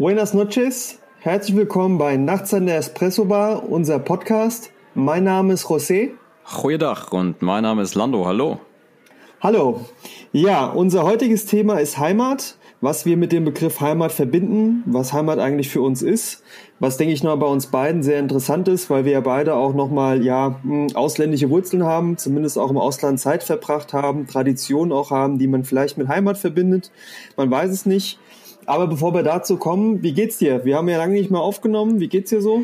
Buenas noches, herzlich willkommen bei Nachts an der Espresso Bar, unser Podcast. Mein Name ist José. Goeiedag und mein Name ist Lando. Hallo. Hallo. Ja, unser heutiges Thema ist Heimat. Was wir mit dem Begriff Heimat verbinden, was Heimat eigentlich für uns ist, was denke ich noch bei uns beiden sehr interessant ist, weil wir ja beide auch nochmal ja mh, ausländische Wurzeln haben, zumindest auch im Ausland Zeit verbracht haben, Traditionen auch haben, die man vielleicht mit Heimat verbindet. Man weiß es nicht. Aber bevor wir dazu kommen, wie geht's dir? Wir haben ja lange nicht mehr aufgenommen. Wie geht's dir so?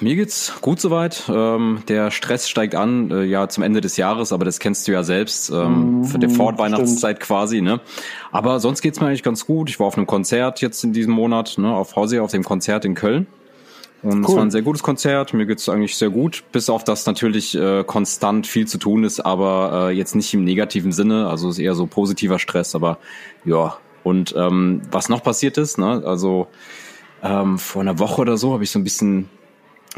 Mir geht's gut soweit. Ähm, der Stress steigt an, äh, ja, zum Ende des Jahres, aber das kennst du ja selbst, ähm, für die Vorweihnachtszeit quasi, ne? Aber sonst geht's mir eigentlich ganz gut. Ich war auf einem Konzert jetzt in diesem Monat, ne, auf Hausi, auf dem Konzert in Köln. Und es Cool. war ein sehr gutes Konzert. Mir geht's eigentlich sehr gut, bis auf das natürlich äh, konstant viel zu tun ist, aber äh, jetzt nicht im negativen Sinne. Also ist eher so positiver Stress, aber ja. Und ähm, was noch passiert ist, ne? Also ähm, vor einer Woche oder so habe ich so ein bisschen,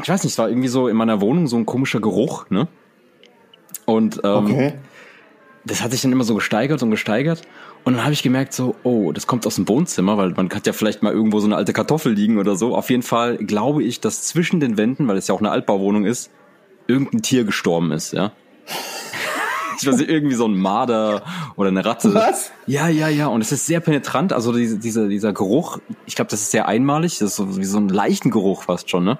ich weiß nicht, es war irgendwie so in meiner Wohnung so ein komischer Geruch, ne? Und ähm, Okay. das hat sich dann immer so gesteigert und gesteigert. Und dann habe ich gemerkt, so, oh, das kommt aus dem Wohnzimmer, weil man hat ja vielleicht mal irgendwo so eine alte Kartoffel liegen oder so. Auf jeden Fall glaube ich, dass zwischen den Wänden, weil es ja auch eine Altbauwohnung ist, irgendein Tier gestorben ist, ja. Ich weiß nicht, irgendwie so ein Marder oder eine Ratte. Was? Ja, ja, ja. Und es ist sehr penetrant. Also diese, diese, dieser Geruch, ich glaube, das ist sehr einmalig. Das ist so wie so ein leichten Geruch fast schon, ne?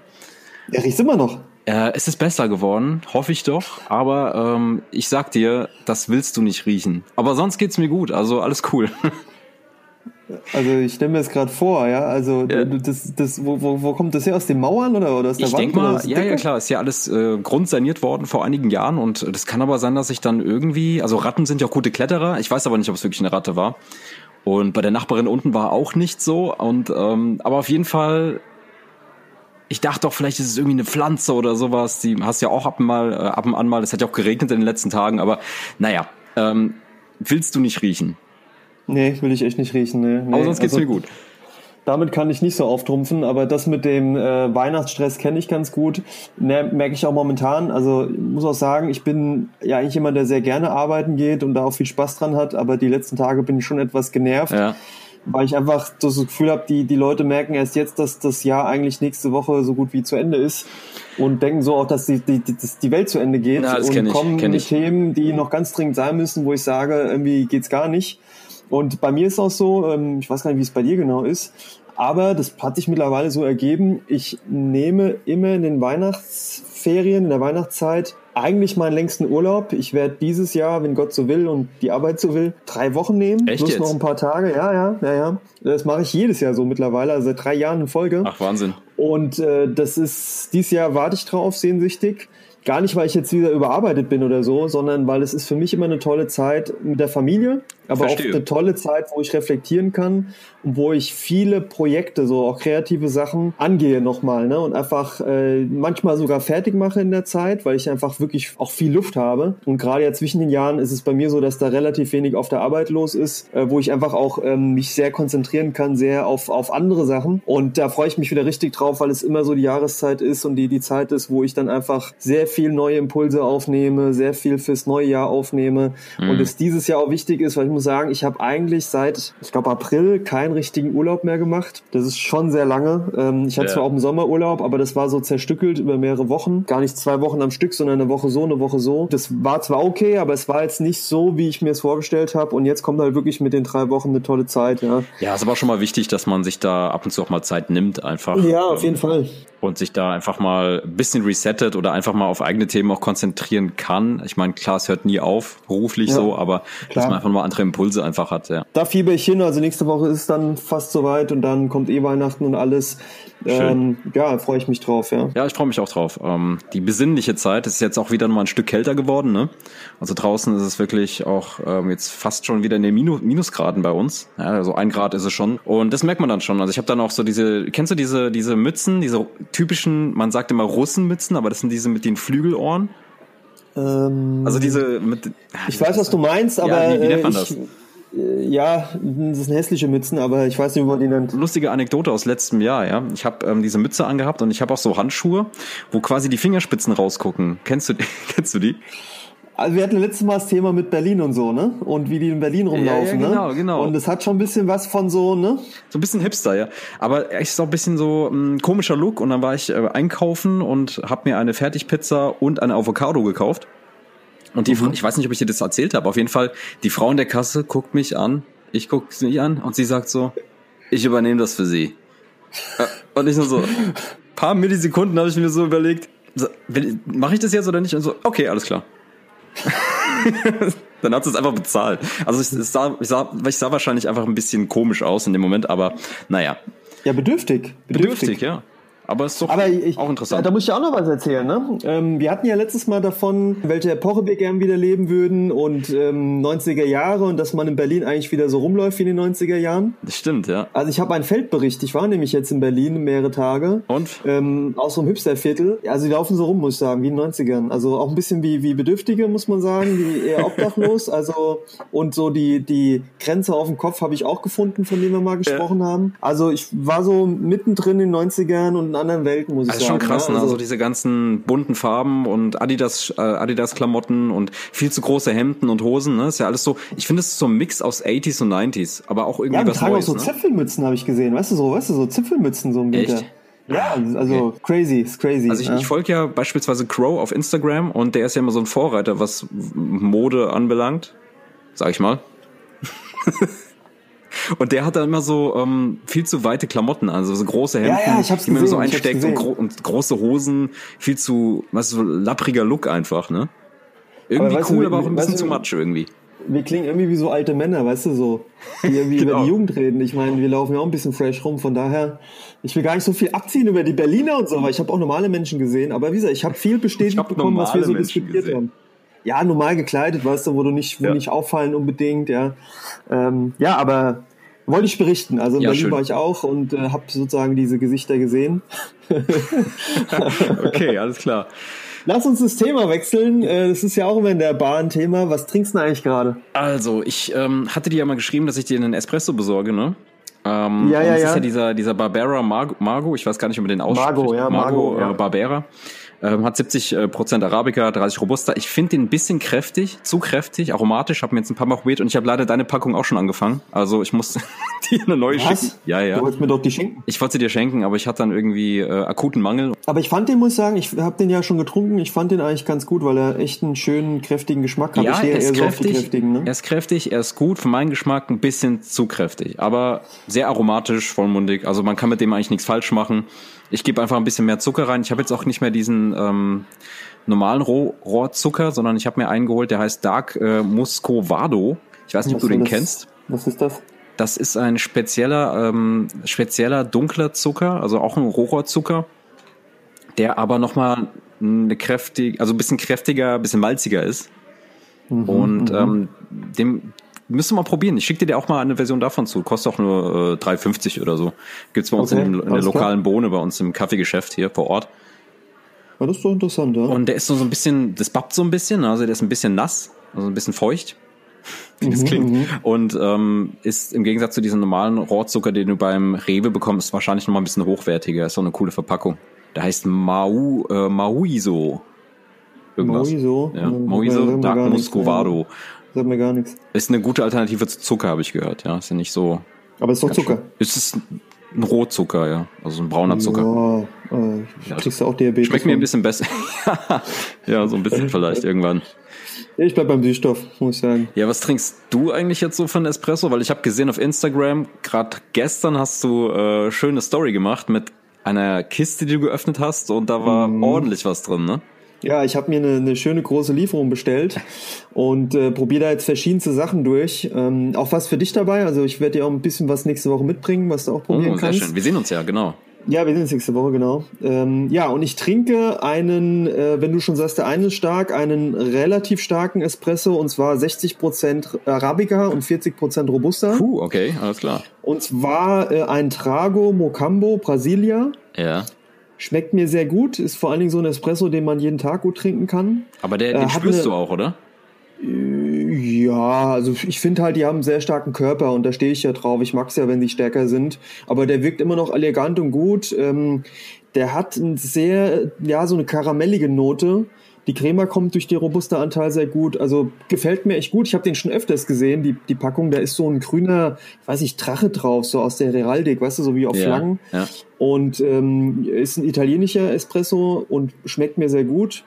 Er riecht immer noch. Äh, es ist besser geworden, hoffe ich doch. Aber ähm, ich sag dir, das willst du nicht riechen. Aber sonst geht's mir gut, also alles cool. Also ich stelle mir das gerade vor, ja. Also Ja. du- das, das, wo, wo, wo kommt das her? Aus den Mauern oder, oder aus der Ich Wand? denke oder mal, ja, ja klar, ist ja alles äh, grundsaniert worden vor einigen Jahren und das kann aber sein, dass ich dann irgendwie, also Ratten sind ja auch gute Kletterer, ich weiß aber nicht, ob es wirklich eine Ratte war. Und bei der Nachbarin unten war auch nicht so und ähm, aber auf jeden Fall, ich dachte doch, vielleicht ist es irgendwie eine Pflanze oder sowas. Die hast ja auch ab und mal, äh, ab und an mal, es hat ja auch geregnet in den letzten Tagen, aber naja, ähm, willst du nicht riechen. Nee, will ich echt nicht riechen. Nee, nee. Aber sonst geht's also, mir gut. Damit kann ich nicht so auftrumpfen, aber das mit dem äh, Weihnachtsstress kenne ich ganz gut. Ne, merke ich auch momentan. Also ich muss auch sagen, ich bin ja eigentlich jemand, der sehr gerne arbeiten geht und da auch viel Spaß dran hat, aber die letzten Tage bin ich schon etwas genervt. Ja. weil ich einfach so das Gefühl habe, die, die Leute merken erst jetzt, dass das Jahr eigentlich nächste Woche so gut wie zu Ende ist und denken so auch, dass die, die, dass die Welt zu Ende geht Ja, und ich, kommen mit ich. Themen, die noch ganz dringend sein müssen, wo ich sage, irgendwie geht's gar nicht. Und bei mir ist auch so, ähm, ich weiß gar nicht, wie es bei dir genau ist, aber das hat sich mittlerweile so ergeben, ich nehme immer in den Weihnachtsferien, in der Weihnachtszeit eigentlich meinen längsten Urlaub. Ich werde dieses Jahr, wenn Gott so will und die Arbeit so will, drei Wochen nehmen. Echt plus jetzt? noch ein paar Tage. Ja, ja, ja, ja. Das mache ich jedes Jahr so mittlerweile, also seit drei Jahren in Folge. Ach, Wahnsinn. Und äh, das ist, dieses Jahr warte ich drauf, sehnsüchtig. Gar nicht, weil ich jetzt wieder überarbeitet bin oder so, sondern weil es ist für mich immer eine tolle Zeit mit der Familie, aber Verstehe. auch eine tolle Zeit, wo ich reflektieren kann und wo ich viele Projekte, so auch kreative Sachen angehe nochmal ne? und einfach äh, manchmal sogar fertig mache in der Zeit, weil ich einfach wirklich auch viel Luft habe. Und gerade ja zwischen den Jahren ist es bei mir so, dass da relativ wenig auf der Arbeit los ist, äh, wo ich einfach auch ähm, mich sehr konzentrieren kann, sehr auf, auf andere Sachen. Und da freue ich mich wieder richtig drauf, weil es immer so die Jahreszeit ist und die, die Zeit ist, wo ich dann einfach sehr viel neue Impulse aufnehme, sehr viel fürs neue Jahr aufnehme. Und es dieses Jahr auch wichtig ist, weil ich muss sagen, ich habe eigentlich seit, ich glaube, April keinen richtigen Urlaub mehr gemacht. Das ist schon sehr lange. Ähm, ich hatte Ja. zwar auch einen Sommerurlaub, aber das war so zerstückelt über mehrere Wochen. Gar nicht zwei Wochen am Stück, sondern eine Woche so, eine Woche so. Das war zwar okay, aber es war jetzt nicht so, wie ich mir es vorgestellt habe. Und jetzt kommt halt wirklich mit den drei Wochen eine tolle Zeit, ja. Ja, ist aber schon mal wichtig, dass man sich da ab und zu auch mal Zeit nimmt, einfach. Ja, auf jeden Fall. Und sich da einfach mal ein bisschen resettet oder einfach mal auf eigene Themen auch konzentrieren kann. Ich meine, klar, es hört nie auf, beruflich ja, so, aber klar. dass man einfach mal andere Impulse einfach hat, ja. Da fieber ich hin, also nächste Woche ist dann fast soweit und dann kommt eh Weihnachten und alles. Ähm, ja, freue ich mich drauf, ja. Ja, ich freue mich auch drauf. Ähm, die besinnliche Zeit, es ist jetzt auch wieder mal ein Stück kälter geworden, ne? Also draußen ist es wirklich auch ähm, jetzt fast schon wieder in den Minus Minusgraden bei uns. Ja, also ein Grad ist es schon. Und das merkt man dann schon. Also ich habe dann auch so diese, kennst du diese, diese Mützen, diese typischen, man sagt immer Russenmützen, aber das sind diese mit den Flügelohren. Ähm, also diese mit. Ich weiß, was du meinst, aber ja, wie, wie nennt man ich, das? Äh, ja, das sind hässliche Mützen, aber ich weiß nicht, wie man die nennt. Lustige Anekdote aus letztem Jahr, ja. Ich habe ähm, diese Mütze angehabt und ich habe auch so Handschuhe, wo quasi die Fingerspitzen rausgucken. Kennst du, kennst du die? Also wir hatten letztes Mal das Thema mit Berlin und so, ne? Und wie die in Berlin rumlaufen, ja, ja, genau, ne? genau. Und es hat schon ein bisschen was von so, ne? So ein bisschen Hipster, ja. Aber es ist auch ein bisschen so ein hm, komischer Look. Und dann war ich äh, einkaufen und habe mir eine Fertigpizza und eine Avocado gekauft. Und die, mhm. ich weiß nicht, ob ich dir das erzählt habe. Auf jeden Fall, die Frau in der Kasse guckt mich an. Ich gucke sie an und sie sagt so, ich übernehme das für sie. Äh, und ich nur so, paar Millisekunden habe ich mir so überlegt, so, mache ich das jetzt oder nicht? Und so, okay, alles klar. Dann hat sie es einfach bezahlt. Also ich, es sah, ich, sah, ich sah wahrscheinlich einfach ein bisschen komisch aus in dem Moment, aber naja. Ja, bedürftig. Bedürftig, bedürftig ja. Aber ist doch Aber ich, auch interessant. Da muss ich auch noch was erzählen. Ne? Ähm, wir hatten ja letztes Mal davon, welche Epoche wir gern wieder leben würden und ähm, 90er Jahre und dass man in Berlin eigentlich wieder so rumläuft wie in den 90er Jahren. Das stimmt, ja. Also ich habe einen Feldbericht. Ich war nämlich jetzt in Berlin mehrere Tage. Und? Ähm, aus so einem Hipsterviertel. Also die laufen so rum, muss ich sagen, wie in den 90ern. Also auch ein bisschen wie, wie Bedürftige, muss man sagen, wie eher obdachlos. also und so die, die Grenze auf dem Kopf habe ich auch gefunden, von denen wir mal gesprochen ja. haben. Also ich war so mittendrin in den 90ern und anderen Welten, muss ich also sagen. schon krass, ja? ne? also, also diese ganzen bunten Farben und Adidas, äh, Adidas Klamotten und viel zu große Hemden und Hosen, ne? Ist ja alles so, ich finde es ist so ein Mix aus 80s und 90s, aber auch irgendwie ja, was tragen Neues. auch so ne? Zipfelmützen, habe ich gesehen, weißt du so, weißt du, so Zipfelmützen so Winter. Echt? Ja, also okay. crazy, ist crazy. Also ich, ja. ich folge ja beispielsweise Crow auf Instagram und der ist ja immer so ein Vorreiter, was Mode anbelangt, sag ich mal. Und der hat dann immer so ähm, viel zu weite Klamotten, also so große Hemden, ja, ja, ich hab's die man gesehen, so einsteckt und, gro und, große Hosen, viel zu, was so lappriger Look einfach, ne? Irgendwie aber cool, du, aber auch ein bisschen zu much irgendwie. Wir klingen irgendwie wie so alte Männer, weißt du, so, die irgendwie genau. über die Jugend reden. Ich meine, wir laufen ja auch ein bisschen fresh rum, von daher, ich will gar nicht so viel abziehen über die Berliner und so, weil ich habe auch normale Menschen gesehen, aber wie gesagt, ich habe viel bestätigt hab bekommen, was wir so Menschen diskutiert gesehen. haben ja, normal gekleidet, weißt du, wo du nicht, wo ja. nicht auffallen unbedingt, ja. Ähm, ja, aber wollte ich berichten. Also in ja, Berlin schön. war ich auch und äh, habe sozusagen diese Gesichter gesehen. okay, alles klar. Lass uns das Thema wechseln. Äh, das ist ja auch immer in der Bar ein Thema. Was trinkst du eigentlich gerade? Also, ich ähm, hatte dir ja mal geschrieben, dass ich dir einen Espresso besorge, ne? Ähm, ja, ja, das ja. ist ja dieser, dieser Barbera Margo, Margo, ich weiß gar nicht, ob man den ausspricht. Margo, ja, Margo, Margo äh, ja. Barbera. Ähm, hat 70 äh, Prozent Arabica, 30 Robusta. Ich finde den ein bisschen kräftig, zu kräftig, aromatisch. Habe mir jetzt ein paar Mal probiert und ich habe leider deine Packung auch schon angefangen. Also ich muss dir eine neue Was? schicken. Ja, ja. Du wolltest mir doch die schenken. Ich wollte sie dir schenken, aber ich hatte dann irgendwie äh, akuten Mangel. Aber ich fand den, muss ich sagen, ich habe den ja schon getrunken. Ich fand den eigentlich ganz gut, weil er echt einen schönen, kräftigen Geschmack hat. Ja, ich er ist kräftig. So ne? Er ist kräftig, er ist gut. Für meinen Geschmack ein bisschen zu kräftig, aber sehr aromatisch, vollmundig. Also man kann mit dem eigentlich nichts falsch machen. Ich gebe einfach ein bisschen mehr Zucker rein. Ich habe jetzt auch nicht mehr diesen ähm, normalen Roh Rohrzucker, sondern ich habe mir einen geholt, der heißt Dark äh, Muscovado. Ich weiß nicht, was ob du den das? kennst. Was ist das? Das ist ein spezieller, ähm, spezieller dunkler Zucker, also auch ein Rohrzucker, der aber nochmal eine kräftig, also ein bisschen kräftiger, ein bisschen malziger ist. Mhm, Und ähm, dem, Müsst du mal probieren. Ich schicke dir auch mal eine Version davon zu. Kostet auch nur äh, 3,50 oder so. Gibt's bei uns okay, in, dem, in der lokalen klar. Bohne, bei uns im Kaffeegeschäft hier vor Ort. Ja, das ist doch interessant, ja. Und der ist so ein bisschen, das bappt so ein bisschen, also der ist ein bisschen nass, also ein bisschen feucht. Wie das mhm, klingt. Mhm. Und ähm, ist im Gegensatz zu diesem normalen Rohrzucker, den du beim Rewe bekommst, wahrscheinlich noch mal ein bisschen hochwertiger. Ist so eine coole Verpackung. Der heißt Mau, äh, Mauiso. Irgendwas. Mauiso? Ja, Mauiso Dark Muscovado. Sagt mir gar nichts. Ist eine gute Alternative zu Zucker, habe ich gehört. Ja, ist ja nicht so. Aber ist doch Zucker. Schön. Es ist ein Rohzucker, ja. Also ein brauner Zucker. Ja, äh, ja, kriegst du auch Diabetes. Schmeckt mir ein bisschen besser. ja, so ein bisschen vielleicht irgendwann. Ich bleib beim Süßstoff, muss ich sagen. Ja, was trinkst du eigentlich jetzt so einen Espresso? Weil ich habe gesehen auf Instagram, gerade gestern hast du äh, schöne Story gemacht mit einer Kiste, die du geöffnet hast und da war mm. ordentlich was drin, ne? Ja, ich habe mir eine, eine schöne große Lieferung bestellt und äh, probiere da jetzt verschiedenste Sachen durch. Ähm, auch was für dich dabei. Also ich werde dir auch ein bisschen was nächste Woche mitbringen, was du auch probieren oh, sehr kannst. Schön. Wir sehen uns ja, genau. Ja, wir sehen uns nächste Woche, genau. Ähm, ja, und ich trinke einen, äh, wenn du schon sagst, der eine ist stark, einen relativ starken Espresso und zwar 60% Arabica und 40% Robusta. Puh, okay, alles klar. Und zwar äh, ein Trago Mocambo Brasilia. Ja. Schmeckt mir sehr gut, ist vor allen Dingen so ein Espresso, den man jeden Tag gut trinken kann. Aber der, den äh, spürst eine, du auch, oder? Ja, also ich finde halt, die haben einen sehr starken Körper und da stehe ich ja drauf. Ich mag es ja, wenn sie stärker sind. Aber der wirkt immer noch elegant und gut. Ähm, der hat ein sehr, ja, so eine karamellige Note. Die Crema kommt durch den robuster Anteil sehr gut. Also gefällt mir echt gut. Ich habe den schon öfters gesehen, die, die Packung. Da ist so ein grüner, weiß ich, Drache drauf, so aus der Heraldik, weißt du, so wie auf ja, Flaggen. Ja. Und ähm, ist ein italienischer Espresso und schmeckt mir sehr gut.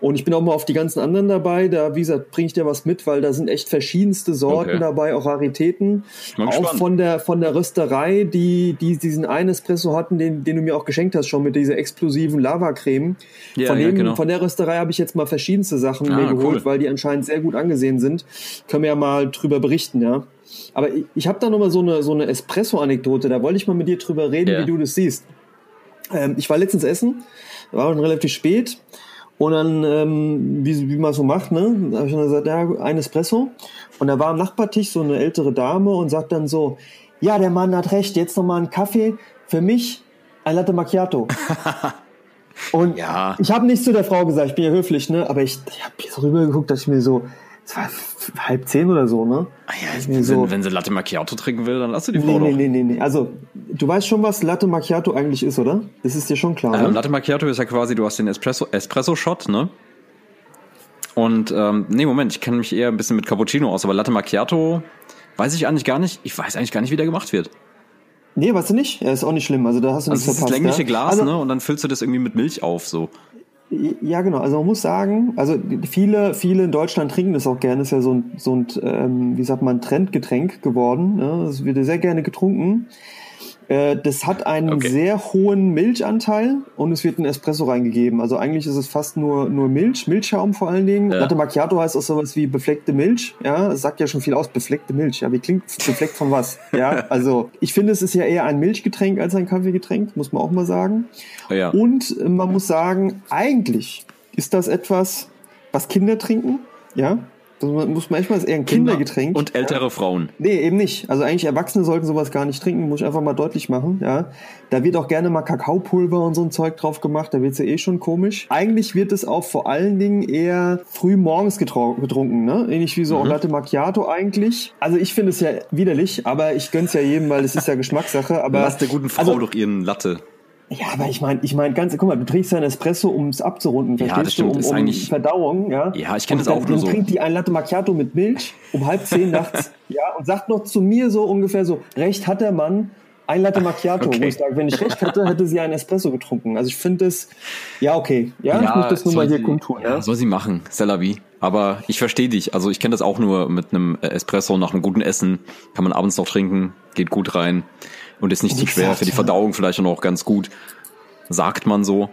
Und ich bin auch mal auf die ganzen anderen dabei. Da, wie gesagt, bringe ich dir was mit, weil da sind echt verschiedenste Sorten okay. dabei, auch Raritäten. Auch spannend. von der, von der Rösterei, die, die diesen einen Espresso hatten, den, den du mir auch geschenkt hast, schon mit dieser explosiven Lavacreme. Ja, von, dem, ja, genau. von der Rösterei habe ich jetzt mal verschiedenste Sachen ah, mir geholt, cool. weil die anscheinend sehr gut angesehen sind. Können wir ja mal drüber berichten, ja. Aber ich, ich habe da nochmal so eine, so eine Espresso-Anekdote, da wollte ich mal mit dir drüber reden, ja. wie du das siehst. Ähm, ich war letztens essen, war schon relativ spät und dann, ähm, wie, wie man so macht, ne, habe ich dann gesagt, ja, ein Espresso. Und da war am Nachbartisch so eine ältere Dame und sagt dann so, ja, der Mann hat recht, jetzt nochmal einen Kaffee. Für mich ein Latte Macchiato. und ja. ich habe nicht zu der Frau gesagt, ich bin ja höflich, ne, aber ich, ich habe so rübergeguckt, dass ich mir so, es war halb zehn oder so, ne? Ah ja, wenn, so, wenn sie Latte Macchiato trinken will, dann lass du die Frau nee, doch. Nee, nee, nee, nee. Also, du weißt schon, was Latte Macchiato eigentlich ist, oder? Das ist dir schon klar, ähm, ne? Latte Macchiato ist ja quasi, du hast den Espresso, Espresso-Shot, ne? Und, ähm, nee, Moment, ich kenne mich eher ein bisschen mit Cappuccino aus, aber Latte Macchiato weiß ich eigentlich gar nicht, ich weiß eigentlich gar nicht, wie der gemacht wird. Nee, weißt du nicht? Er ist auch nicht schlimm. Also da hast du also nichts verpasst. Das längliche Glas, also, ne? Und dann füllst du das irgendwie mit Milch auf, so. Ja, genau. Also man muss sagen, also viele, viele in Deutschland trinken das auch gerne. Das ist ja so ein, so ein ähm, wie sagt man, Trendgetränk geworden. Ne? Das wird sehr gerne getrunken. Äh, das hat einen okay. sehr hohen Milchanteil und es wird ein Espresso reingegeben. Also eigentlich ist es fast nur, nur Milch, Milchschaum vor allen Dingen. Ja. Latte Macchiato heißt auch sowas wie befleckte Milch. Ja, das sagt ja schon viel aus. Befleckte Milch. Ja, wie klingt befleckt von was? Ja, also ich finde, es ist ja eher ein Milchgetränk als ein Kaffeegetränk, muss man auch mal sagen. Ja. Und man muss sagen, eigentlich ist das etwas, was Kinder trinken. Ja, das muss manchmal ist eher ein Kindergetränk. Und ältere ja. Frauen. Nee, eben nicht. Also eigentlich Erwachsene sollten sowas gar nicht trinken, muss ich einfach mal deutlich machen, ja. Da wird auch gerne mal Kakaopulver und so ein Zeug drauf gemacht, da wird's ja eh schon komisch. Eigentlich wird es auch vor allen Dingen eher früh morgens getrunken, ne? Ähnlich wie so mhm. auch Latte Macchiato eigentlich. Also ich finde es ja widerlich, aber ich gönn's ja jedem, weil es ist ja Geschmackssache. Aber Lass der guten Frau also, doch ihren Latte. Ja, aber ich meine, ich meine, ganz, guck mal, du trinkst ja Espresso, um es abzurunden, verstehst ja, das stimmt, du? Um, um eigentlich, Verdauung, ja. Ja, ich kenne das auch nur so. Dann trinkt die ein Latte Macchiato mit Milch um halb zehn nachts, ja, und sagt noch zu mir so ungefähr so, recht hat der Mann, ein Latte Macchiato, okay. wo ich sage, wenn ich recht hätte, hätte sie einen Espresso getrunken. Also ich finde das, ja, okay, ja, ja ich muss das nur mal hier kundtun. Ja, ja, soll sie machen, Cellavi. Aber ich verstehe dich. Also ich kenne das auch nur mit einem Espresso nach einem guten Essen. Kann man abends noch trinken, geht gut rein und ist nicht zu schwer. Für die Verdauung vielleicht auch noch ganz gut sagt man so.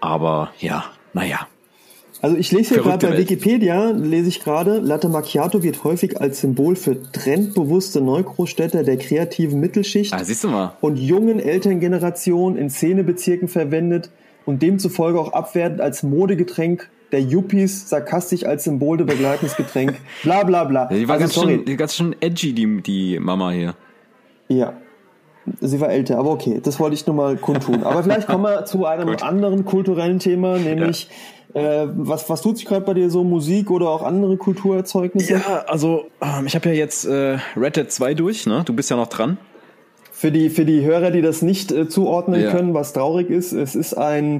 Aber ja, naja. Also ich lese hier gerade bei Wikipedia, lese ich gerade, Latte Macchiato wird häufig als Symbol für trendbewusste Neugroßstädter der kreativen Mittelschicht ah, siehst du mal. und jungen Elterngenerationen in Szenebezirken verwendet und demzufolge auch abwertend als Modegetränk der Yuppies sarkastisch als Symbol der Begleitungsgetränk, bla bla bla. Die war also, ganz, schön, ganz schön edgy, die, die Mama hier. Ja, Sie war älter, aber okay, das wollte ich nur mal kundtun. Aber vielleicht kommen wir zu einem anderen kulturellen Thema, nämlich ja. äh, was, was tut sich gerade bei dir so, Musik oder auch andere Kulturerzeugnisse? Ja, also ähm, ich habe ja jetzt äh, Red Dead 2 durch, ne? Du bist ja noch dran. Für die, für die Hörer, die das nicht äh, zuordnen ja. können, was traurig ist, es ist ein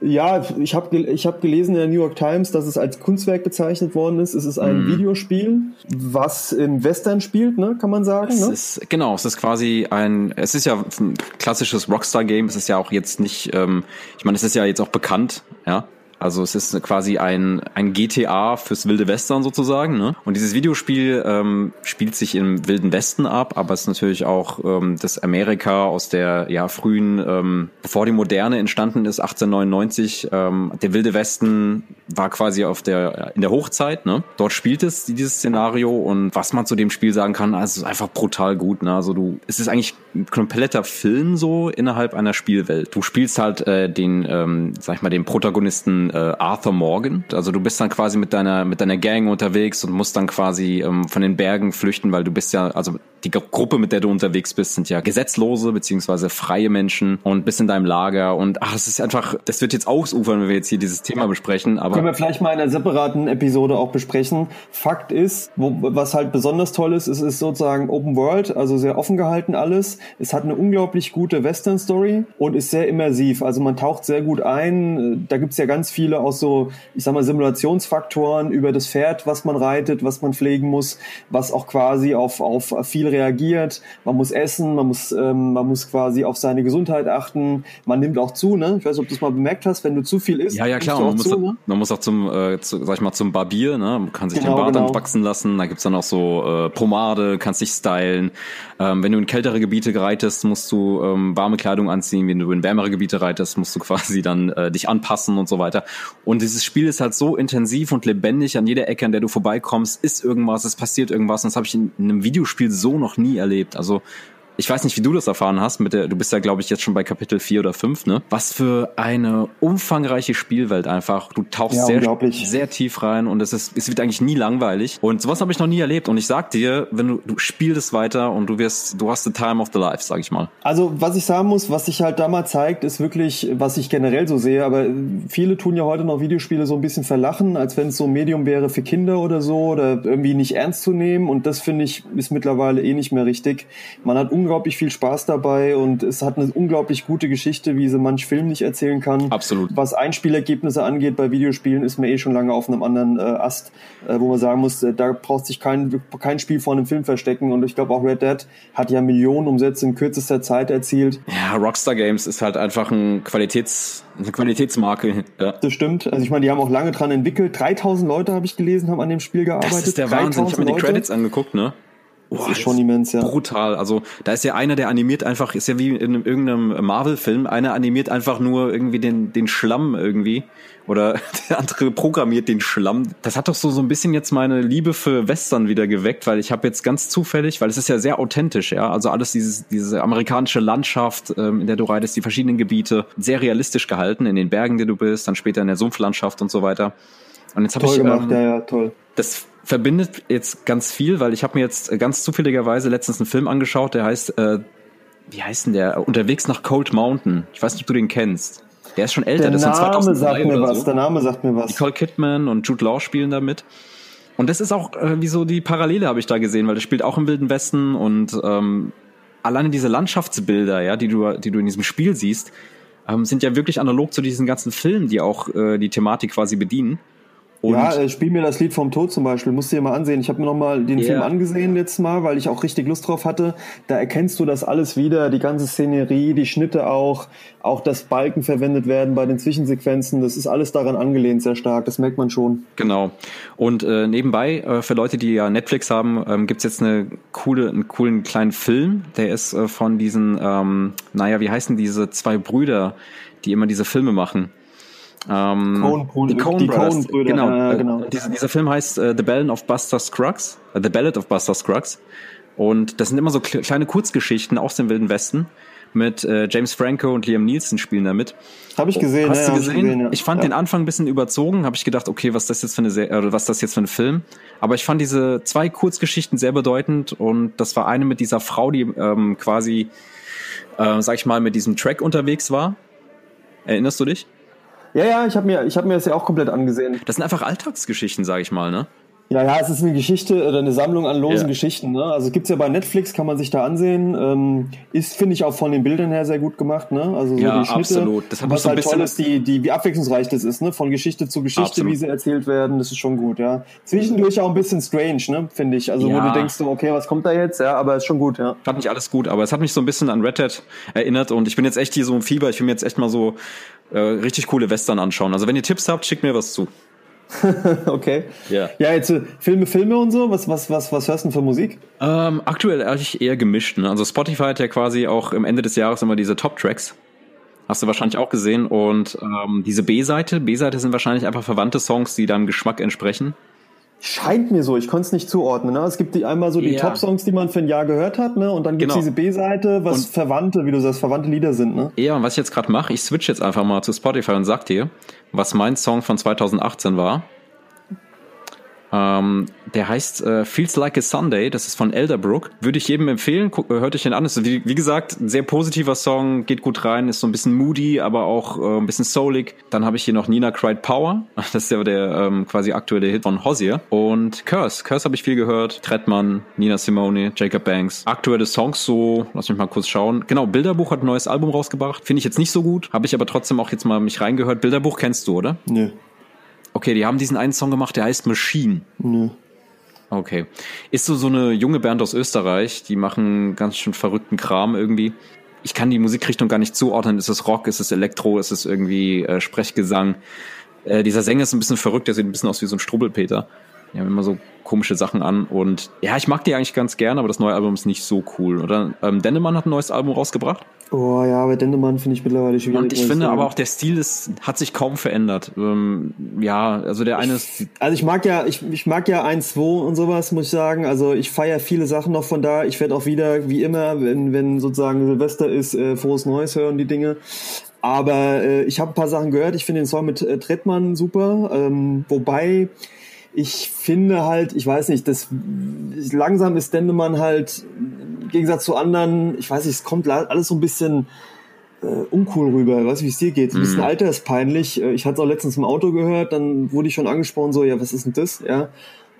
ja, ich habe ich hab gelesen in der New York Times, dass es als Kunstwerk bezeichnet worden ist. Es ist ein mhm. Videospiel, was im Western spielt, ne, kann man sagen. Es ne? ist, genau, es ist quasi ein, es ist ja ein klassisches Rockstar-Game. Es ist ja auch jetzt nicht, ähm, ich meine, es ist ja jetzt auch bekannt, ja. Also es ist quasi ein, ein GTA fürs wilde Western sozusagen. Ne? Und dieses Videospiel ähm, spielt sich im wilden Westen ab, aber es ist natürlich auch ähm, das Amerika aus der ja frühen, ähm, bevor die Moderne entstanden ist, 1899. Ähm, der wilde Westen war quasi auf der in der Hochzeit. Ne? Dort spielt es dieses Szenario und was man zu dem Spiel sagen kann, also es ist einfach brutal gut. Ne? Also du, es ist eigentlich ein kompletter Film so innerhalb einer Spielwelt. Du spielst halt äh, den, ähm, sag ich mal, den Protagonisten äh, Arthur Morgan. Also du bist dann quasi mit deiner mit deiner Gang unterwegs und musst dann quasi ähm, von den Bergen flüchten, weil du bist ja, also die Gruppe, mit der du unterwegs bist, sind ja gesetzlose beziehungsweise freie Menschen und bist in deinem Lager und ach, es ist einfach, das wird jetzt ausufern, wenn wir jetzt hier dieses Thema besprechen. Aber können wir vielleicht mal in einer separaten Episode auch besprechen. Fakt ist, wo, was halt besonders toll ist, es ist sozusagen Open World, also sehr offen gehalten alles. Es hat eine unglaublich gute Western Story und ist sehr immersiv. Also man taucht sehr gut ein. Da gibt's ja ganz viele auch so, ich sag mal, Simulationsfaktoren über das Pferd, was man reitet, was man pflegen muss, was auch quasi auf, auf viel reagiert. Man muss essen, man muss, ähm, man muss quasi auf seine Gesundheit achten. Man nimmt auch zu, ne? Ich weiß nicht, ob du es mal bemerkt hast, wenn du zu viel isst. Ja, ja, klar. Man muss, zu, ne? man muss auch zum, äh, zu, sag ich mal, zum Barbier, ne? Man kann sich genau, den Bart genau. dann wachsen lassen. Da gibt's dann auch so äh, Pomade, kannst dich stylen. Ähm, wenn du in kältere Gebiete reitest, musst du ähm, warme Kleidung anziehen. Wenn du in wärmere Gebiete reitest, musst du quasi dann äh, dich anpassen und so weiter. Und dieses Spiel ist halt so intensiv und lebendig. An jeder Ecke, an der du vorbeikommst, ist irgendwas, es passiert irgendwas. Und das habe ich in, in einem Videospiel so noch nie erlebt. Also ich weiß nicht, wie du das erfahren hast. Mit der, du bist ja, glaube ich, jetzt schon bei Kapitel 4 oder 5, ne? Was für eine umfangreiche Spielwelt einfach. Du tauchst ja, sehr, sehr tief rein und es ist, es wird eigentlich nie langweilig. Und sowas habe ich noch nie erlebt. Und ich sag dir, wenn du, du spielst weiter und du wirst, du hast the time of the life, sag ich mal. Also, was ich sagen muss, was sich halt da mal zeigt, ist wirklich, was ich generell so sehe, aber viele tun ja heute noch Videospiele so ein bisschen verlachen, als wenn es so ein Medium wäre für Kinder oder so oder irgendwie nicht ernst zu nehmen. Und das finde ich, ist mittlerweile eh nicht mehr richtig. Man hat unglaublich unglaublich viel Spaß dabei und es hat eine unglaublich gute Geschichte, wie sie manch Film nicht erzählen kann. Absolut. Was Einspielergebnisse angeht bei Videospielen, ist mir eh schon lange auf einem anderen äh, Ast, äh, wo man sagen muss, äh, da braucht sich kein, kein Spiel vor einem Film verstecken und ich glaube auch Red Dead hat ja Millionen Umsätze in kürzester Zeit erzielt. Ja, Rockstar Games ist halt einfach ein Qualitäts, eine Qualitätsmarke. Ja. Das stimmt. Also ich meine, die haben auch lange dran entwickelt. 3000 Leute habe ich gelesen, haben an dem Spiel gearbeitet. Das ist der Wahnsinn. Ich habe mir die Credits angeguckt, ne? Das oh, ist schon immens, ja. Brutal. Also da ist ja einer, der animiert einfach, ist ja wie in irgendeinem Marvel-Film, einer animiert einfach nur irgendwie den, den Schlamm irgendwie. Oder der andere programmiert den Schlamm. Das hat doch so, so ein bisschen jetzt meine Liebe für Western wieder geweckt, weil ich habe jetzt ganz zufällig, weil es ist ja sehr authentisch, ja. Also alles dieses, diese amerikanische Landschaft, ähm, in der du reitest, die verschiedenen Gebiete, sehr realistisch gehalten, in den Bergen, die du bist, dann später in der Sumpflandschaft und so weiter. Und jetzt habe ich. Gemacht, ähm, ja, ja, toll. Das verbindet jetzt ganz viel, weil ich habe mir jetzt ganz zufälligerweise letztens einen Film angeschaut, der heißt, äh, wie heißt denn der? Unterwegs nach Cold Mountain. Ich weiß nicht, ob du den kennst. Der ist schon älter, der das Name ist 2003 sagt mir was. So. Der Name sagt mir was. Nicole Kidman und Jude Law spielen damit. Und das ist auch äh, wie so die Parallele habe ich da gesehen, weil das spielt auch im Wilden Westen und ähm, alleine diese Landschaftsbilder, ja, die du, die du in diesem Spiel siehst, ähm, sind ja wirklich analog zu diesen ganzen Filmen, die auch äh, die Thematik quasi bedienen. Und ja, äh, spiel mir das Lied vom Tod zum Beispiel, musst du dir mal ansehen. Ich habe mir nochmal den yeah. Film angesehen letztes Mal, weil ich auch richtig Lust drauf hatte. Da erkennst du das alles wieder, die ganze Szenerie, die Schnitte auch, auch dass Balken verwendet werden bei den Zwischensequenzen. Das ist alles daran angelehnt, sehr stark, das merkt man schon. Genau. Und äh, nebenbei, äh, für Leute, die ja Netflix haben, ähm, gibt's jetzt eine coole, einen coolen kleinen Film, der ist äh, von diesen, ähm, naja, wie heißen diese zwei Brüder, die immer diese Filme machen? Ähm, Coen die Coen Brothers. Coen genau. Äh, genau. Dieser, dieser, Film heißt äh, The Ballad of Buster Scruggs. Äh, The Ballad of Buster Scruggs. Und das sind immer so kleine Kurzgeschichten aus dem Wilden Westen mit äh, James Franco und Liam Nielsen spielen damit. Habe ich gesehen. Hast ja, du gesehen? Ich, gesehen, ja. ich fand ja. den Anfang ein bisschen überzogen. Habe ich gedacht, okay, was ist das jetzt für eine Serie, oder was das jetzt für ein Film? Aber ich fand diese zwei Kurzgeschichten sehr bedeutend und das war eine mit dieser Frau, die ähm, quasi, äh, sag ich mal, mit diesem Track unterwegs war. Erinnerst du dich? Ja, ja, ich habe mir, ich hab mir das ja auch komplett angesehen. Das sind einfach Alltagsgeschichten, sage ich mal, ne? Ja, ja, es ist eine Geschichte oder eine Sammlung an losen ja. Geschichten. Ne? Also gibt's ja bei Netflix, kann man sich da ansehen. Ähm, ist, finde ich, auch von den Bildern her sehr gut gemacht. Ne? Also so ja, die Schnitte. absolut. Das hat was so halt toll ist, die, die, wie abwechslungsreich das ist, ne? Von Geschichte zu Geschichte, absolut. wie sie erzählt werden. Das ist schon gut, ja. Zwischendurch auch ein bisschen strange, ne? Finde ich. Also ja. wo du denkst, okay, was kommt da jetzt? Ja, aber ist schon gut, ja. Fand nicht alles gut, aber es hat mich so ein bisschen an Red Dead erinnert und ich bin jetzt echt hier so im Fieber. Ich will mir jetzt echt mal so äh, richtig coole Western anschauen. Also wenn ihr Tipps habt, schickt mir was zu. okay. Ja. Ja, jetzt Filme, Filme und so. Was, was, was, was hörst du denn für Musik? Ähm, aktuell eigentlich eher gemischt. Ne? Also Spotify hat ja quasi auch im Ende des Jahres immer diese Top-Tracks. Hast du wahrscheinlich auch gesehen. Und ähm, diese B-Seite, B-Seite sind wahrscheinlich einfach verwandte Songs, die deinem Geschmack entsprechen. Scheint mir so, ich konnte es nicht zuordnen. Ne? Es gibt die einmal so die ja. Top-Songs, die man für ein Jahr gehört hat, ne? Und dann gibt es genau. diese B-Seite, was und verwandte, wie du sagst, verwandte Lieder sind, ne? Ja, und was ich jetzt gerade mache, ich switch jetzt einfach mal zu Spotify und sag dir, was mein Song von 2018 war. Ähm, der heißt äh, Feels Like a Sunday, das ist von Elderbrook. Würde ich jedem empfehlen, Guck, hört euch den an. Ist, wie, wie, gesagt, ein sehr positiver Song, geht gut rein, ist so ein bisschen moody, aber auch äh, ein bisschen soulig. Dann habe ich hier noch Nina Cried Power, das ist ja der ähm, quasi aktuelle Hit von Hozier. Und Curse, Curse habe ich viel gehört. Trettmann, Nina Simone, Jacob Banks. Aktuelle Songs so, lass mich mal kurz schauen. Genau, Bilderbuch hat ein neues Album rausgebracht. Finde ich jetzt nicht so gut, habe ich aber trotzdem auch jetzt mal mich reingehört. Bilderbuch kennst du, oder? Nee. Okay, die haben diesen einen Song gemacht, der heißt Machine. Nö. Okay. Ist so so eine junge Band aus Österreich, die machen ganz schön verrückten Kram irgendwie. Ich kann die Musikrichtung gar nicht zuordnen. Ist es Rock, ist es Elektro, ist es irgendwie äh, Sprechgesang? Äh, dieser Sänger ist ein bisschen verrückt, der sieht ein bisschen aus wie so ein Strubbelpeter. Die haben immer so komische Sachen an und ja, ich mag die eigentlich ganz gern, aber das neue Album ist nicht so cool, oder? Ähm, Dennemann hat ein neues Album rausgebracht. Oh ja, aber Dendemann finde ich mittlerweile schwierig. Und ich finde aber auch der Stil ist, hat sich kaum verändert. Ähm, ja, also der eine ist. Also ich mag ja, ich, ich mag ja 1-2 und sowas, muss ich sagen. Also ich feiere viele Sachen noch von da. Ich werde auch wieder, wie immer, wenn, wenn sozusagen Silvester ist, äh, frohes Neues hören, die Dinge. Aber äh, ich habe ein paar Sachen gehört. Ich finde den Song mit äh, Trettmann super. Ähm, wobei ich finde halt, ich weiß nicht, das langsam ist Dendemann halt im Gegensatz zu anderen, ich weiß nicht, es kommt alles so ein bisschen äh, uncool rüber. Weißt du, wie es dir geht? Ein bisschen mhm. alterspeinlich. Äh, ich hatte es auch letztens im Auto gehört, dann wurde ich schon angesprochen, so, ja, was ist denn das? Ja.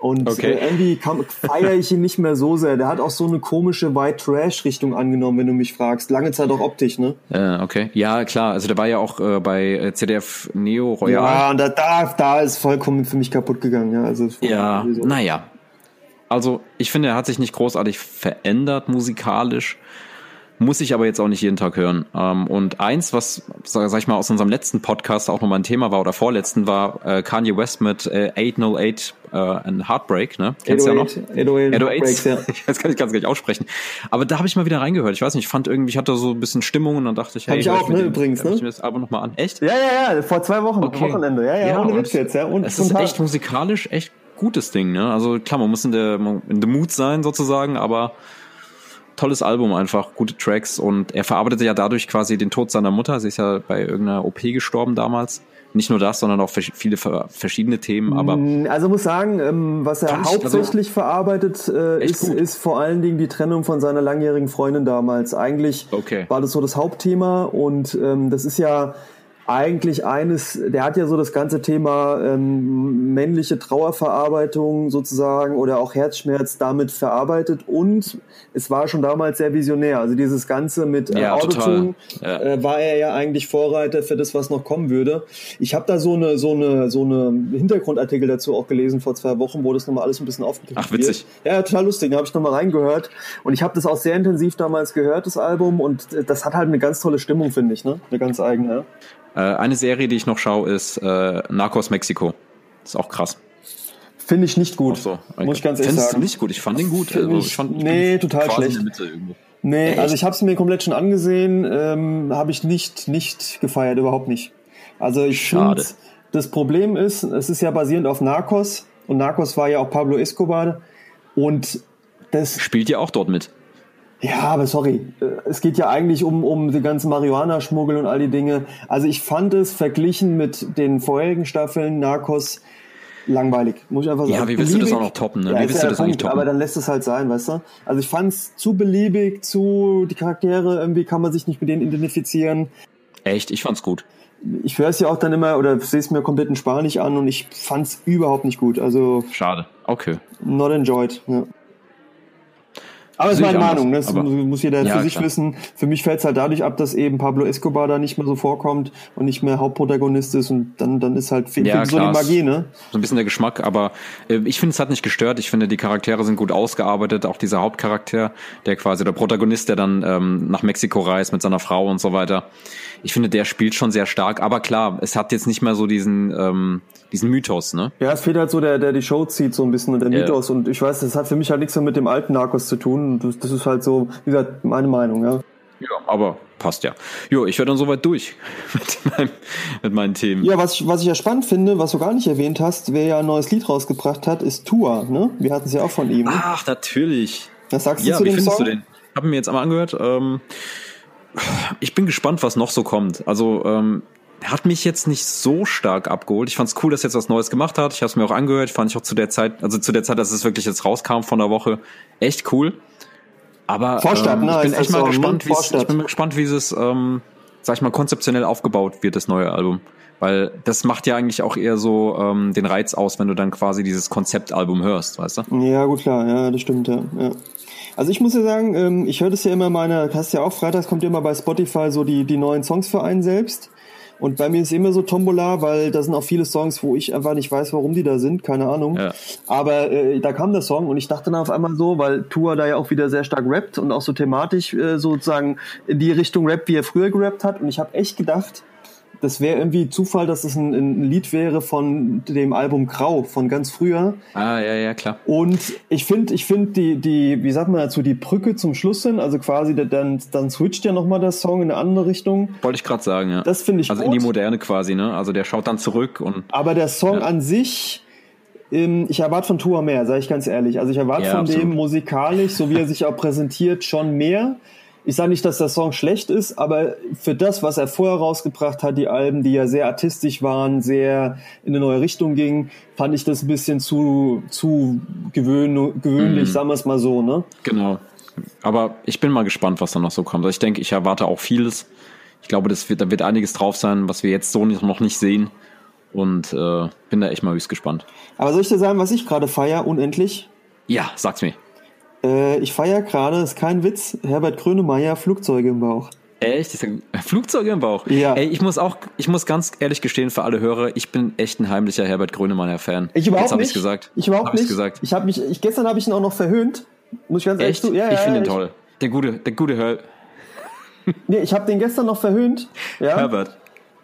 Und okay. äh, irgendwie feiere ich ihn nicht mehr so sehr. Der hat auch so eine komische White Trash Richtung angenommen, wenn du mich fragst. Lange Zeit auch optisch, ne? Äh, okay. Ja, klar. Also der war ja auch äh, bei äh, ZDF Neo Royal. Ja, und da, da, da ist vollkommen für mich kaputt gegangen. Ja, also ja naja. Also ich finde, er hat sich nicht großartig verändert musikalisch muss ich aber jetzt auch nicht jeden Tag hören. Ähm, und eins, was, sag ich mal, aus unserem letzten Podcast auch nochmal ein Thema war oder vorletzten, war äh, Kanye West mit äh, 808 äh, ein Heartbreak, ne? Kennst du ja noch? 808, 808 ja. das kann ich ganz gar nicht aussprechen. Aber da habe ich mal wieder reingehört. Ich weiß nicht, ich fand irgendwie, ich hatte so ein bisschen Stimmung und dann dachte ich, hey, hab ich auch, ne, übrigens, ne? Ich mir das Album nochmal an. Echt? Ja, ja, ja, vor zwei Wochen, okay. Wochenende. Ja, ja, ja ohne Witz jetzt, ja. Und es ist echt musikalisch echt gutes Ding, ne? Also klar, man muss in der in the mood sein sozusagen, aber tolles Album einfach, gute Tracks und er verarbeitete ja dadurch quasi den Tod seiner Mutter. Sie ist ja bei irgendeiner OP gestorben damals. Nicht nur das, sondern auch viele verschiedene Themen. Aber mm, also muss sagen, ähm, was er hauptsächlich also verarbeitet äh, ist, ist vor allen Dingen die Trennung von seiner langjährigen Freundin damals. Eigentlich okay. war das so das Hauptthema und ähm, das ist ja eigentlich eines, der hat ja so das ganze Thema ähm, männliche Trauerverarbeitung sozusagen oder auch Herzschmerz damit verarbeitet und es war schon damals sehr visionär. Also dieses Ganze mit äh, ja, Autotune ja. äh, war er ja eigentlich Vorreiter für das, was noch kommen würde. Ich habe da so eine so eine so eine Hintergrundartikel dazu auch gelesen vor zwei Wochen, wo das nochmal alles ein bisschen aufgegriffen Ach witzig. Wird. Ja, total lustig. Da habe ich nochmal reingehört und ich habe das auch sehr intensiv damals gehört, das Album und äh, das hat halt eine ganz tolle Stimmung, finde ich, ne? Eine ganz eigene. Äh, eine Serie, die ich noch schaue, ist äh, Narcos Mexiko. Ist auch krass. Finde ich nicht gut. So, okay. Muss ich ganz ehrlich Findest sagen. nicht gut? Ich fand ihn gut. Also, ich fand, nee, total schlecht. Nee, Echt? also ich habe es mir komplett schon angesehen, ähm, habe ich nicht nicht gefeiert, überhaupt nicht. Also ich finde, das Problem ist, es ist ja basierend auf Narcos und Narcos war ja auch Pablo Escobar und das spielt ja auch dort mit. Ja, aber sorry, äh, es geht ja eigentlich um, um die ganzen Marihuana-Schmuggel und all die Dinge. Also ich fand es verglichen mit den vorherigen Staffeln Narcos langweilig, muss ich einfach sagen. Ja, wie willst beliebig. du das auch noch toppen? Ne? Ja, wie willst ja du das Punkt, toppen? Aber dann lässt es halt sein, weißt du? Also ich fand es zu beliebig, zu die Charaktere, irgendwie kann man sich nicht mit denen identifizieren. Echt? Ich fand's gut. ich höre es ja auch dann immer oder sehe es mir komplett in Spanisch an und ich fand es überhaupt nicht gut. Also Schade. Okay. not enjoyed. Ja. Aber es ist meine Meinung, ne? das aber- muss jeder Ja, für sich klar. wissen. Für mich fällt es halt dadurch ab, dass eben Pablo Escobar da nicht mehr so vorkommt und nicht mehr Hauptprotagonist ist und dann, dann ist halt fehlt Ja, so die Magie, ne? So ein bisschen der Geschmack, aber äh, ich finde, es hat nicht gestört. Ich finde, die Charaktere sind gut ausgearbeitet. Auch dieser Hauptcharakter, der quasi der Protagonist, der dann ähm, nach Mexiko reist mit seiner Frau und so weiter. Ich finde, der spielt schon sehr stark. Aber klar, es hat jetzt nicht mehr so diesen ähm, diesen Mythos, ne? Ja, es fehlt halt so der, der die Show zieht so ein bisschen und der Ja. Mythos und ich weiß, das hat für mich halt nichts mehr mit dem alten Narcos zu tun. Das, das ist halt so, wie gesagt, meine Meinung, ja. Ja, aber passt ja. Jo, ich werde dann soweit durch mit, meinem, mit meinen Themen. Ja, was ich, was ich ja spannend finde, was du gar nicht erwähnt hast, wer ja ein neues Lied rausgebracht hat, ist Tua, ne? Wir hatten es ja auch von ihm. Ach, natürlich. Was sagst du Ja, zu wie dem findest Song? du den? Hab ihn mir jetzt einmal angehört. Ähm, ich bin gespannt, was noch so kommt. Also ähm, hat mich jetzt nicht so stark abgeholt. Ich fand's cool, dass er jetzt was Neues gemacht hat. Ich habe es mir auch angehört. Fand ich auch zu der Zeit, also zu der Zeit, dass es wirklich jetzt rauskam von der Woche, echt cool. Aber Vorstadt, ähm, ne, ich bin echt mal Song, gespannt, wie ich bin gespannt, wie es, ähm, sag ich mal, konzeptionell aufgebaut wird, das neue Album. Weil das macht ja eigentlich auch eher so ähm, den Reiz aus, wenn du dann quasi dieses Konzeptalbum hörst, weißt du? Ja, gut, klar, ja, das stimmt, ja. ja. Also ich muss ja sagen, ähm, ich höre das ja immer in meiner, hast ja auch freitags kommt ja immer bei Spotify so die, die neuen Songs für einen selbst. Und bei mir ist immer so Tombola, weil da sind auch viele Songs, wo ich einfach nicht weiß, warum die da sind, keine Ahnung. Ja. Aber äh, da kam der Song und ich dachte dann auf einmal so, weil Tua da ja auch wieder sehr stark rappt und auch so thematisch äh, sozusagen in die Richtung rappt, wie er früher gerappt hat. Und ich habe echt gedacht, das wäre irgendwie Zufall, dass es ein, ein Lied wäre von dem Album Grau von ganz früher. Ah, ja, ja, klar. Und ich finde, ich finde die, die, wie sagt man dazu, die Brücke zum Schluss hin, also quasi dann, dann switcht ja nochmal der Song in eine andere Richtung. Wollte ich gerade sagen, ja. Das finde ich Also gut. in die Moderne quasi, ne? Also der schaut dann zurück und Aber der Song Ja. an sich, ähm, ich erwarte von Tua mehr, sage ich ganz ehrlich. Also ich erwarte Ja, von absolut. dem musikalisch, so wie er sich auch präsentiert, schon mehr. Ich sage nicht, dass der Song schlecht ist, aber für das, was er vorher rausgebracht hat, die Alben, die ja sehr artistisch waren, sehr in eine neue Richtung gingen, fand ich das ein bisschen zu, zu gewöhn, gewöhnlich, Mhm. sagen wir es mal so, ne? genau. Aber ich bin mal gespannt, was da noch so kommt. Also ich denke, ich erwarte auch vieles. Ich glaube, das wird, da wird einiges drauf sein, was wir jetzt so nicht, noch nicht sehen. Und äh, bin da echt mal höchst gespannt. Aber soll ich dir sagen, was ich gerade feier, unendlich? Ja, sag's mir. Äh, ich feier gerade, ist kein Witz, Herbert Grönemeyer, Flugzeuge im Bauch. Echt? Flugzeuge im Bauch. Ja. Ey, ich muss auch, ich muss ganz ehrlich gestehen für alle Hörer, ich bin echt ein heimlicher Herbert Grönemeyer-Fan. Ich überhaupt Jetzt hab nicht. ich's gesagt. Ich überhaupt Hab ich's nicht. gesagt. Ich habe mich, ich, gestern habe ich ihn auch noch verhöhnt. Muss ich ganz ehrlich Echt? zu- ja, ich ja, finde ihn ja, toll. Der gute, der gute Her Nee, ich habe den gestern noch verhöhnt. Ja. Herbert.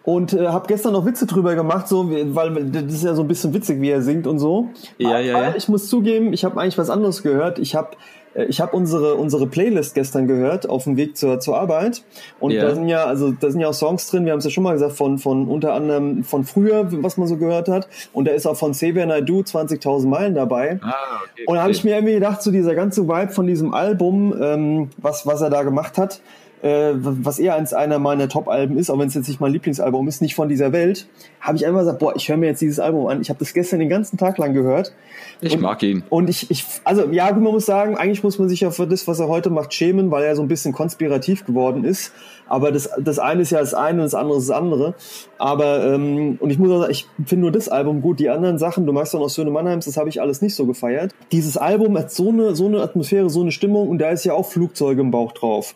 Und äh, habe gestern noch Witze drüber gemacht, so, weil das ist ja so ein bisschen witzig, wie er singt und so. Ja, ja, Aber ja. ich muss zugeben, ich habe eigentlich was anderes gehört. Ich habe äh, ich habe unsere unsere Playlist gestern gehört auf dem Weg zur zur Arbeit und Ja. da sind ja also da sind ja auch Songs drin. Wir haben es ja schon mal gesagt von von unter anderem von früher, was man so gehört hat. Und da ist auch von Xavier Naidoo 20.000 Meilen dabei. Ah, okay. Und da habe ich mir irgendwie gedacht, so dieser ganze Vibe von diesem Album, ähm, was, was er da gemacht hat, äh, was eher eins einer meiner Top-Alben ist, auch wenn es jetzt nicht mein Lieblingsalbum ist, nicht von dieser Welt, habe ich einfach gesagt, boah, ich höre mir jetzt dieses Album an. Ich habe das gestern den ganzen Tag lang gehört. ich und- mag ihn. Und ich, ich, also ja, man muss sagen, eigentlich muss man sich ja für das, was er heute macht, schämen, weil er so ein bisschen konspirativ geworden ist. Aber das, das eine ist ja das eine und das andere ist das andere. Aber, ähm, und ich muss auch sagen, ich finde nur das Album gut. Die anderen Sachen, du magst doch noch Söhne Mannheims, das habe ich alles nicht so gefeiert. Dieses Album hat so eine, so eine Atmosphäre, so eine Stimmung und da ist ja auch Flugzeuge im Bauch drauf.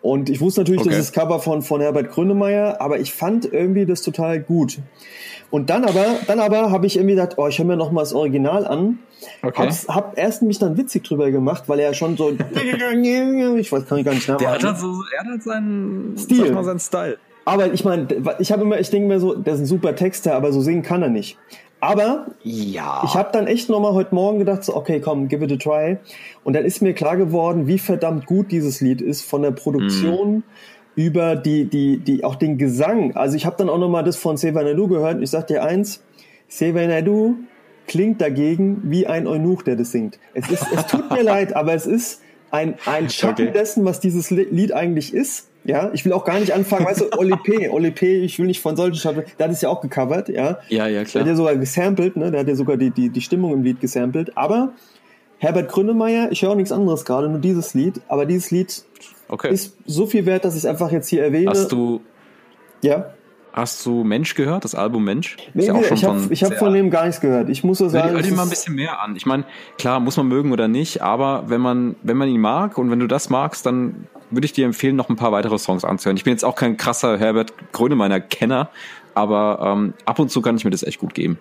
Und ich wusste natürlich, Okay. das ist Cover von, von Herbert Grönemeyer, aber ich fand irgendwie das total gut. Und dann aber, dann aber habe ich irgendwie gedacht, oh, ich höre mir noch mal das Original an. Okay. Hab's, hab erst mich dann witzig drüber gemacht, weil er schon so, ich weiß, kann ich gar nicht Der hat nachmachen. halt so, er hat seinen Stil. sag mal, seinen Style. Aber ich meine, ich habe immer, ich denke mir so, der ist ein super Texter, aber so singen kann er nicht. Aber Ja. ich habe dann echt nochmal heute Morgen gedacht, so, okay, komm, give it a try. Und dann ist mir klar geworden, wie verdammt gut dieses Lied ist von der Produktion über die, die, die, auch den Gesang. Also ich habe dann auch nochmal das von Seva Naidu gehört. Ich sag dir eins, Seva Naidu klingt dagegen wie ein Eunuch, der das singt. Es ist, es tut mir leid, aber es ist ein, ein Schatten Okay. dessen, was dieses Li- Lied eigentlich ist. Ja, ich will auch gar nicht anfangen, weißt du, Oli P, Oli P, ich will nicht von solchen Schatten, der hat es ja auch gecovert, ja. Ja, ja, Der klar. hat ja sogar gesampelt, ne? Der hat ja sogar die, die, die Stimmung im Lied gesampelt. Aber Herbert Grönemeyer, ich höre auch nichts anderes gerade, nur dieses Lied. Aber dieses Lied Okay. ist so viel wert, dass ich es einfach jetzt hier erwähne. Hast du, ja. Hast du Mensch gehört, das Album Mensch? Nee, ja ich habe hab von dem gar nichts gehört. Ich muss so sagen. Hör dir mal ein bisschen mehr an. Ich meine, klar, muss man mögen oder nicht, aber wenn man, wenn man ihn mag und wenn du das magst, dann würde ich dir empfehlen, noch ein paar weitere Songs anzuhören. Ich bin jetzt auch kein krasser Herbert Grönemeiner Kenner, aber ähm, ab und zu kann ich mir das echt gut geben.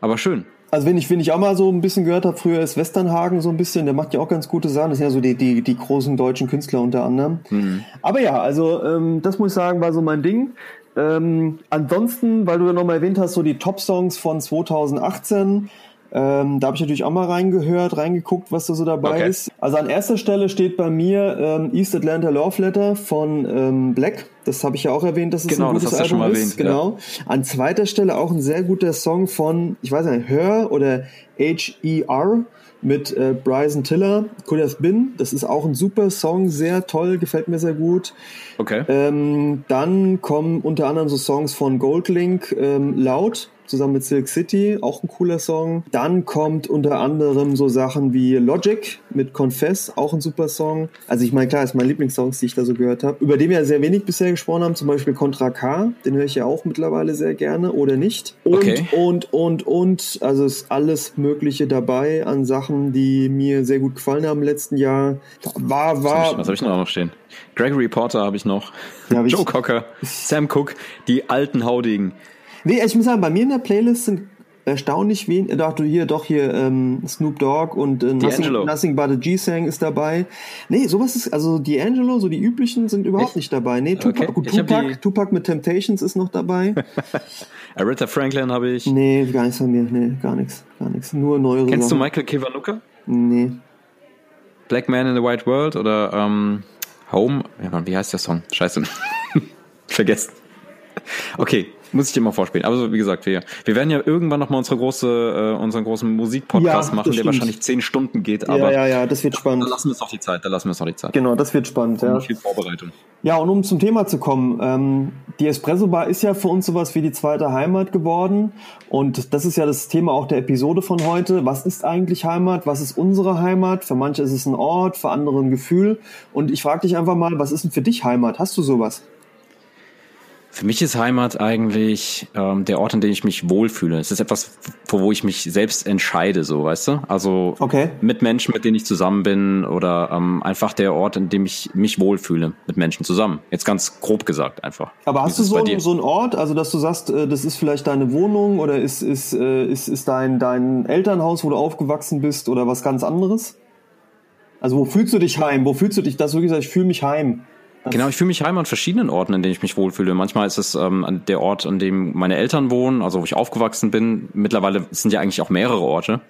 Aber schön. Also wenn ich, wenn ich auch mal so ein bisschen gehört habe, früher ist Westernhagen so ein bisschen, der macht ja auch ganz gute Sachen. Das sind ja so die, die, die großen deutschen Künstler unter anderem. Mhm. Aber ja, also ähm, das muss ich sagen, war so mein Ding. Ähm, ansonsten, weil du ja nochmal erwähnt hast, so die Top-Songs von 2018, ähm, da habe ich natürlich auch mal reingehört, reingeguckt, was da so dabei okay. ist. Also an erster Stelle steht bei mir ähm, East Atlanta Love Letter von ähm, Black. Das habe ich ja auch erwähnt, dass es genau, ein gutes das hast Album du schon mal ist. Erwähnt, genau. Ja. An zweiter Stelle auch ein sehr guter Song von, ich weiß nicht, Her oder H-E-R mit äh, Bryson Tiller, Could Have Been. Das ist auch ein super Song, sehr toll, gefällt mir sehr gut. Okay. Ähm, dann kommen unter anderem so Songs von Goldlink, ähm, Laut zusammen mit Silk City, auch ein cooler Song. Dann kommt unter anderem so Sachen wie Logic mit Confess, auch ein super Song. Also ich meine, klar, ist mein Lieblingssongs, die ich da so gehört habe. Über den wir ja sehr wenig bisher gesprochen haben, zum Beispiel Contra K, den höre ich ja auch mittlerweile sehr gerne oder nicht. Und, okay. und, und, und, also ist alles Mögliche dabei an Sachen, die mir sehr gut gefallen haben im letzten Jahr. War, war. Was habe ich, hab ich noch stehen? Gregory Porter habe ich noch. Ja, hab Joe Cocker, Sam Cook, die alten Haudigen. Nee, ich muss sagen, bei mir in der Playlist sind erstaunlich wenig. Äh, doch, du hier, doch hier ähm, Snoop Dogg und äh, Nothing, Nothing But a G-Sang ist dabei. Nee, sowas ist, also D'Angelo, so die üblichen sind überhaupt ich, nicht dabei. Nee, Tupac, okay. gut, Tupac, Tupac mit Temptations ist noch dabei. Aretha Franklin habe ich. Nee, gar nichts von mir. Nee, gar nichts. Gar nichts. Nur neuere Kennst Sachen. du Michael Kiwanuka? Nee. Black Man in the White World oder ähm, Home? Ja, wie heißt der Song? Scheiße. Vergessen. Okay, muss ich dir mal vorspielen. Aber so, wie gesagt, wir, wir werden ja irgendwann nochmal unsere große, äh, unseren großen Musikpodcast ja, machen, der wahrscheinlich zehn Stunden geht. Aber ja, ja, ja, das wird spannend. Da lassen wir uns noch die Zeit. Da lassen wir uns noch die Zeit. Genau, das wird spannend. Ja. Viel Vorbereitung. Ja, und um zum Thema zu kommen, ähm, die Espresso Bar ist ja für uns sowas wie die zweite Heimat geworden. Und das ist ja das Thema auch der Episode von heute. Was ist eigentlich Heimat? Was ist unsere Heimat? Für manche ist es ein Ort, für andere ein Gefühl. Und ich frage dich einfach mal, was ist denn für dich Heimat? Hast du sowas? Für mich ist Heimat eigentlich ähm, der Ort, an dem ich mich wohlfühle. Es ist etwas, wo ich mich selbst entscheide, so, weißt du? Also okay. mit Menschen, mit denen ich zusammen bin oder ähm, einfach der Ort, an dem ich mich wohlfühle, mit Menschen zusammen. Jetzt ganz grob gesagt einfach. Aber hast du so, ein, so einen Ort, also dass du sagst, äh, das ist vielleicht deine Wohnung oder ist, ist, äh, ist, ist dein, dein Elternhaus, wo du aufgewachsen bist oder was ganz anderes? Also wo fühlst du dich heim? Wo fühlst du dich, dass du wirklich sagst, ich fühle mich heim? Genau, ich fühle mich heim an verschiedenen Orten, in denen ich mich wohlfühle. Manchmal ist es ähm, der Ort, an dem meine Eltern wohnen, also wo ich aufgewachsen bin. Mittlerweile sind ja eigentlich auch mehrere Orte.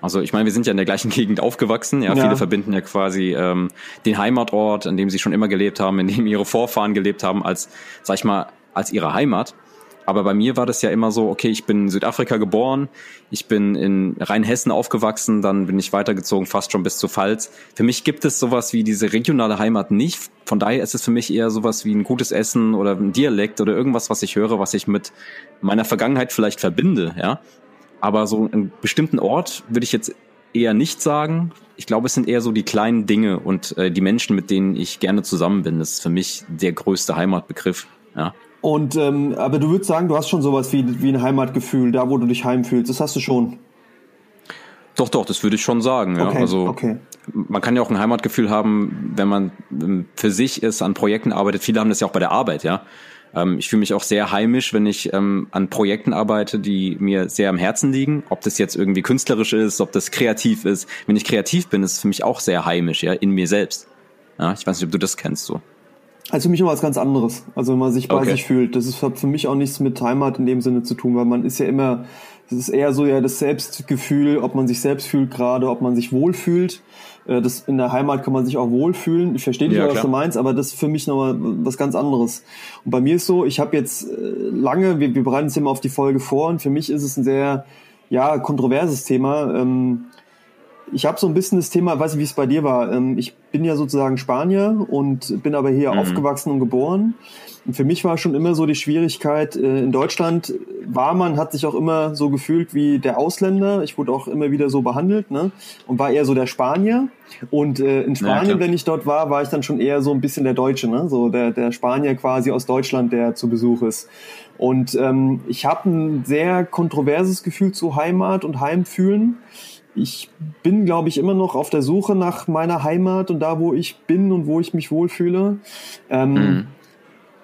Also ich meine, wir sind ja in der gleichen Gegend aufgewachsen. Ja, ja. viele verbinden ja quasi ähm, den Heimatort, in dem sie schon immer gelebt haben, in dem ihre Vorfahren gelebt haben, als, sag ich mal, als ihre Heimat. Aber bei mir war das ja immer so, okay, ich bin in Südafrika geboren, ich bin in Rheinhessen aufgewachsen, dann bin ich weitergezogen, fast schon bis zu Pfalz. Für mich gibt es sowas wie diese regionale Heimat nicht. Von daher ist es für mich eher sowas wie ein gutes Essen oder ein Dialekt oder irgendwas, was ich höre, was ich mit meiner Vergangenheit vielleicht verbinde, ja. Aber so einen bestimmten Ort würde ich jetzt eher nicht sagen. Ich glaube, es sind eher so die kleinen Dinge und äh, die Menschen, mit denen ich gerne zusammen bin. Das ist für mich der größte Heimatbegriff, ja. Und ähm, aber du würdest sagen, du hast schon sowas wie, wie ein Heimatgefühl, da wo du dich heimfühlst. Das hast du schon. Doch, doch, das würde ich schon sagen. Ja. Okay, also okay. man kann ja auch ein Heimatgefühl haben, wenn man ähm, für sich ist, an Projekten arbeitet. Viele haben das ja auch bei der Arbeit, ja. Ähm, ich fühle mich auch sehr heimisch, wenn ich ähm, an Projekten arbeite, die mir sehr am Herzen liegen. Ob das jetzt irgendwie künstlerisch ist, ob das kreativ ist. Wenn ich kreativ bin, ist es für mich auch sehr heimisch, ja, in mir selbst. Ja, ich weiß nicht, ob du das kennst so. Also für mich immer was ganz anderes. Also wenn man sich bei okay. sich fühlt. Das ist für mich auch nichts mit Heimat in dem Sinne zu tun, weil man ist ja immer, das ist eher so ja das Selbstgefühl, ob man sich selbst fühlt gerade, ob man sich wohlfühlt. Äh, das, in der Heimat kann man sich auch wohlfühlen. Ich verstehe nicht, ja, was du meinst, aber das ist für mich nochmal was ganz anderes. Und bei mir ist so, ich habe jetzt äh, lange, wir, wir bereiten uns immer auf die Folge vor und für mich ist es ein sehr, ja, kontroverses Thema. Ähm, ich habe so ein bisschen das Thema, weiß ich, wie es bei dir war. Ähm, ich bin ja sozusagen Spanier und bin aber hier mhm. aufgewachsen und geboren. Und für mich war schon immer so die Schwierigkeit, äh, in Deutschland war man, hat sich auch immer so gefühlt wie der Ausländer. Ich wurde auch immer wieder so behandelt, ne? Und war eher so der Spanier. Und äh, in Spanien, ja, wenn ich dort war, war ich dann schon eher so ein bisschen der Deutsche, ne? So der, der Spanier quasi aus Deutschland, der zu Besuch ist. Und ähm, ich habe ein sehr kontroverses Gefühl zu Heimat und Heimfühlen ich bin, glaube ich, immer noch auf der Suche nach meiner Heimat und da, wo ich bin und wo ich mich wohlfühle. Ähm, mhm.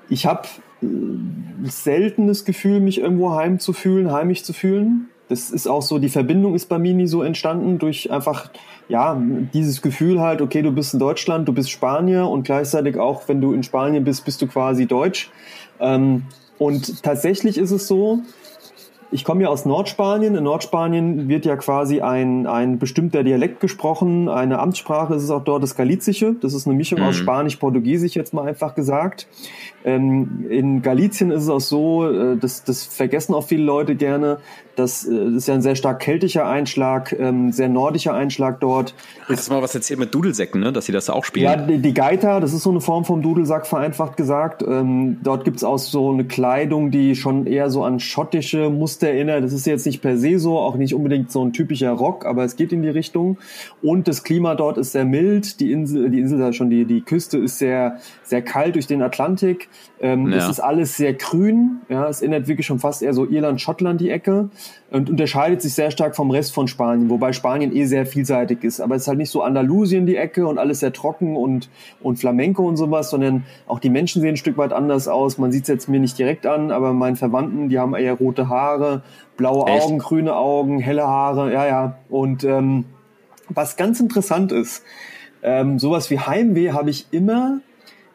Ich habe äh, selten das Gefühl, mich irgendwo heim zu fühlen, heimisch zu fühlen. Das ist auch so, die Verbindung ist bei mir nie so entstanden durch einfach, ja, dieses Gefühl halt, okay, du bist in Deutschland, du bist Spanier und gleichzeitig auch, wenn du in Spanien bist, bist du quasi Deutsch. Ähm, und tatsächlich ist es so, ich komme ja aus Nordspanien. In Nordspanien wird ja quasi ein, ein bestimmter Dialekt gesprochen. Eine Amtssprache ist es auch dort das Galizische. Das ist eine Mischung mhm. aus Spanisch-Portugiesisch, jetzt mal einfach gesagt. Ähm, in Galizien ist es auch so, äh, das, das vergessen auch viele Leute gerne, das, äh, das ist ja ein sehr stark keltischer Einschlag, ähm, sehr nordischer Einschlag dort. Hast du mal was erzählt mit Dudelsäcken, ne? dass sie das auch spielen? Ja, die, die Geiter, das ist so eine Form vom Dudelsack, vereinfacht gesagt. Ähm, dort gibt's auch so eine Kleidung, die schon eher so an schottische Muster erinnert. Das ist jetzt nicht per se so, auch nicht unbedingt so ein typischer Rock, aber es geht in die Richtung. Und das Klima dort ist sehr mild. Die Insel, die Insel da schon, die, die Küste ist sehr, sehr kalt durch den Atlantik. Ähm, ja. Es ist alles sehr grün. Ja, es erinnert wirklich schon fast eher so Irland, Schottland die Ecke und unterscheidet sich sehr stark vom Rest von Spanien, wobei Spanien eh sehr vielseitig ist. Aber es ist halt nicht so Andalusien die Ecke und alles sehr trocken und, und Flamenco und sowas, sondern auch die Menschen sehen ein Stück weit anders aus. Man sieht es jetzt mir nicht direkt an, aber meinen Verwandten, die haben eher rote Haare, blaue Echt? Augen, grüne Augen, helle Haare, ja, ja. Und ähm, was ganz interessant ist, ähm, sowas wie Heimweh habe ich immer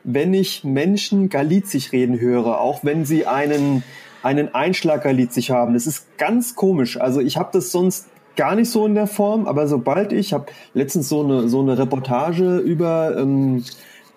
wenn ich Menschen Galizisch reden höre, auch wenn sie einen, einen Einschlag Galizisch haben. Das ist ganz komisch. Also ich habe das sonst gar nicht so in der Form, aber sobald ich, habe letztens so eine, so eine Reportage über... Ähm,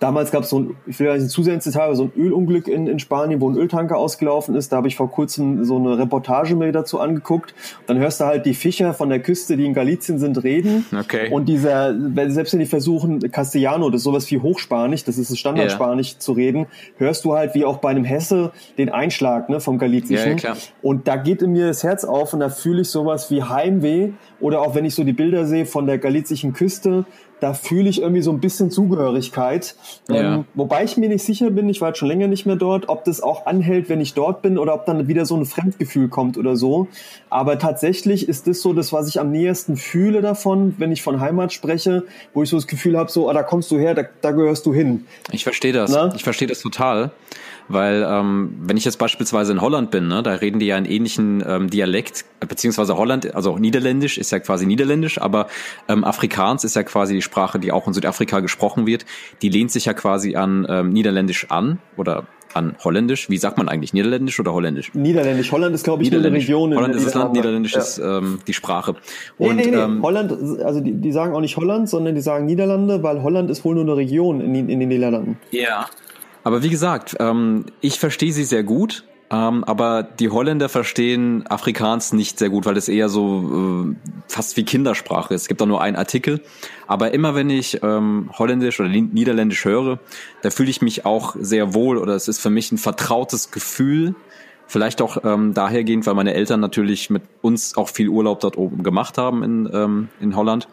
Damals gab es so ein, ich will nicht zu sehr ins Detail, so ein Ölunglück in, in Spanien, wo ein Öltanker ausgelaufen ist. Da habe ich vor kurzem so eine Reportage mir dazu angeguckt. Dann hörst du halt die Fischer von der Küste, die in Galizien sind, reden. Okay. Und dieser, selbst wenn die versuchen, Castellano, das ist sowas wie Hochspanisch, das ist das Standardspanisch yeah. zu reden, hörst du halt wie auch bei einem Hesse den Einschlag ne, vom Galizischen. Ja, klar. Und da geht in mir das Herz auf und da fühle ich sowas wie Heimweh. Oder auch wenn ich so die Bilder sehe von der galizischen Küste, da fühle ich irgendwie so ein bisschen Zugehörigkeit. Ja. Ähm, wobei ich mir nicht sicher bin, ich war jetzt schon länger nicht mehr dort, ob das auch anhält, wenn ich dort bin oder ob dann wieder so ein Fremdgefühl kommt oder so. Aber tatsächlich ist das so das, was ich am nähersten fühle davon, wenn ich von Heimat spreche, wo ich so das Gefühl habe, so, ah, da kommst du her, da, da gehörst du hin. Ich verstehe das. Na? Ich verstehe das total. Weil ähm, wenn ich jetzt beispielsweise in Holland bin, ne, da reden die ja einen ähnlichen ähm, Dialekt, beziehungsweise Holland, also Niederländisch ist ja quasi Niederländisch, aber ähm, Afrikaans ist ja quasi die Sprache, die auch in Südafrika gesprochen wird. Die lehnt sich ja quasi an ähm, Niederländisch an oder an Holländisch. Wie sagt man eigentlich? Niederländisch oder Holländisch? Niederländisch. Holland ist, glaube ich, eine Region. Holland ist das Land, Niederländisch ja. ist ähm, die Sprache. Und, nee, nee, nee. Ähm, Holland, also die, die sagen auch nicht Holland, sondern die sagen Niederlande, weil Holland ist wohl nur eine Region in, in den Niederlanden. Ja. Aber wie gesagt, ähm, ich verstehe sie sehr gut, ähm, aber die Holländer verstehen Afrikaans nicht sehr gut, weil es eher so äh, fast wie Kindersprache ist. Es gibt da nur einen Artikel. Aber immer wenn ich ähm, Holländisch oder Niederländisch höre, da fühle ich mich auch sehr wohl oder es ist für mich ein vertrautes Gefühl. Vielleicht auch ähm, dahergehend, weil meine Eltern natürlich mit uns auch viel Urlaub dort oben gemacht haben in, ähm, in Holland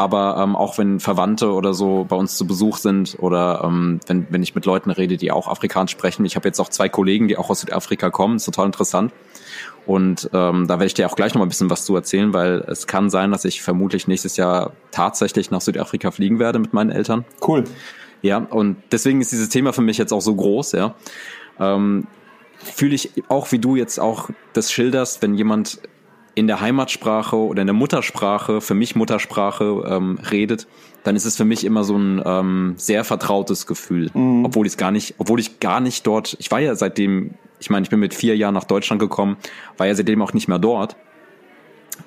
aber ähm, auch wenn Verwandte oder so bei uns zu Besuch sind oder ähm, wenn, wenn ich mit Leuten rede, die auch Afrikaans sprechen. Ich habe jetzt auch zwei Kollegen, die auch aus Südafrika kommen, ist total interessant. Und ähm, da werde ich dir auch gleich noch mal ein bisschen was zu erzählen, weil es kann sein, dass ich vermutlich nächstes Jahr tatsächlich nach Südafrika fliegen werde mit meinen Eltern. Cool. Ja, und deswegen ist dieses Thema für mich jetzt auch so groß, ja. Ähm, Fühle ich auch, wie du jetzt auch das schilderst, wenn jemand in der Heimatsprache oder in der Muttersprache, für mich Muttersprache ähm, redet, dann ist es für mich immer so ein ähm, sehr vertrautes Gefühl, mhm. obwohl ich es gar nicht, obwohl ich gar nicht dort, ich war ja seitdem, ich meine, ich bin mit vier Jahren nach Deutschland gekommen, war ja seitdem auch nicht mehr dort.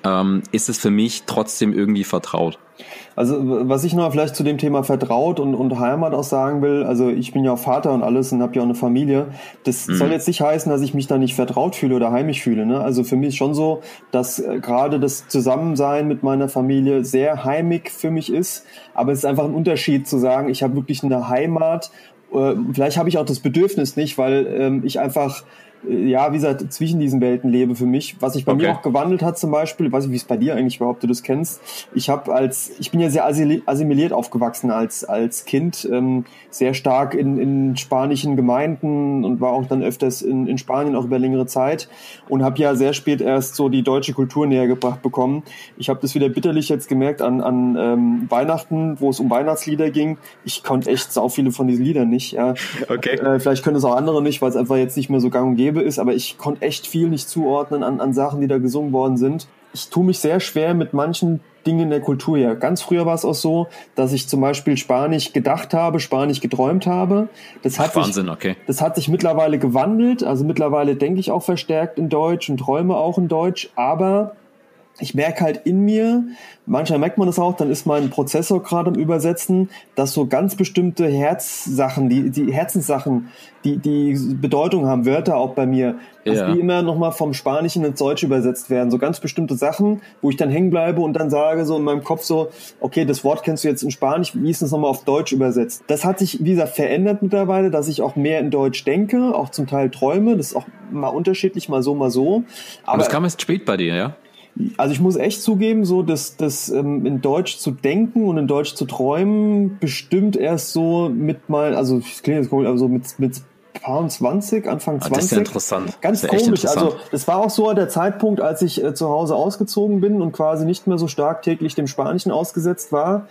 Ähm, ist es für mich trotzdem irgendwie vertraut. Also was ich noch vielleicht zu dem Thema vertraut und, und Heimat auch sagen will, also ich bin ja auch Vater und alles und habe ja auch eine Familie. Das mhm. soll jetzt nicht heißen, dass ich mich da nicht vertraut fühle oder heimisch fühle. Ne? Also für mich ist schon so, dass äh, gerade das Zusammensein mit meiner Familie sehr heimig für mich ist. Aber es ist einfach ein Unterschied zu sagen, ich habe wirklich eine Heimat. Äh, vielleicht habe ich auch das Bedürfnis nicht, weil ähm, ich einfach ja, wie gesagt, zwischen diesen Welten lebe für mich. Was sich bei okay. mir auch gewandelt hat zum Beispiel, weiß ich, wie es bei dir eigentlich überhaupt, du das kennst. Ich habe als, ich bin ja sehr assimiliert aufgewachsen als, als Kind, ähm, sehr stark in, in spanischen Gemeinden und war auch dann öfters in, in Spanien auch über längere Zeit und habe ja sehr spät erst so die deutsche Kultur näher gebracht bekommen. Ich habe das wieder bitterlich jetzt gemerkt an, an ähm, Weihnachten, wo es um Weihnachtslieder ging. Ich konnte echt sau viele von diesen Liedern nicht. Ja. Okay. Äh, vielleicht können es auch andere nicht, weil es einfach jetzt nicht mehr so gang und gäbe gäbe ist, aber ich konnte echt viel nicht zuordnen an, an Sachen, die da gesungen worden sind. Ich tue mich sehr schwer mit manchen Dingen der Kultur hier. Ganz früher war es auch so, dass ich zum Beispiel Spanisch gedacht habe, Spanisch geträumt habe. Das hat Ach, Wahnsinn, sich, okay. Das hat sich mittlerweile gewandelt. Also mittlerweile denke ich auch verstärkt in Deutsch und träume auch in Deutsch. Aber ich merke halt in mir, manchmal merkt man das auch, dann ist mein Prozessor gerade am Übersetzen, dass so ganz bestimmte Herzsachen, die, die Herzenssachen, die, die Bedeutung haben, Wörter auch bei mir, dass ja. die immer nochmal vom Spanischen ins Deutsche übersetzt werden. So ganz bestimmte Sachen, wo ich dann hängen bleibe und dann sage so in meinem Kopf so, okay, das Wort kennst du jetzt in Spanisch, wie ist das nochmal auf Deutsch übersetzt? Das hat sich, wie gesagt, verändert mittlerweile, dass ich auch mehr in Deutsch denke, auch zum Teil träume. Das ist auch mal unterschiedlich, mal so, mal so. Aber und das kam erst spät bei dir, ja? Also ich muss echt zugeben, so dass das ähm, in Deutsch zu denken und in Deutsch zu träumen bestimmt erst so mit mal, also ich klingt jetzt komisch, also mit mit paar 20, Anfang 20. Ah, das ist ja interessant. Ganz ja komisch. Also das war auch so der Zeitpunkt, als ich äh, zu Hause ausgezogen bin und quasi nicht mehr so stark täglich dem Spanischen ausgesetzt war.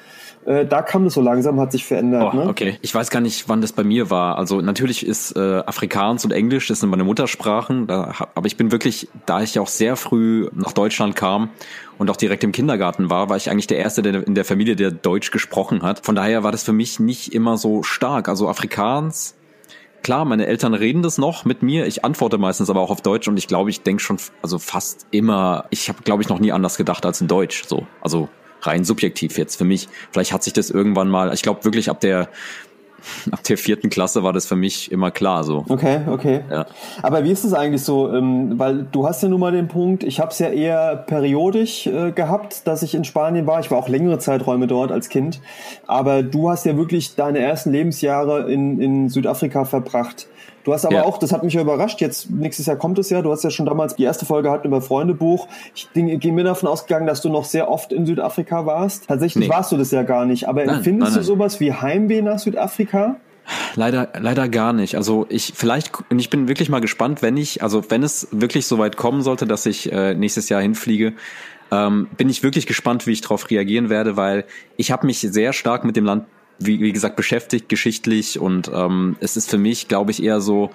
Äh, da kam es so langsam, hat sich verändert. Oh, ne? Okay, ich weiß gar nicht, wann das bei mir war. Also natürlich ist äh, Afrikaans und Englisch, das sind meine Muttersprachen. Da, aber ich bin wirklich, da ich ja auch sehr früh nach Deutschland kam und auch direkt im Kindergarten war, war ich eigentlich der Erste der in der Familie, der Deutsch gesprochen hat. Von daher war das für mich nicht immer so stark. Also Afrikaans, klar, meine Eltern reden das noch mit mir. Ich antworte meistens aber auch auf Deutsch und ich glaube, ich denke schon, also fast immer, ich habe, glaube ich, noch nie anders gedacht als in Deutsch. So, also rein subjektiv jetzt für mich. Vielleicht hat sich das irgendwann mal, ich glaube wirklich ab der ab der vierten Klasse war das für mich immer klar so. Okay, okay. Ja. Aber wie ist es eigentlich so? Ähm, weil du hast ja nun mal den Punkt, ich habe es ja eher periodisch äh, gehabt, dass ich in Spanien war. Ich war auch längere Zeiträume dort als Kind. Aber du hast ja wirklich deine ersten Lebensjahre in, in Südafrika verbracht. Du hast aber ja. auch, das hat mich ja überrascht, jetzt nächstes Jahr kommt es ja, du hast ja schon damals die erste Folge gehabt über Freundebuch. Ich gehe mir davon ausgegangen, dass du noch sehr oft in Südafrika warst. Tatsächlich nee. warst du das ja gar nicht. Aber nein, empfindest nein, nein. du sowas wie Heimweh nach Südafrika? Leider, leider gar nicht. Also ich vielleicht, ich bin wirklich mal gespannt, wenn ich, also wenn es wirklich so weit kommen sollte, dass ich äh, nächstes Jahr hinfliege, ähm, bin ich wirklich gespannt, wie ich darauf reagieren werde, weil ich habe mich sehr stark mit dem Land wie, wie gesagt, beschäftigt geschichtlich und ähm, es ist für mich, glaube ich, eher so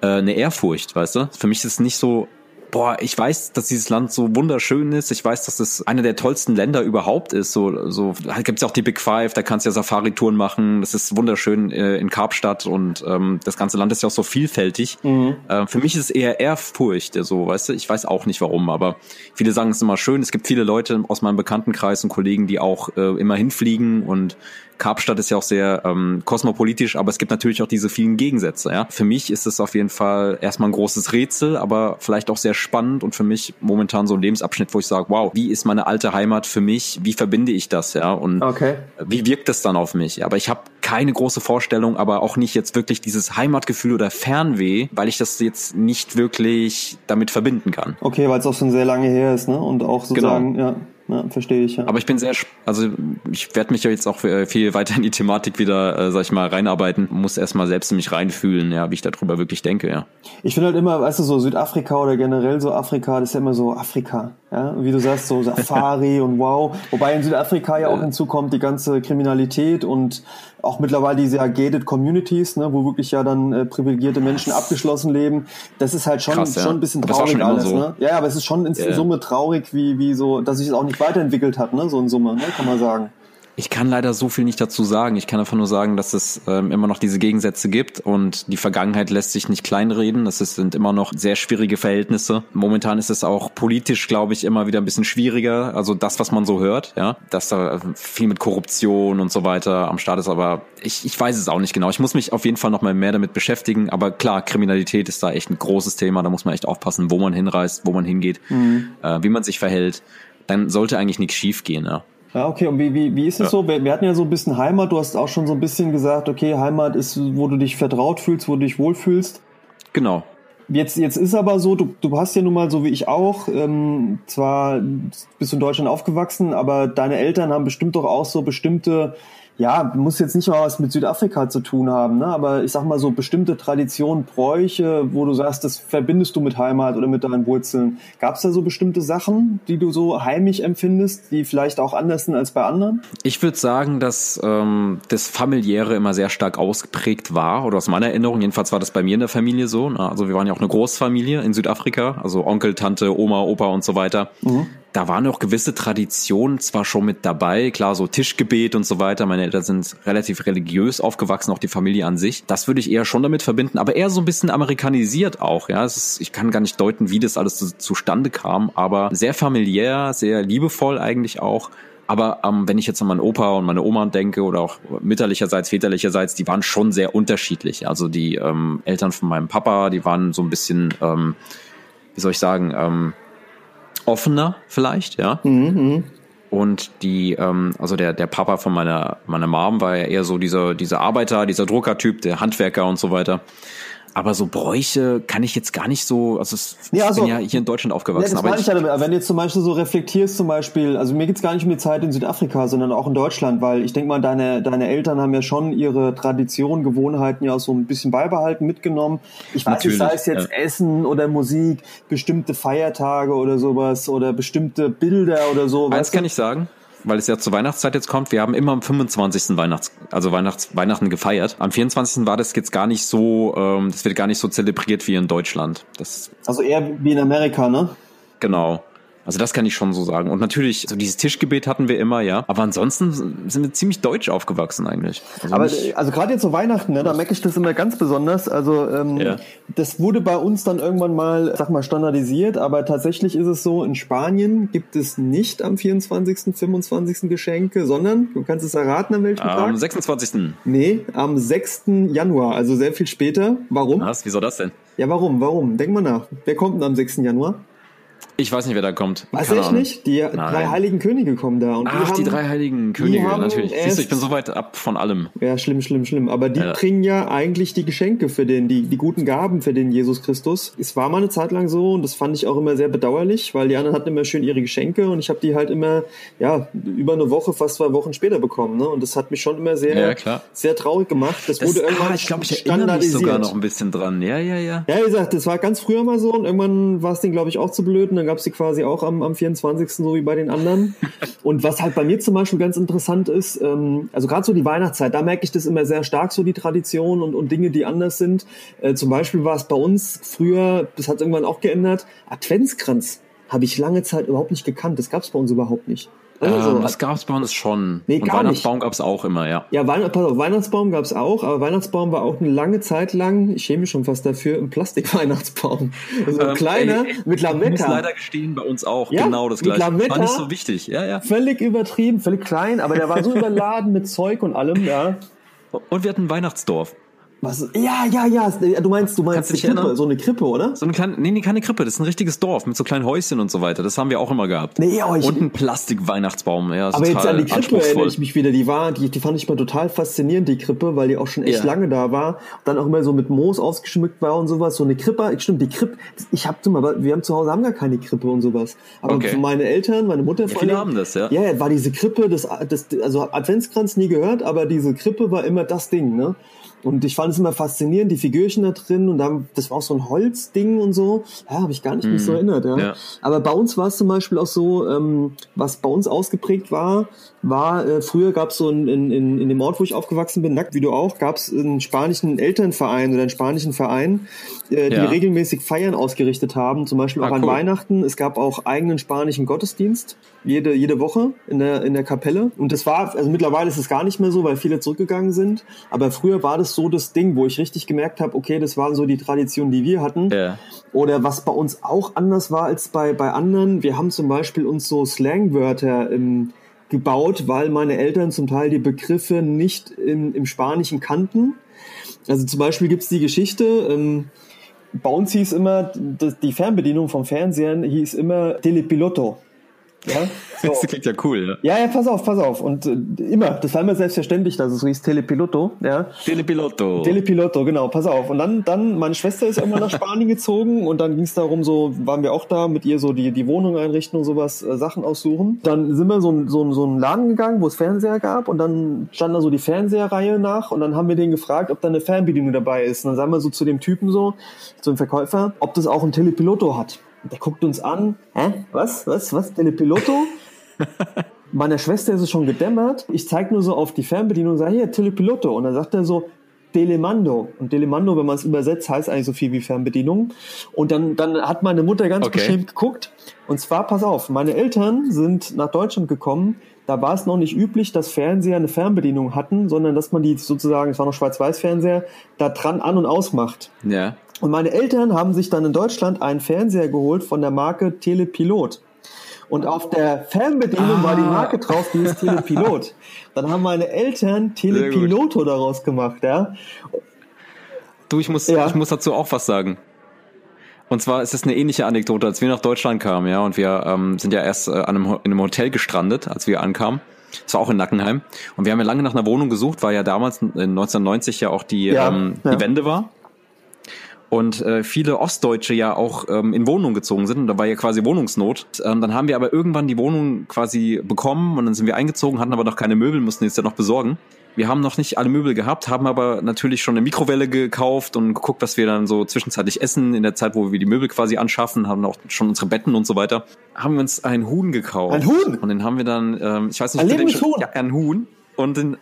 äh, eine Ehrfurcht, weißt du? Für mich ist es nicht so boah, ich weiß, dass dieses Land so wunderschön ist. Ich weiß, dass es einer der tollsten Länder überhaupt ist. So, so da gibt's ja auch die Big Five, da kannst du ja Safari-Touren machen. Das ist wunderschön äh, in Karpstadt und ähm, das ganze Land ist ja auch so vielfältig. Mhm. Äh, für mich ist es eher Ehrfurcht, so, weißt du. Ich weiß auch nicht warum, aber viele sagen es ist immer schön. Es gibt viele Leute aus meinem Bekanntenkreis und Kollegen, die auch äh, immer hinfliegen und Karpstadt ist ja auch sehr ähm, kosmopolitisch, aber es gibt natürlich auch diese vielen Gegensätze. Ja? Für mich ist es auf jeden Fall erstmal ein großes Rätsel, aber vielleicht auch sehr spannend und für mich momentan so ein Lebensabschnitt, wo ich sage, wow, wie ist meine alte Heimat für mich? Wie verbinde ich das? Ja, und okay. wie wirkt das dann auf mich? Aber ich habe keine große Vorstellung, aber auch nicht jetzt wirklich dieses Heimatgefühl oder Fernweh, weil ich das jetzt nicht wirklich damit verbinden kann. Okay, weil es auch schon sehr lange her ist, ne? Und auch sozusagen, genau. ja. Ja, verstehe ich. Ja. Aber ich bin sehr, also ich werde mich ja jetzt auch äh, viel weiter in die Thematik wieder, äh, sag ich mal, reinarbeiten. Muss erstmal selbst in mich reinfühlen, ja, wie ich darüber wirklich denke, ja. Ich finde halt immer, weißt du, so Südafrika oder generell so Afrika, das ist ja immer so Afrika. Ja, wie du sagst, so Safari und wow. Wobei in Südafrika ja auch hinzukommt die ganze Kriminalität und auch mittlerweile diese gated Communities, ne, wo wirklich ja dann äh, privilegierte Menschen abgeschlossen leben. Das ist halt schon, Krass, ja. schon ein bisschen traurig alles. So. Ne? Ja, aber es ist schon in yeah. Summe traurig, wie, wie so, dass sich es auch nicht weiterentwickelt hat, ne, so in Summe, ne, kann man sagen. Ich kann leider so viel nicht dazu sagen. Ich kann einfach nur sagen, dass es ähm, immer noch diese Gegensätze gibt und die Vergangenheit lässt sich nicht kleinreden. Das ist, sind immer noch sehr schwierige Verhältnisse. Momentan ist es auch politisch, glaube ich, immer wieder ein bisschen schwieriger. Also das, was man so hört, ja, dass da viel mit Korruption und so weiter am Start ist. Aber ich, ich weiß es auch nicht genau. Ich muss mich auf jeden Fall noch mal mehr damit beschäftigen. Aber klar, Kriminalität ist da echt ein großes Thema. Da muss man echt aufpassen, wo man hinreist, wo man hingeht, mhm. äh, wie man sich verhält. Dann sollte eigentlich nichts schief gehen. Ja. Ja, okay. Und wie, wie, wie ist es ja. so? Wir, wir, hatten ja so ein bisschen Heimat. Du hast auch schon so ein bisschen gesagt, okay, Heimat ist, wo du dich vertraut fühlst, wo du dich wohlfühlst. Genau. Jetzt, jetzt ist aber so, du, du hast ja nun mal so wie ich auch, ähm, zwar bist du in Deutschland aufgewachsen, aber deine Eltern haben bestimmt doch auch so bestimmte ja, muss jetzt nicht mal was mit Südafrika zu tun haben, ne? aber ich sag mal so bestimmte Traditionen, Bräuche, wo du sagst, das verbindest du mit Heimat oder mit deinen Wurzeln. Gab es da so bestimmte Sachen, die du so heimisch empfindest, die vielleicht auch anders sind als bei anderen? Ich würde sagen, dass ähm, das Familiäre immer sehr stark ausgeprägt war, oder aus meiner Erinnerung, jedenfalls war das bei mir in der Familie so. Ne? Also wir waren ja auch eine Großfamilie in Südafrika, also Onkel, Tante, Oma, Opa und so weiter. Mhm da waren auch gewisse Traditionen zwar schon mit dabei, klar, so Tischgebet und so weiter. Meine Eltern sind relativ religiös aufgewachsen, auch die Familie an sich. Das würde ich eher schon damit verbinden, aber eher so ein bisschen amerikanisiert auch, ja. Ist, ich kann gar nicht deuten, wie das alles zu, zustande kam, aber sehr familiär, sehr liebevoll eigentlich auch. Aber ähm, wenn ich jetzt an meinen Opa und meine Oma denke oder auch mütterlicherseits, väterlicherseits, die waren schon sehr unterschiedlich. Also die ähm, Eltern von meinem Papa, die waren so ein bisschen, ähm, wie soll ich sagen, ähm, offener vielleicht, ja. Mhm, mhm, und die, ähm, also der, der Papa von meiner, meiner Mom war ja eher so dieser, dieser Arbeiter, dieser Druckertyp, der Handwerker und so weiter. Aber so Bräuche kann ich jetzt gar nicht so, also, es, ja, also ich bin ja hier in Deutschland aufgewachsen. Ja, das aber ich, ja wenn du jetzt zum Beispiel so reflektierst, zum Beispiel, also mir geht's gar nicht um die Zeit in Südafrika, sondern auch in Deutschland, weil ich denke mal, deine, deine Eltern haben ja schon ihre Tradition, Gewohnheiten ja so ein bisschen beibehalten, mitgenommen. Ich weiß nicht, sei es jetzt ja. Essen oder Musik, bestimmte Feiertage oder sowas oder bestimmte Bilder oder so. Eins kann ich sagen weil es ja zur Weihnachtszeit jetzt kommt. Wir haben immer am 25. Weihnachts, also Weihnachts, Weihnachten gefeiert. Am 24. war das jetzt gar nicht so, ähm, das wird gar nicht so zelebriert wie in Deutschland. Das also eher wie in Amerika, ne? Genau. Also das kann ich schon so sagen. Und natürlich, so dieses Tischgebet hatten wir immer, ja. Aber ansonsten sind wir ziemlich deutsch aufgewachsen eigentlich. Also Aber also gerade jetzt so Weihnachten, ne, da merke ich das immer ganz besonders. Also ähm, ja. das wurde bei uns dann irgendwann mal, sag mal, standardisiert. Aber tatsächlich ist es so, in Spanien gibt es nicht am 24., 25. Geschenke, sondern, du kannst es erraten, an welchem am Tag? Am 26. Nee, am 6. Januar, also sehr viel später. Warum? Was? Wieso das denn? Ja, warum? Warum? Denk mal nach. Wer kommt denn am 6. Januar? Ich weiß nicht, wer da kommt. Weiß ich nicht? Die Nein. drei heiligen Könige kommen da. Und Ach, die, haben, die drei heiligen Könige, natürlich. Siehst du, ich bin so weit ab von allem. Ja, schlimm, schlimm, schlimm. Aber die ja. bringen ja eigentlich die Geschenke für den, die, die guten Gaben für den Jesus Christus. Es war mal eine Zeit lang so und das fand ich auch immer sehr bedauerlich, weil die anderen hatten immer schön ihre Geschenke und ich habe die halt immer, ja, über eine Woche, fast zwei Wochen später bekommen. Ne? Und das hat mich schon immer sehr, ja, sehr traurig gemacht. Das, das wurde irgendwann ah, ich glaube, ich erinnere mich sogar noch ein bisschen dran. Ja, ja, ja. Ja, wie gesagt, das war ganz früher mal so und irgendwann war es denen, glaube ich, auch zu blöd und dann gab es die quasi auch am, am 24. so wie bei den anderen. Und was halt bei mir zum Beispiel ganz interessant ist, ähm, also gerade so die Weihnachtszeit, da merke ich das immer sehr stark, so die Tradition und, und Dinge, die anders sind. Äh, zum Beispiel war es bei uns früher, das hat irgendwann auch geändert, Adventskranz habe ich lange Zeit überhaupt nicht gekannt. Das gab es bei uns überhaupt nicht. Also, ähm, das gab es bei uns schon. Nee, und Weihnachtsbaum gab es auch immer, ja. Ja, Weihn pass auf, Weihnachtsbaum gab es auch, aber Weihnachtsbaum war auch eine lange Zeit lang, ich schäme mich schon fast dafür, ein Plastik-Weihnachtsbaum. So ein ähm, kleiner ey, mit Lametta. Ich muss leider gestehen, bei uns auch ja, genau das gleiche. Lametta, war nicht so wichtig, ja, ja. Völlig übertrieben, völlig klein, aber der war so überladen mit Zeug und allem, ja. Und wir hatten ein Weihnachtsdorf. Was? Ja, ja, ja. Du meinst, du meinst eine Krippe, so eine Krippe, oder? So eine kleine, nee, nee, keine Krippe. Das ist ein richtiges Dorf mit so kleinen Häuschen und so weiter. Das haben wir auch immer gehabt. Nee, oh, ich, und ein Plastik-Weihnachtsbaum. Ja, aber jetzt an die Krippe erinnere ich mich wieder. Die war, die, die fand ich mal total faszinierend, die Krippe, weil die auch schon echt ja. lange da war. Und dann auch immer so mit Moos ausgeschmückt war und sowas. So eine Krippe, stimmt, die Krippe. Ich hab mal, wir haben zu Hause haben gar keine Krippe und sowas. Aber okay. meine Eltern, meine Mutter, ja, viele haben das, ja. Ja, war diese Krippe, das, das, also Adventskranz nie gehört, aber diese Krippe war immer das Ding, ne? Und ich fand es immer faszinierend, die Figürchen da drin und dann, das war auch so ein Holzding und so. Ja, habe ich gar nicht mm. mich so mhm. erinnert. Ja. ja. Aber bei uns war es zum Beispiel auch so, ähm, was bei uns ausgeprägt war, war, äh, früher gab es so in, in, in dem Ort, wo ich aufgewachsen bin, nackt wie du auch, gab es einen spanischen Elternverein oder einen spanischen Verein, äh, die Ja. regelmäßig Feiern ausgerichtet haben, zum Beispiel auch Ah, an cool. Weihnachten. Es gab auch eigenen spanischen Gottesdienst, jede, jede Woche in der, in der Kapelle. Und das war, also mittlerweile ist es gar nicht mehr so, weil viele zurückgegangen sind. Aber früher war das so das Ding, wo ich richtig gemerkt habe, okay, das waren so die Traditionen, die wir hatten. Ja. Oder was bei uns auch anders war als bei, bei anderen, wir haben zum Beispiel uns so Slangwörter ähm, gebaut, weil meine Eltern zum Teil die Begriffe nicht im, im Spanischen kannten. Also zum Beispiel gibt's die Geschichte, ähm, bei uns hieß immer, die Fernbedienung vom Fernsehen hieß immer Telepiloto. Ja, so. Das klingt ja cool, ja. ja, ja, pass auf, pass auf. Und äh, immer, das war immer selbstverständlich, dass es so hieß Telepiloto. Ja. Telepiloto. Telepiloto, genau, pass auf. Und dann, dann, meine Schwester ist irgendwann nach Spanien gezogen und dann ging es darum, so, waren wir auch da, mit ihr so die, die Wohnung einrichten und sowas, äh, Sachen aussuchen. Dann sind wir so, ein- so, ein- so einen Laden gegangen, wo es Fernseher gab und dann stand da so die Fernseherreihe nach und dann haben wir den gefragt, ob da eine Fernbedienung dabei ist. Und dann sagen wir so zu dem Typen so, zu dem Verkäufer, ob das auch ein Telepiloto hat. Der guckt uns an, hä? Was? Was? Was? Telepiloto? Meiner Schwester ist es schon gedämmert. Ich zeige nur so auf die Fernbedienung und sage, hier, Telepiloto. Und dann sagt er so, Telemando. Und Telemando, wenn man es übersetzt, heißt eigentlich so viel wie Fernbedienung. Und dann, dann hat meine Mutter ganz Okay. beschämt geguckt. Und zwar, pass auf, meine Eltern sind nach Deutschland gekommen. Da war es noch nicht üblich, dass Fernseher eine Fernbedienung hatten, sondern dass man die sozusagen, es war noch Schwarz-Weiß-Fernseher, da dran an- und ausmacht. Ja. Und meine Eltern haben sich dann in Deutschland einen Fernseher geholt von der Marke Telepilot. Und auf der Fernbedienung war die Ah. Marke drauf, die ist Telepilot. Dann haben meine Eltern Telepiloto daraus gemacht, ja. Du, ich muss, Ja. ich muss dazu auch was sagen. Und zwar ist es eine ähnliche Anekdote, als wir nach Deutschland kamen, ja, und wir ähm, sind ja erst äh, an einem, in einem Hotel gestrandet, als wir ankamen. Das war auch in Nackenheim. Und wir haben ja lange nach einer Wohnung gesucht, weil ja damals in 1990 ja auch die, Ja, ähm, ja. die Wende war. Und äh, viele Ostdeutsche ja auch ähm, in Wohnungen gezogen sind und da war ja quasi Wohnungsnot. Ähm, dann haben wir aber irgendwann die Wohnung quasi bekommen und dann sind wir eingezogen, hatten aber noch keine Möbel, mussten jetzt ja noch besorgen. Wir haben noch nicht alle Möbel gehabt, haben aber natürlich schon eine Mikrowelle gekauft und geguckt, was wir dann so zwischenzeitlich essen in der Zeit, wo wir die Möbel quasi anschaffen, haben auch schon unsere Betten und so weiter. Haben wir uns ein Huhn gekauft. Ein Huhn? Und den haben wir dann, ähm, ich weiß nicht, Ein lebendes Huhn? Ja, ein Huhn. Und den,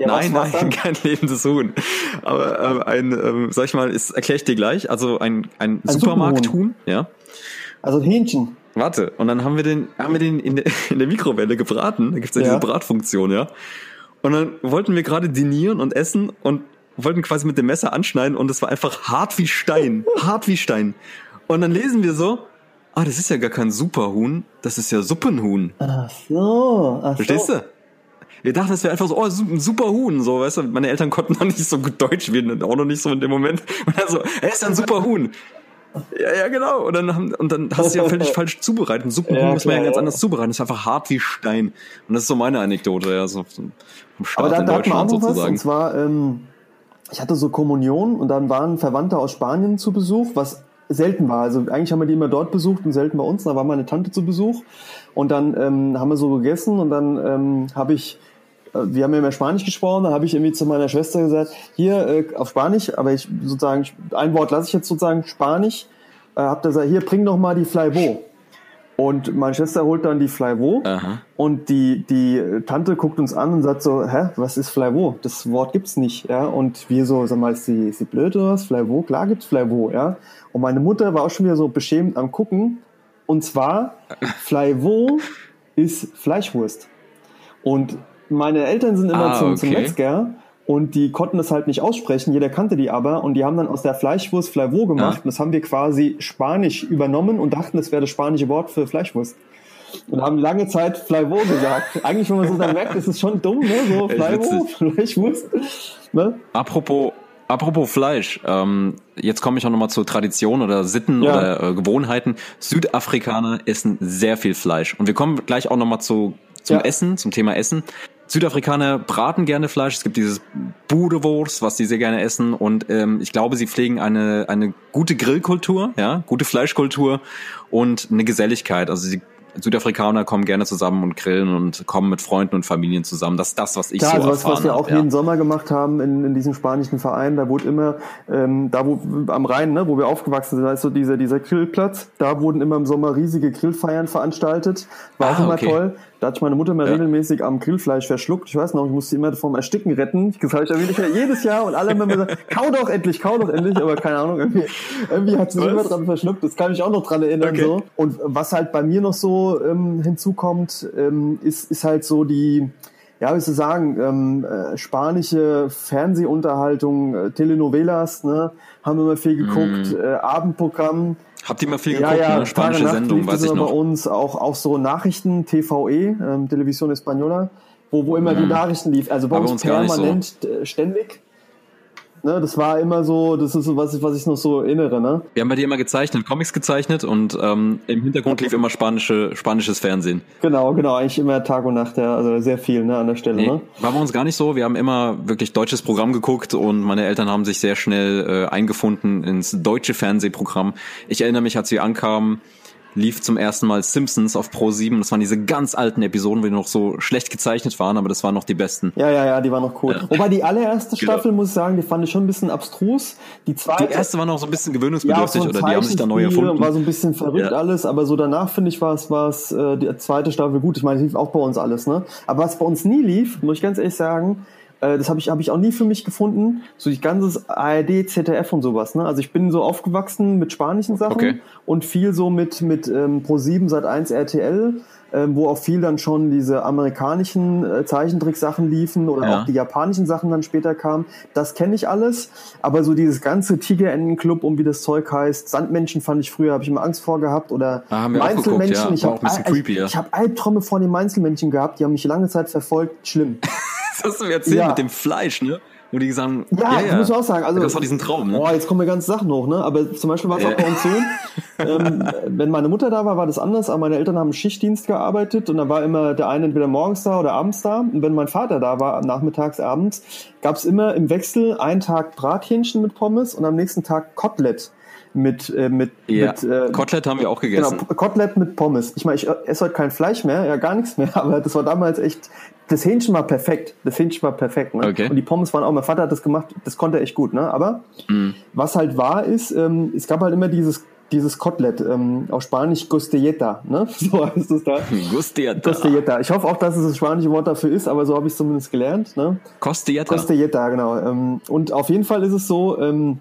Ja, nein, nein, kein lebendes Huhn. Aber ähm, ein, ähm, sag ich mal, ist erkläre ich dir gleich. Also ein, ein, Ein Supermarkthuhn, ja. Also ein Hähnchen. Warte, und dann haben wir den, haben wir den in der, in der Mikrowelle gebraten. Da gibt's ja, Ja. diese Bratfunktion, ja. Und dann wollten wir gerade dinieren und essen und wollten quasi mit dem Messer anschneiden und es war einfach hart wie Stein. hart wie Stein. Und dann lesen wir so, ah, das ist ja gar kein Superhuhn, das ist ja Suppenhuhn. Ach so. Ach Verstehst so. du? Wir dachten, das wäre einfach so, oh, ein super Huhn, so, weißt du, meine Eltern konnten noch nicht so gut Deutsch, wir auch noch nicht so in dem Moment. Und dann so, er ist ein super Huhn. Ja, ja, genau. Und dann, haben, und dann hast du ja völlig falsch zubereitet. Ein Suppenhuhn Ja, muss man ja ganz ja. anders zubereiten. Das ist einfach hart wie Stein. Und das ist so meine Anekdote, ja, so vom Aber Start da, in da Deutschland noch was, sozusagen. und zwar, ähm, ich hatte so Kommunion und dann waren Verwandte aus Spanien zu Besuch, was selten war. Also eigentlich haben wir die immer dort besucht und selten bei uns. Da war meine Tante zu Besuch und dann ähm, haben wir so gegessen und dann ähm, habe ich, wir haben ja immer Spanisch gesprochen, da habe ich irgendwie zu meiner Schwester gesagt, hier äh, auf Spanisch, aber ich sozusagen, ein Wort lasse ich jetzt sozusagen Spanisch, äh, hab da gesagt, hier bring doch mal die Flybo. Und meine Schwester holt dann die Flyvo Aha. und die, die Tante guckt uns an und sagt so, hä, was ist Flyvo? Das Wort gibt's nicht, ja. Und wir so, sag mal, ist sie, ist sie blöd oder was? Flyvo? Klar gibt's Flyvo, ja. Und meine Mutter war auch schon wieder so beschämt am gucken. Und zwar, Flyvo ist Fleischwurst. Und meine Eltern sind immer Ah, zum, zum okay. Metzger und die konnten das halt nicht aussprechen, jeder kannte die aber und die haben dann aus der Fleischwurst Flavor gemacht Ja. und das haben wir quasi Spanisch übernommen und dachten, das wäre das spanische Wort für Fleischwurst. Und haben lange Zeit Flavor gesagt. Eigentlich, wenn man so dann merkt, ist es schon dumm, ne? So Flavor, Fleischwurst. Ne? Apropos, apropos Fleisch, ähm, jetzt komme ich auch nochmal zur Tradition oder Sitten Ja. oder äh, Gewohnheiten. Südafrikaner essen sehr viel Fleisch. Und wir kommen gleich auch nochmal zu, zum Ja. Essen, zum Thema Essen. Südafrikaner braten gerne Fleisch. Es gibt dieses Boerewurst, was sie sehr gerne essen. Und ähm, ich glaube, sie pflegen eine, eine gute Grillkultur, ja, gute Fleischkultur und eine Geselligkeit. Also sie Südafrikaner kommen gerne zusammen und grillen und kommen mit Freunden und Familien zusammen. Das ist das, was ich Klar, so also was, was wir auch ja. jeden Sommer gemacht haben in, in diesem spanischen Verein, da wurde immer, ähm, da wo am Rhein, ne, wo wir aufgewachsen sind, heißt so dieser, dieser Grillplatz, da wurden immer im Sommer riesige Grillfeiern veranstaltet. War auch Ah, immer okay. toll. Da hat meine Mutter mal ja. regelmäßig am Grillfleisch verschluckt. Ich weiß noch, ich musste immer vom Ersticken retten. Das habe ich ja jedes Jahr und alle haben immer gesagt, kau doch endlich, kau doch endlich. Aber keine Ahnung, irgendwie, irgendwie hat sie sich immer dran verschluckt. Das kann ich auch noch dran erinnern. Okay. So. Und was halt bei mir noch so ähm, hinzukommt, ähm, ist, ist halt so die, ja, wie soll ich sagen, ähm, äh, spanische Fernsehunterhaltung, äh, Telenovelas, ne, haben wir immer viel geguckt, mm. äh, Abendprogramm. Habt ihr mal viel geguckt, ja, ja, ne? spanische Tage Sendung, weiß ich noch. bei uns auch, auch so Nachrichten, TVE, ähm, Television Española, wo, wo immer mm. die Nachrichten lief, also bei Aber uns permanent so. Äh, ständig. Ne, das war immer so, das ist so was, ich, was ich noch so erinnere. Ne? Wir haben bei dir immer gezeichnet, Comics gezeichnet und ähm, im Hintergrund lief immer spanische, spanisches Fernsehen. Genau, genau, eigentlich immer Tag und Nacht, ja, also sehr viel ne, an der Stelle. Nee, ne? War bei uns gar nicht so. Wir haben immer wirklich deutsches Programm geguckt und meine Eltern haben sich sehr schnell äh, eingefunden ins deutsche Fernsehprogramm. Ich erinnere mich, als wir ankamen, lief zum ersten Mal Simpsons auf Pro 7. Das waren diese ganz alten Episoden, die noch so schlecht gezeichnet waren, aber das waren noch die besten. Ja, ja, ja, die waren noch cool. Ja. Wobei die allererste genau. Staffel, genau. muss ich sagen, die fand ich schon ein bisschen abstrus. Die zweite. Die erste war noch so ein bisschen gewöhnungsbedürftig ja, so oder die haben sich da neu erfunden. War so ein bisschen verrückt ja. alles, aber so danach finde ich war es, war es äh, die zweite Staffel gut. Ich meine, lief auch bei uns alles, ne? Aber was bei uns nie lief, muss ich ganz ehrlich sagen, äh, das habe ich, hab ich auch nie für mich gefunden. So die ganze ARD, ZDF und sowas. Ne? Also ich bin so aufgewachsen mit spanischen Sachen okay. und viel so mit, mit ähm, Pro7 seit 1 RTL, ähm, wo auch viel dann schon diese amerikanischen äh, Zeichentricksachen liefen oder ja. auch die japanischen Sachen dann später kamen. Das kenne ich alles. Aber so dieses ganze Tigerentenclub, um wie das Zeug heißt, Sandmenschen fand ich früher, habe ich immer Angst vor gehabt. Oder ah, Meinzelmännchen. Ja. Ich habe ich, ich hab Albträume vor den Meinzelmännchen gehabt, die haben mich lange Zeit verfolgt. Schlimm. das hast du mir erzählt ja. mit dem Fleisch, ne? Wo die sagen, ja, ja, ja. muss ich auch sagen. Also, das war diesen Traum, ne? Boah, jetzt kommen wir ganz Sachen hoch, ne? Aber zum Beispiel war es auch bei uns so, ähm, wenn meine Mutter da war, war das anders, aber meine Eltern haben Schichtdienst gearbeitet und dann war immer der eine entweder morgens da oder abends da. Und wenn mein Vater da war, nachmittags, abends, gab es immer im Wechsel einen Tag Brathähnchen mit Pommes und am nächsten Tag Kotelett mit äh, mit, ja. mit äh, Kotelett haben wir auch gegessen. Genau, Kotelett mit Pommes. Ich meine, ich esse heute kein Fleisch mehr, ja gar nichts mehr, aber das war damals echt das Hähnchen war perfekt. Das Hähnchen war perfekt. Ne? Okay. Und die Pommes waren auch, mein Vater hat das gemacht, das konnte er echt gut. Ne? Aber mm. was halt war, ist, ähm, es gab halt immer dieses dieses Kotelett, ähm, auf Spanisch Gostilleta, ne? So heißt es da. Gostilleta. Gostilleta. Ich hoffe auch, dass es das spanische Wort dafür ist, aber so habe ich es zumindest gelernt. Ne? Costilleta. Costilleta, genau. Ähm, und auf jeden Fall ist es so, ähm,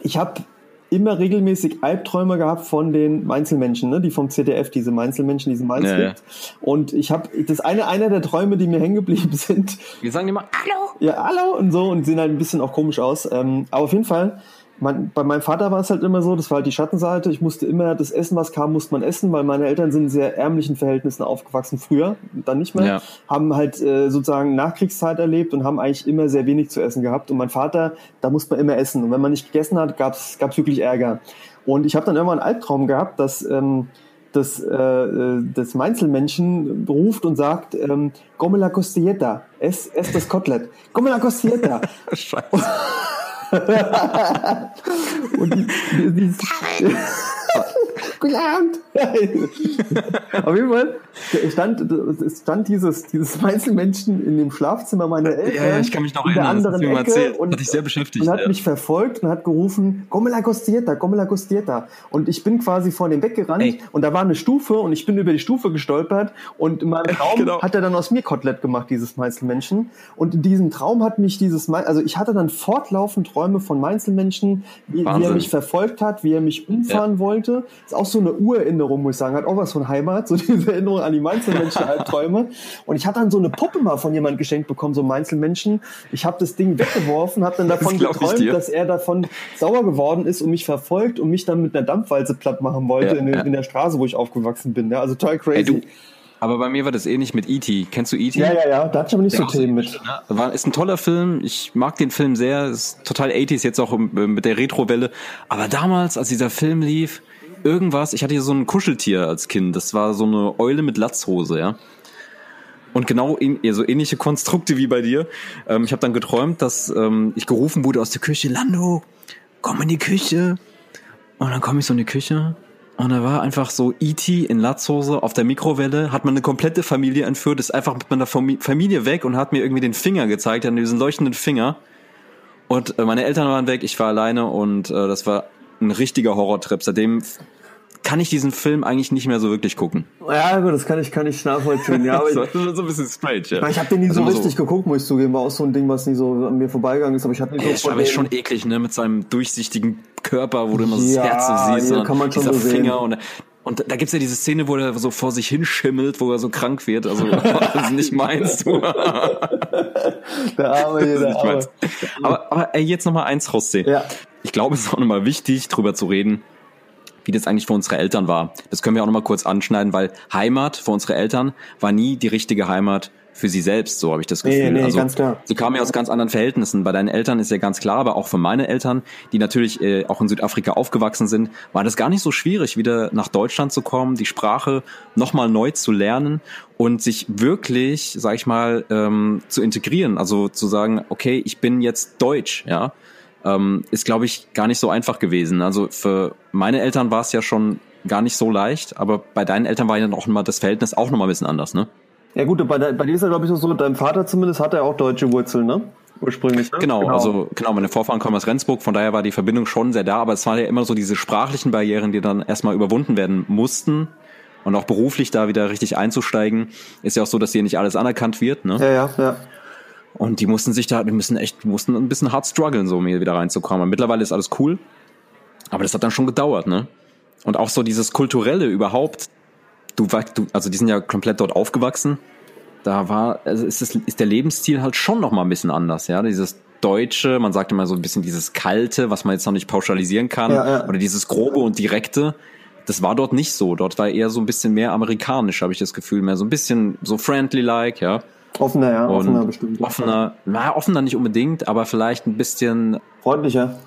ich habe immer regelmäßig Albträume gehabt von den Mainzelmenschen, ne? die vom ZDF, diese Mainzelmenschen, diese Mainz ja, gibt. Ja. Und ich habe, das eine, einer der Träume, die mir hängen geblieben sind. Wir sagen immer Hallo. Ja, Hallo und so und sehen halt ein bisschen auch komisch aus. Ähm, aber auf jeden Fall mein, bei meinem Vater war es halt immer so, das war halt die Schattenseite. Ich musste immer das Essen, was kam, musste man essen, weil meine Eltern sind in sehr ärmlichen Verhältnissen aufgewachsen, früher, dann nicht mehr. Ja. Haben halt äh, sozusagen Nachkriegszeit erlebt und haben eigentlich immer sehr wenig zu essen gehabt. Und mein Vater, da musste man immer essen. Und wenn man nicht gegessen hat, gab's gab's wirklich Ärger. Und ich habe dann irgendwann einen Albtraum gehabt, dass ähm, das, äh, äh das Mainzelmännchen ruft und sagt, ähm, Come la costilleta, ess, ess das Kotelett. Come la costilleta. Scheiße. und die, Abend. Auf jeden Fall stand, es stand dieses, dieses Einzelmenschen in dem Schlafzimmer meiner Eltern. Ja, ja ich kann mich noch erinnern, das hast du mir erzählt. Und, hat dich sehr beschäftigt. Und hat ja. mich verfolgt und hat gerufen, come la costieta, come la costieta. Und ich bin quasi vor dem weggerannt Ey. und da war eine Stufe und ich bin über die Stufe gestolpert und in meinem Traum genau. hat er dann aus mir Kotelett gemacht, dieses Meinzelmenschen. Und in diesem Traum hat mich dieses, also ich hatte dann fortlaufend Träume von Meinzelmenschen, wie, wie er mich verfolgt hat, wie er mich umfahren ja. wollte. Ist auch so eine Urerinnerung, muss ich sagen. Hat auch was von Heimat, so diese Erinnerung an die Mainzelmenschen Albträume. Und ich hatte dann so eine Puppe mal von jemandem geschenkt bekommen, so Mainzelmenschen. Ich habe das Ding weggeworfen, habe dann davon das geträumt, dass er davon sauer geworden ist und mich verfolgt und mich dann mit einer Dampfwalze platt machen wollte ja, in, ja. in, der Straße, wo ich aufgewachsen bin. Ja, also total crazy. Hey, aber bei mir war das ähnlich mit E.T. Kennst du E.T.? Ja, ja, ja, da hatte ich aber nicht Der so Themen mit. Ne? War, ist ein toller Film. Ich mag den Film sehr. Ist total 80s jetzt auch mit der Retro-Welle. Aber damals, als dieser Film lief, irgendwas, ich hatte hier so ein Kuscheltier als Kind, das war so eine Eule mit Latzhose, ja. Und genau in, so ähnliche Konstrukte wie bei dir. Ähm, ich habe dann geträumt, dass ähm, ich gerufen wurde aus der Küche, Lando, komm in die Küche. Und dann komme ich so in die Küche und da war einfach so E.T. in Latzhose auf der Mikrowelle, hat man eine komplette Familie entführt, ist einfach mit meiner Familie weg und hat mir irgendwie den Finger gezeigt, diesen leuchtenden Finger. Und äh, meine Eltern waren weg, ich war alleine und äh, das war ein richtiger Horrortrip. Seitdem kann ich diesen Film eigentlich nicht mehr so wirklich gucken. Ja, gut, das kann ich, kann ich nachvollziehen. Ja, aber so, so ein bisschen strange, ja. Ich habe den nie Also so richtig geguckt, muss ich zugeben. War auch so ein Ding, was nie so an mir vorbeigegangen ist. Aber ich hatte nicht Ja, so ist aber ist schon eklig, ne, mit seinem durchsichtigen Körper, wo du immer so das Ja, Herz so siehst, ja, und kann man schon so sehen. Finger und und da gibt's ja diese Szene, wo er so vor sich hinschimmelt, wo er so krank wird. Also das ist nicht meins, du. Der Arme hier, der Arme. Aber, aber ey, jetzt noch mal eins, José. Ja. Ich glaube, es ist auch nochmal wichtig, drüber zu reden, wie das eigentlich für unsere Eltern war. Das können wir auch nochmal kurz anschneiden, weil Heimat für unsere Eltern war nie die richtige Heimat für sie selbst, so habe ich das Nee, Gefühl. nee, also, ganz klar. Sie kamen ja aus ganz anderen Verhältnissen. Bei deinen Eltern ist ja ganz klar, aber auch für meine Eltern, die natürlich äh, auch in Südafrika aufgewachsen sind, war das gar nicht so schwierig, wieder nach Deutschland zu kommen, die Sprache nochmal neu zu lernen und sich wirklich, sag ich mal, ähm, zu integrieren. Also zu sagen, okay, ich bin jetzt Deutsch, ja, ähm, ist, glaube ich, gar nicht so einfach gewesen. Also für meine Eltern war es ja schon gar nicht so leicht, aber bei deinen Eltern war ja dann auch mal das Verhältnis auch nochmal ein bisschen anders, ne? Ja gut, bei, bei dir ist ja glaube ich so, dein Vater zumindest hat er auch deutsche Wurzeln, ne? Ursprünglich. Ne? Genau, also genau, meine Vorfahren kommen aus Rendsburg, von daher war die Verbindung schon sehr da, aber es waren ja immer so diese sprachlichen Barrieren, die dann erstmal überwunden werden mussten. Und auch beruflich da wieder richtig einzusteigen, ist ja auch so, dass hier nicht alles anerkannt wird, ne? Ja, ja, ja. Und die mussten sich da, die müssen echt, mussten ein bisschen hart strugglen, so um hier wieder reinzukommen. Und mittlerweile ist alles cool. Aber das hat dann schon gedauert, ne? Und auch so dieses Kulturelle überhaupt. Du, du also die sind ja komplett dort aufgewachsen. Da war, also ist, es, ist der Lebensstil halt schon noch mal ein bisschen anders, ja? Dieses Deutsche, man sagt immer so ein bisschen dieses Kalte, was man jetzt noch nicht pauschalisieren kann. Ja, ja. Oder dieses Grobe und Direkte. Das war dort nicht so. Dort war eher so ein bisschen mehr amerikanisch, habe ich das Gefühl. Mehr so ein bisschen so friendly-like, ja. Offener, ja, offener Und bestimmt. offener, na, offener nicht unbedingt, aber vielleicht ein bisschen Freundlicher.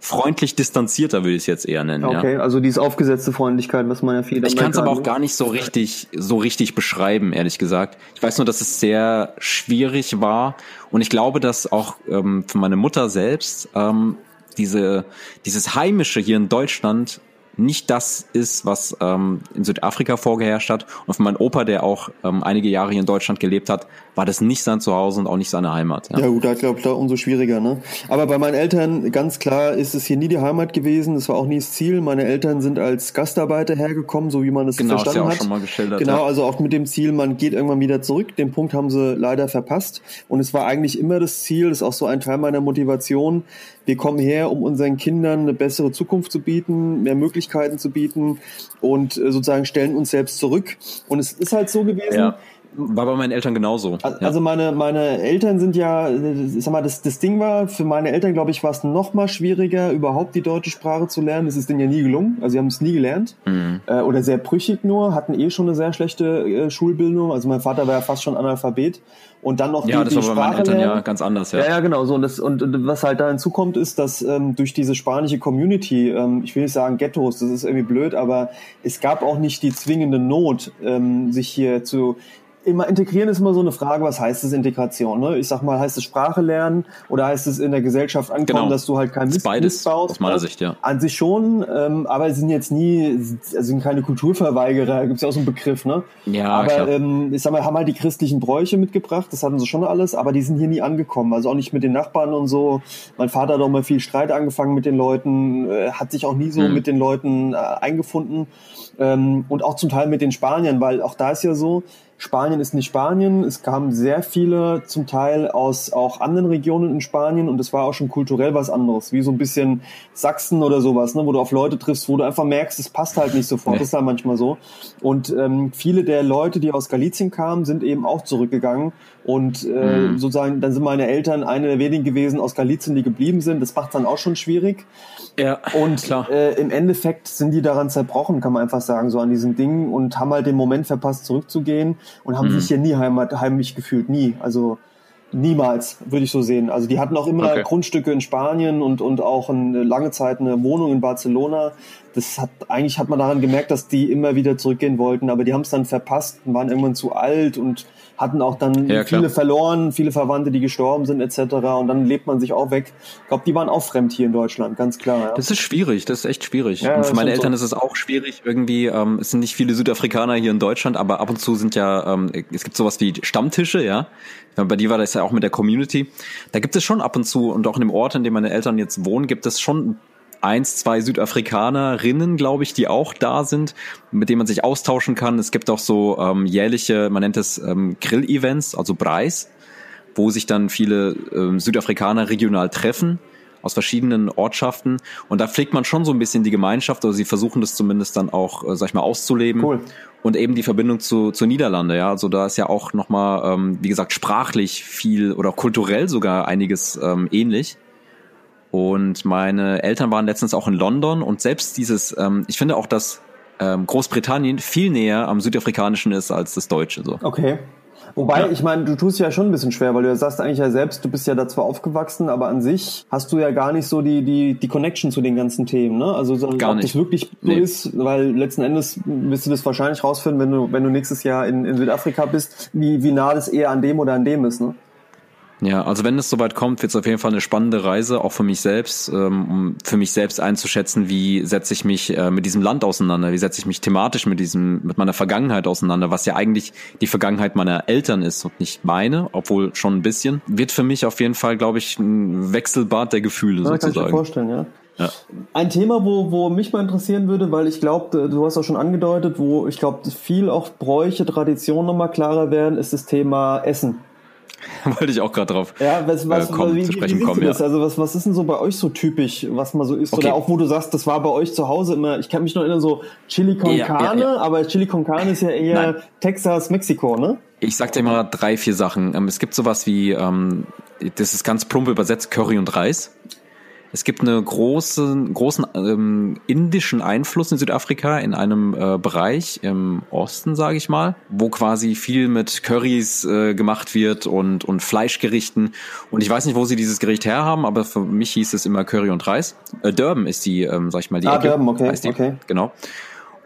Freundlich distanzierter, würde ich es jetzt eher nennen. Okay, Ja. also diese aufgesetzte Freundlichkeit, was man ja viel Ich kann es aber auch gar nicht so richtig, so richtig beschreiben, ehrlich gesagt. Ich weiß nur, dass es sehr schwierig war und ich glaube, dass auch ähm, für meine Mutter selbst ähm, diese, dieses Heimische hier in Deutschland nicht das ist, was ähm, in Südafrika vorgeherrscht hat. Und für meinen Opa, der auch ähm, einige Jahre hier in Deutschland gelebt hat, war das nicht sein Zuhause und auch nicht seine Heimat. Ja. Ja gut, da glaube ich da umso schwieriger, ne? Aber bei meinen Eltern, ganz klar, ist es hier nie die Heimat gewesen. Das war auch nie das Ziel. Meine Eltern sind als Gastarbeiter hergekommen, so wie man es Genau, verstanden du ja auch hat. schon mal geschildert, Genau, ja. also auch mit dem Ziel, man geht irgendwann wieder zurück. Den Punkt haben sie leider verpasst. Und es war eigentlich immer das Ziel, das ist auch so ein Teil meiner Motivation. Wir kommen her, um unseren Kindern eine bessere Zukunft zu bieten, mehr Möglichkeiten zu bieten und äh, sozusagen stellen uns selbst zurück. Und es ist halt so gewesen. Ja. War bei meinen Eltern genauso. Al- ja. Also meine, meine Eltern sind ja, ich sag mal, das, das Ding war, für meine Eltern, glaube ich, war es noch mal schwieriger, überhaupt die deutsche Sprache zu lernen. Das ist denen ja nie gelungen. Also sie haben es nie gelernt. Mhm. Äh, oder sehr brüchig nur, hatten eh schon eine sehr schlechte äh, Schulbildung. Also mein Vater war ja fast schon Analphabet. Und dann noch ja, die, das die war bei meinen Sprache Eltern lernen. ja ganz anders, ja. Ja, ja, genau. So, und, das, und, und was halt da hinzukommt, ist, dass ähm, durch diese spanische Community, ähm, ich will nicht sagen Ghettos, das ist irgendwie blöd, aber es gab auch nicht die zwingende Not, ähm, sich hier zu immer integrieren ist immer so eine Frage, was heißt es Integration? Ne? Ich sag mal, heißt es Sprache lernen oder heißt es in der Gesellschaft ankommen, Genau. dass du halt kein Mist, beides, baust? aus meiner ne? Sicht, ja. An sich schon, ähm, aber sie sind jetzt nie, also sind keine Kulturverweigerer, gibt's ja auch so einen Begriff, ne? Ja, aber klar. ähm, ich sag mal, haben halt die christlichen Bräuche mitgebracht, das hatten sie schon alles, aber die sind hier nie angekommen. Also auch nicht mit den Nachbarn und so. Mein Vater hat auch mal viel Streit angefangen mit den Leuten, äh, hat sich auch nie so Mhm. mit den Leuten äh, eingefunden. Ähm, und auch zum Teil mit den Spaniern, weil auch da ist ja so, Spanien ist nicht Spanien. Es kamen sehr viele zum Teil aus auch anderen Regionen in Spanien und es war auch schon kulturell was anderes, wie so ein bisschen Sachsen oder sowas, ne, wo du auf Leute triffst, wo du einfach merkst, es passt halt nicht sofort. Nee. Das ist halt manchmal so. Und ähm, viele der Leute, die aus Galizien kamen, sind eben auch zurückgegangen und äh, Mhm. sozusagen, dann sind meine Eltern eine der wenigen gewesen aus Galizien, die geblieben sind. Das macht dann auch schon schwierig. Ja, Und klar. Äh, im Endeffekt sind die daran zerbrochen, kann man einfach sagen, so an diesen Dingen und haben halt den Moment verpasst, zurückzugehen und haben Mhm. sich hier nie heimat, heimisch gefühlt. Nie. Also niemals, würde ich so sehen. Also die hatten auch immer Okay. Grundstücke in Spanien und, und auch eine lange Zeit eine Wohnung in Barcelona. Das hat eigentlich hat man daran gemerkt, dass die immer wieder zurückgehen wollten, aber die haben es dann verpasst und waren irgendwann zu alt und hatten auch dann Ja, viele verloren, viele Verwandte, die gestorben sind etc. Und dann lebt man sich auch weg. Ich glaube, die waren auch fremd hier in Deutschland, ganz klar. Ja. Das ist schwierig, das ist echt schwierig. Ja, und für meine Eltern so. ist es auch schwierig. Irgendwie, ähm, es sind nicht viele Südafrikaner hier in Deutschland, aber ab und zu sind ja, ähm, es gibt sowas wie Stammtische, ja. Bei dir war das ja auch mit der Community. Da gibt es schon ab und zu und auch in dem Ort, in dem meine Eltern jetzt wohnen, gibt es schon eins, zwei Südafrikanerinnen, glaube ich, die auch da sind, mit denen man sich austauschen kann. Es gibt auch so ähm, jährliche, man nennt es ähm, Grill-Events, also Preis, wo sich dann viele ähm, Südafrikaner regional treffen aus verschiedenen Ortschaften. Und da pflegt man schon so ein bisschen die Gemeinschaft, oder sie versuchen das zumindest dann auch, äh, sag ich mal, auszuleben. Cool. Und eben die Verbindung zu, zu Niederlande, ja. Also da ist ja auch nochmal, ähm, wie gesagt, sprachlich viel oder kulturell sogar einiges ähm, ähnlich. Und meine Eltern waren letztens auch in London und selbst dieses, ähm, ich finde auch, dass ähm, Großbritannien viel näher am Südafrikanischen ist als das Deutsche. So. Okay. Wobei, ja. ich meine, du tust ja schon ein bisschen schwer, weil du ja sagst eigentlich ja selbst, du bist ja da zwar aufgewachsen, aber an sich hast du ja gar nicht so die, die, die Connection zu den ganzen Themen, ne? Also so, gar ob nicht. das wirklich so nee. ist, weil letzten Endes wirst du das wahrscheinlich rausfinden, wenn du, wenn du nächstes Jahr in, in Südafrika bist, wie, wie nah das eher an dem oder an dem ist, ne? Ja, also wenn es soweit kommt, wird es auf jeden Fall eine spannende Reise, auch für mich selbst, ähm, um für mich selbst einzuschätzen, wie setze ich mich äh, mit diesem Land auseinander, wie setze ich mich thematisch mit diesem, mit meiner Vergangenheit auseinander, was ja eigentlich die Vergangenheit meiner Eltern ist und nicht meine, obwohl schon ein bisschen, wird für mich auf jeden Fall, glaube ich, ein Wechselbad der Gefühle ja, sozusagen. Kann ich mir vorstellen, ja. Ja. Ein Thema, wo, wo mich mal interessieren würde, weil ich glaube, du hast auch schon angedeutet, wo ich glaube, viel auch Bräuche, Traditionen nochmal klarer werden, ist das Thema Essen. Wollte ich auch gerade drauf ja, was, was, äh, kommen, wie, zu sprechen wie kommen. Ja. Also was, was ist denn so bei euch so typisch, was mal so ist? Okay. Oder auch wo du sagst, das war bei euch zu Hause immer, ich kann mich noch erinnern, so Chili con ja, Carne, ja, aber Chili con Carne ist ja eher Nein. Texas, Mexiko, ne? Ich sag dir mal drei, vier Sachen. Ähm, es gibt sowas wie, ähm, das ist ganz plump übersetzt, Curry und Reis. Es gibt einen großen, großen ähm, indischen Einfluss in Südafrika in einem äh, Bereich im Osten, sage ich mal, wo quasi viel mit Currys äh, gemacht wird und, und Fleischgerichten. Und ich weiß nicht, wo sie dieses Gericht herhaben, aber für mich hieß es immer Curry und Reis. Äh, Durban ist die, ähm, sag ich mal, die ah, Ecke. Durban, okay, heißt die. okay. Genau.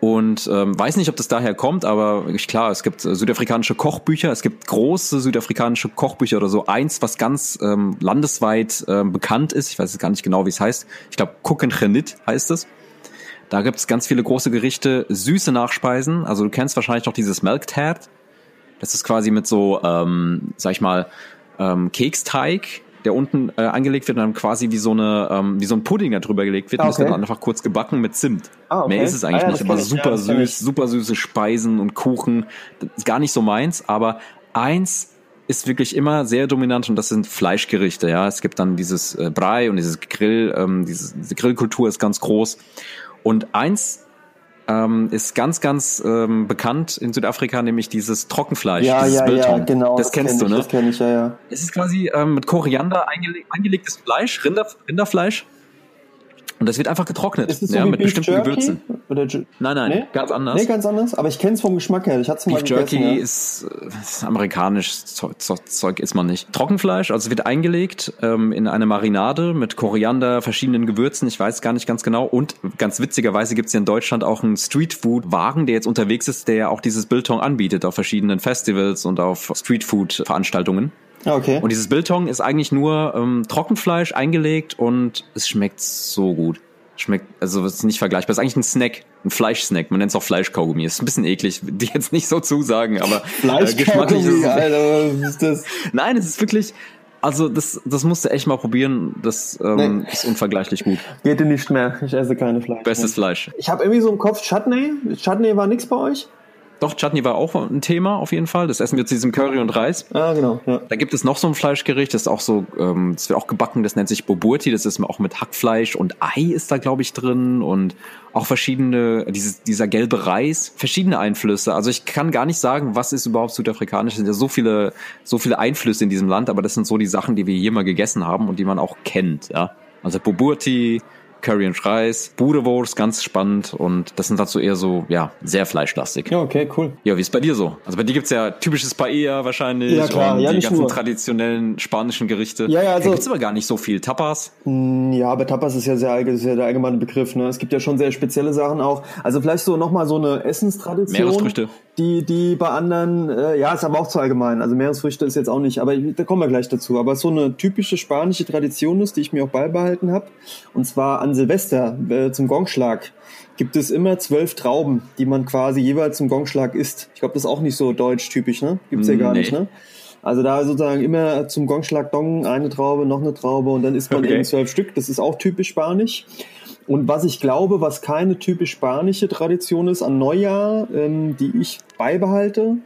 Und ähm, weiß nicht, ob das daher kommt, aber klar, es gibt äh, südafrikanische Kochbücher, es gibt große südafrikanische Kochbücher oder so. Eins, was ganz ähm, landesweit ähm, bekannt ist, ich weiß jetzt gar nicht genau, wie es heißt. Ich glaube, Kuchenrenit heißt es. Da gibt es ganz viele große Gerichte, süße Nachspeisen. Also du kennst wahrscheinlich noch dieses Melktad. Das ist quasi mit so, ähm, sag ich mal, ähm, Keksteig der unten äh, angelegt wird und dann quasi wie so eine ähm, wie so ein Pudding da drüber gelegt wird ah, okay. und ist dann einfach kurz gebacken mit Zimt. Ah, okay. Mehr ist es eigentlich ah, ja, nicht, aber super ja, süß, super süße Speisen und Kuchen, das ist gar nicht so meins, aber eins ist wirklich immer sehr dominant und das sind Fleischgerichte, ja. Es gibt dann dieses äh, Brei und dieses Grill, ähm, diese, diese Grillkultur ist ganz groß. Und eins ähm, ist ganz, ganz ähm, bekannt in Südafrika, nämlich dieses Trockenfleisch, ja, dieses ja, Biltong. Ja, genau. Das, das kennst du, ich, ne? Das kenne ich, ja, ja. Es ist quasi ähm, mit Koriander eingele eingelegtes Fleisch, Rinder, Rinderfleisch. Und das wird einfach getrocknet. Ist es so ja, mit Beef bestimmten Jerky? Gewürzen. Oder nein, nein, nee? ganz anders. Nee, ganz anders. Aber ich kenne es vom Geschmack her. Ich hatte es mal Beef Jerky ja. ist, ist amerikanisch Zeug, Zeug ist man nicht. Trockenfleisch, also wird eingelegt ähm, in eine Marinade mit Koriander, verschiedenen Gewürzen. Ich weiß gar nicht ganz genau. Und ganz witzigerweise gibt es hier in Deutschland auch einen Streetfood-Wagen, der jetzt unterwegs ist, der ja auch dieses Biltong anbietet auf verschiedenen Festivals und auf Streetfood-Veranstaltungen. Ah, okay. Und dieses Biltong ist eigentlich nur ähm, Trockenfleisch eingelegt und es schmeckt so gut. Schmeckt, also es ist nicht vergleichbar. Es ist eigentlich ein Snack, ein Fleischsnack. Man nennt es auch Fleischkaugummi. Ist ein bisschen eklig, die jetzt nicht so zusagen, aber äh, geschmacklich ist es. Alter, was ist das? Nein, es ist wirklich, also das, das musst du echt mal probieren. Das ähm, nee. ist unvergleichlich gut. Geht dir nicht mehr. Ich esse keine Fleisch. Bestes Fleisch. Ich habe irgendwie so im Kopf Chutney. Chutney war nix bei euch? Doch, Chutney war auch ein Thema auf jeden Fall. Das essen wir zu diesem Curry und Reis. Ah, genau. Ja. Da gibt es noch so ein Fleischgericht, das ist auch so, ähm, das wird auch gebacken, das nennt sich Boburti, das ist auch mit Hackfleisch und Ei ist da, glaube ich, drin und auch verschiedene, dieses, dieser gelbe Reis, verschiedene Einflüsse. Also ich kann gar nicht sagen, was ist überhaupt südafrikanisch. Es sind ja so viele, so viele Einflüsse in diesem Land, aber das sind so die Sachen, die wir hier mal gegessen haben und die man auch kennt, ja. Also Boburti, Curry und Reis, Budewurst, ganz spannend und das sind dazu eher so, ja, sehr fleischlastig. Ja, okay, cool. Ja, wie ist bei dir so? Also bei dir gibt's ja typisches Paella wahrscheinlich ja, klar. und ja, die ganzen nur. traditionellen spanischen Gerichte. Ja, ja, also. Da gibt's aber gar nicht so viel. Tapas? Mm, ja, aber Tapas ist ja sehr ist ja der allgemeine Begriff, ne? Es gibt ja schon sehr spezielle Sachen auch. Also vielleicht so nochmal so eine Essenstradition. Meeresfrüchte. Die, die bei anderen, äh, ja, ist aber auch zu allgemein. Also Meeresfrüchte ist jetzt auch nicht, aber da kommen wir gleich dazu. Aber so eine typische spanische Tradition ist, die ich mir auch beibehalten habe. Und zwar an Silvester äh, zum Gongschlag gibt es immer zwölf Trauben, die man quasi jeweils zum Gongschlag isst. Ich glaube, das ist auch nicht so deutsch typisch, ne? Gibt's ja gar nee. nicht, ne? Also da sozusagen immer zum Gongschlag Dong eine Traube, noch eine Traube und dann isst man Okay. eben zwölf Stück. Das ist auch typisch spanisch. Und was ich glaube, was keine typisch spanische Tradition ist an Neujahr, ähm, die ich beibehalte,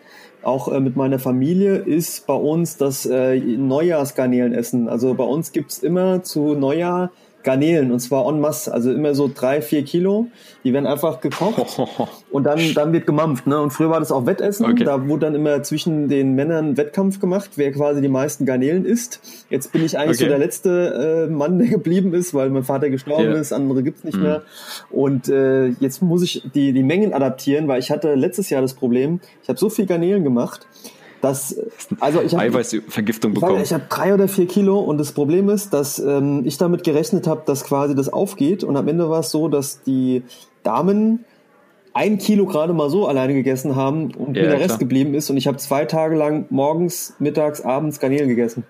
auch äh, mit meiner Familie, ist bei uns das äh, Neujahrsgarnelen essen. Also bei uns gibt's immer zu Neujahr Garnelen und zwar en masse, also immer so drei, vier Kilo. Die werden einfach gekocht und dann, dann wird gemampft. Ne? Und früher war das auch Wettessen. Okay. Da wurde dann immer zwischen den Männern Wettkampf gemacht, wer quasi die meisten Garnelen isst. Jetzt bin ich eigentlich Okay. so der letzte äh, Mann, der geblieben ist, weil mein Vater gestorben Ja. ist, andere gibt's nicht Mhm. mehr. Und äh, jetzt muss ich die, die Mengen adaptieren, weil ich hatte letztes Jahr das Problem, ich habe so viel Garnelen gemacht, dass also ich habe Eiweißvergiftung ich, weiß bekommen. nicht, ich habe drei oder vier Kilo und das Problem ist, dass ähm, ich damit gerechnet habe, dass quasi das aufgeht und am Ende war es so, dass die Damen ein Kilo gerade mal so alleine gegessen haben und Ja, mir der Rest klar. geblieben ist und ich habe zwei Tage lang morgens, mittags, abends Garnelen gegessen.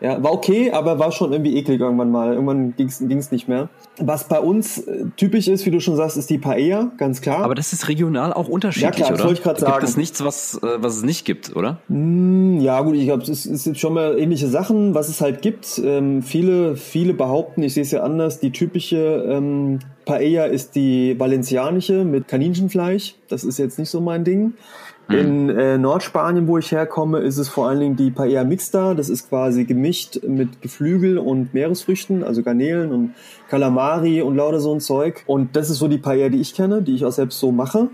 Ja, war okay, aber war schon irgendwie eklig irgendwann mal. Irgendwann ging's ging's nicht mehr. Was bei uns äh, typisch ist, wie du schon sagst, ist die Paella, ganz klar. Aber das ist regional auch unterschiedlich, Ja, klar, oder? ich grad Da Gibt sagen. es nichts, was, äh, was es nicht gibt, oder? Hm, Ja, gut, ich glaube, es es sind schon mal ähnliche Sachen, was es halt gibt. Ähm, viele, viele behaupten, ich sehe es ja anders, die typische ähm, Paella ist die valencianische mit Kaninchenfleisch. Das ist jetzt nicht so mein Ding. In äh, Nordspanien, wo ich herkomme, ist es vor allen Dingen die Paella Mixta. Das ist quasi gemischt mit Geflügel und Meeresfrüchten, also Garnelen und Kalamari und lauter so ein Zeug. Und das ist so die Paella, die ich kenne, die ich auch selbst so mache,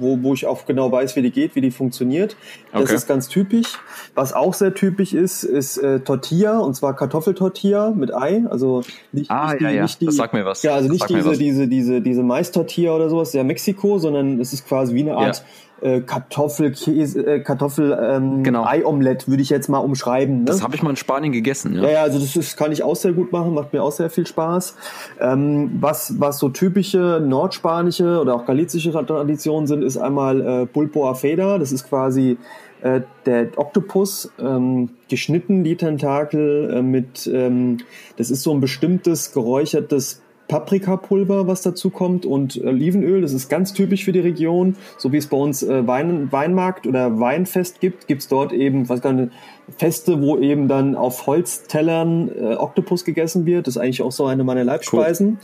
wo, wo ich auch genau weiß, wie die geht, wie die funktioniert. Das Okay. ist ganz typisch. Was auch sehr typisch ist, ist äh, Tortilla, und zwar Kartoffeltortilla mit Ei. Also nicht, Ah, nicht ja, die, ja. nicht die, Das sagt mir was. Ja, also nicht diese, diese, diese, diese Mais-Tortilla oder sowas, ja Mexiko, sondern es ist quasi wie eine Art äh, Kartoffelkäse, äh, Kartoffel ähm, Genau. Ei-Omelette, würde ich jetzt mal umschreiben. Ne? Das habe ich mal in Spanien gegessen, ja. Ja, ja, also das ist, kann ich auch sehr gut machen, macht mir auch sehr viel Spaß. Ähm, was, was so typische nordspanische oder auch galizische Traditionen sind, ist einmal äh, Pulpo a Feda. Das ist quasi äh, der Oktopus, ähm, geschnitten, die Tentakel, äh, mit, ähm, das ist so ein bestimmtes geräuchertes Paprikapulver, was dazu kommt und Olivenöl, das ist ganz typisch für die Region, so wie es bei uns äh, Wein, Weinmarkt oder Weinfest gibt, gibt's dort eben, was nicht, Feste, wo eben dann auf Holztellern äh, Oktopus gegessen wird. Das ist eigentlich auch so eine meiner Leibspeisen.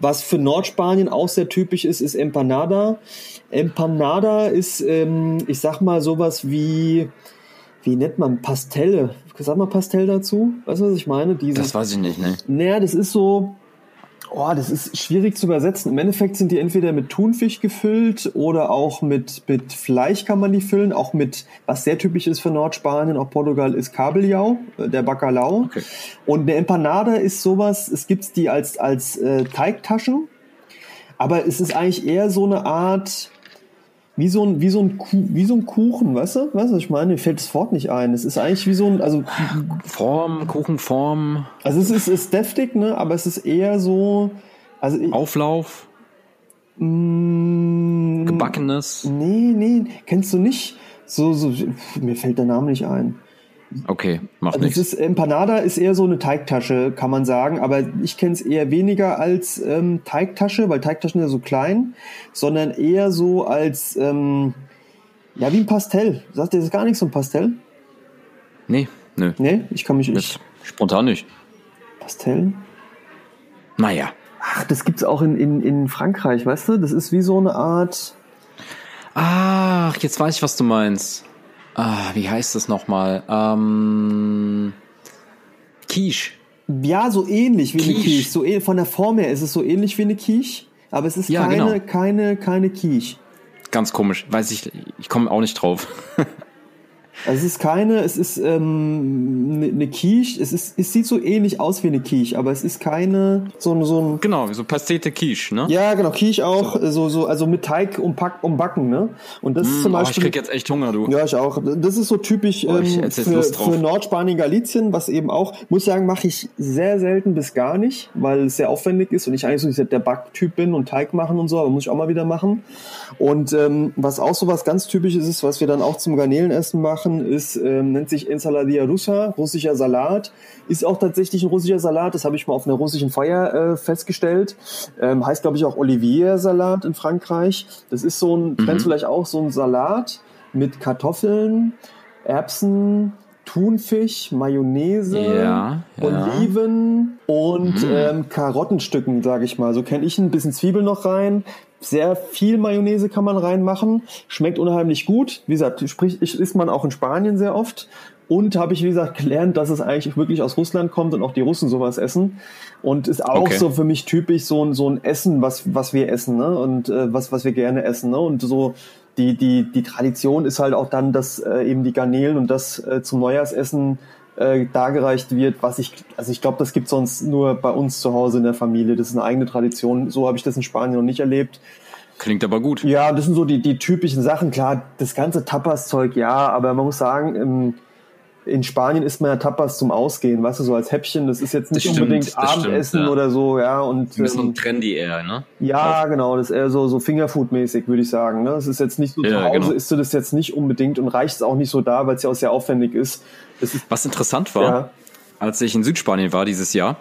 Was für Nordspanien auch sehr typisch ist, ist Empanada. Empanada ist, ähm, ich sag mal, sowas wie, wie nennt man Pastelle? Sag mal Pastell dazu. Weißt du, was ich meine? Diese, Das weiß ich nicht, ne? naja, das ist so, oh, das ist schwierig zu übersetzen. Im Endeffekt sind die entweder mit Thunfisch gefüllt oder auch mit, mit Fleisch kann man die füllen. Auch mit, was sehr typisch ist für Nordspanien, auch Portugal, ist Kabeljau, äh, der Bacalao. Okay. Und eine Empanada ist sowas, es gibt die als, als äh, Teigtaschen, aber es ist eigentlich eher so eine Art, wie so ein, wie so ein, Kuh, wie so ein Kuchen, weißt du? Weißt du, was ich meine? Mir fällt das Wort nicht ein. Es ist eigentlich wie so ein, also Form, Kuchenform, also es ist, ist deftig, ne? Aber es ist eher so. Also ich, Auflauf, mm, gebackenes. Nee, nee, kennst du nicht? So, so, mir fällt der Name nicht ein. Okay, macht Also es nichts. ist, Empanada ist eher so eine Teigtasche, kann man sagen, aber ich kenne es eher weniger als ähm, Teigtasche, weil Teigtaschen sind ja so klein, sondern eher so als, ähm, ja, wie ein Pastell. Sagt ihr das gar nicht so ein Pastell? Nee, nö. Nee, ich kann mich, ich, Jetzt spontan nicht. Pastell? Naja. Ach, das gibt's auch in, in, in Frankreich, weißt du? Das ist wie so eine Art, Ach, jetzt weiß ich, was du meinst. Ah, wie heißt das nochmal? Ähm, Quiche. Ja, so ähnlich wie eine Quiche. Quiche. So von der Form her ist es so ähnlich wie eine Quiche, aber es ist Ja, keine, genau. keine, keine Quiche. Ganz komisch. Weiß ich, ich komme auch nicht drauf. Also es ist keine, es ist ähm, eine eine Quiche. Es ist, es sieht so ähnlich aus wie eine Quiche, aber es ist keine so ein so ein genau, so Pastete Quiche, ne? ja, genau, Quiche auch, so, so, also mit Teig umpack, umbacken, ne? Und das ist zum oh, ich Beispiel. krieg jetzt echt Hunger, du. Ja, ich auch. Das ist so typisch Oh, ähm, jetzt für, für Nordspanien, Galizien, was eben auch, muss ich sagen, mache ich sehr selten bis gar nicht, weil es sehr aufwendig ist und ich eigentlich so der Backtyp bin und Teig machen und so, aber muss ich auch mal wieder machen. Und ähm, was auch so was ganz typisches ist, was wir dann auch zum Garnelenessen machen, ist, ähm, nennt sich Ensaladilla russa, russischer Salat. Ist auch tatsächlich ein russischer Salat, das habe ich mal auf einer russischen Feier äh, festgestellt. Ähm, heißt, glaube ich, auch Olivier-Salat in Frankreich. Das ist so ein, kennst du vielleicht auch, so ein Salat mit Kartoffeln, Erbsen, Thunfisch, Mayonnaise, Ja, ja. Oliven und ähm, Karottenstücken, sage ich mal. So kenne ich ein bisschen Zwiebel noch rein. Sehr viel Mayonnaise kann man reinmachen. Schmeckt unheimlich gut. Wie gesagt, sprich, ich- isst man auch in Spanien sehr oft. Und habe ich, wie gesagt, gelernt, dass es eigentlich wirklich aus Russland kommt und auch die Russen sowas essen. Und ist auch Okay. so für mich typisch so ein, so ein Essen, was, was wir essen, ne? Und äh, was, was wir gerne essen, ne? Und so die, die, die Tradition ist halt auch dann, dass äh, eben die Garnelen und das äh, zum Neujahrsessen äh, dargereicht wird, was ich, also ich glaube, das gibt sonst nur bei uns zu Hause in der Familie. Das ist eine eigene Tradition. So habe ich das in Spanien noch nicht erlebt. Klingt aber gut. Ja, das sind so die, die typischen Sachen. Klar, das ganze Tapas-Zeug, ja, aber man muss sagen, im, in Spanien isst man ja Tapas zum Ausgehen, weißt du, so als Häppchen. Das ist jetzt nicht stimmt, unbedingt das stimmt, Abendessen ja. oder so, ja. Und Ein bisschen ähm, trendy eher, ne? ja, genau, das ist eher so, so Fingerfood-mäßig, würde ich sagen. Ne? Das ist jetzt nicht so Ja, zu Hause, genau. isst du das jetzt nicht unbedingt und reicht es auch nicht so da, weil es ja auch sehr aufwendig ist. Ist Was interessant war, Ja. als ich in Südspanien war dieses Jahr,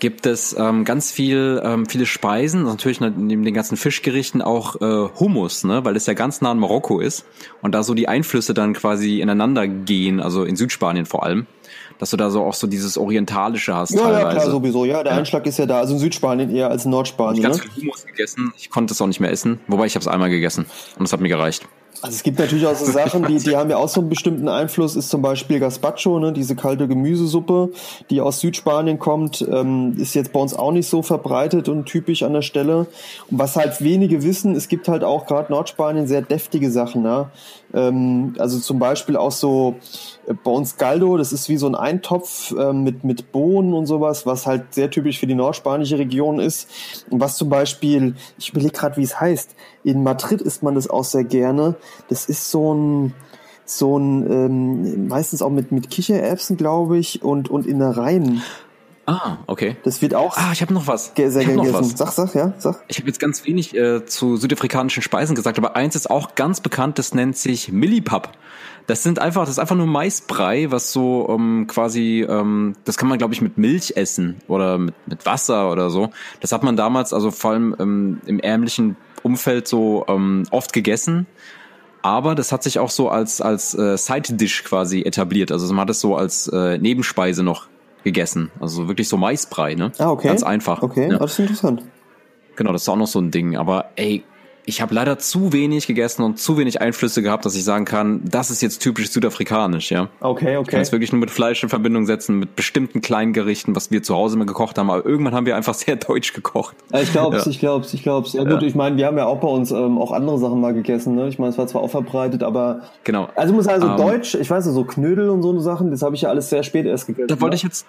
gibt es ähm, ganz viel, ähm, viele Speisen, natürlich neben den ganzen Fischgerichten auch äh, Hummus, ne, weil es ja ganz nah an Marokko ist und da so die Einflüsse dann quasi ineinander gehen, also in Südspanien vor allem, dass du da so auch so dieses Orientalische hast ja, ja, teilweise. klar, sowieso. Ja, der Einschlag ist ja da. Also in Südspanien eher als in Nordspanien. ganz Ne? viel Hummus gegessen, ich konnte es auch nicht mehr essen, wobei ich habe es einmal gegessen und es hat mir gereicht. Also es gibt natürlich auch so Sachen, die, die haben ja auch so einen bestimmten Einfluss, ist zum Beispiel Gazpacho, ne, diese kalte Gemüsesuppe, die aus Südspanien kommt, ähm, ist jetzt bei uns auch nicht so verbreitet und typisch an der Stelle. Und was halt wenige wissen, es gibt halt auch gerade Nordspanien sehr deftige Sachen, ne? Ähm, also zum Beispiel auch so bei uns Galdo, das ist wie so ein Eintopf ähm, mit, mit Bohnen und sowas, was halt sehr typisch für die nordspanische Region ist. Und was zum Beispiel, ich überlege gerade, wie es heißt, in Madrid isst man das auch sehr gerne. Das ist so ein, so ein, ähm, meistens auch mit, mit Kichererbsen, glaube ich, und, und Innereien. Ah, okay. Das wird auch Ah, ich habe noch was. sehr ich noch was. Sag, sag, ja, sag. Ich habe jetzt ganz wenig äh, zu südafrikanischen Speisen gesagt, aber eins ist auch ganz bekannt, das nennt sich Millipap. Das sind einfach, das ist einfach nur Maisbrei, was so ähm, quasi, ähm, das kann man glaube ich mit Milch essen oder mit, mit Wasser oder so. Das hat man damals, also vor allem ähm, im ärmlichen Umfeld so ähm, oft gegessen. Aber das hat sich auch so als als äh, Side Dish quasi etabliert. Also man hat es so als äh, Nebenspeise noch gegessen. Also wirklich so Maisbrei, ne? Ah, okay. Ganz einfach. Okay, Ja. ah, das ist interessant. Genau, das ist auch noch so ein Ding. Aber ey, ich habe leider zu wenig gegessen und zu wenig Einflüsse gehabt, dass ich sagen kann, das ist jetzt typisch südafrikanisch, ja. Okay, Ich kann okay. es wirklich nur mit Fleisch in Verbindung setzen, mit bestimmten kleinen Gerichten, was wir zu Hause immer gekocht haben. Aber irgendwann haben wir einfach sehr deutsch gekocht. Ja, Ich glaub's, Ja. ich glaub's, ich glaub's. Ja, gut, ich meine, wir haben ja auch bei uns ähm, auch andere Sachen mal gegessen. Ne? Ich meine, es war zwar auch verbreitet, aber Genau. also ich muss sagen, so Ähm, Deutsch, ich weiß nicht, so Knödel und so eine Sachen, das habe ich ja alles sehr spät erst gegessen. Da wollte ne? ich jetzt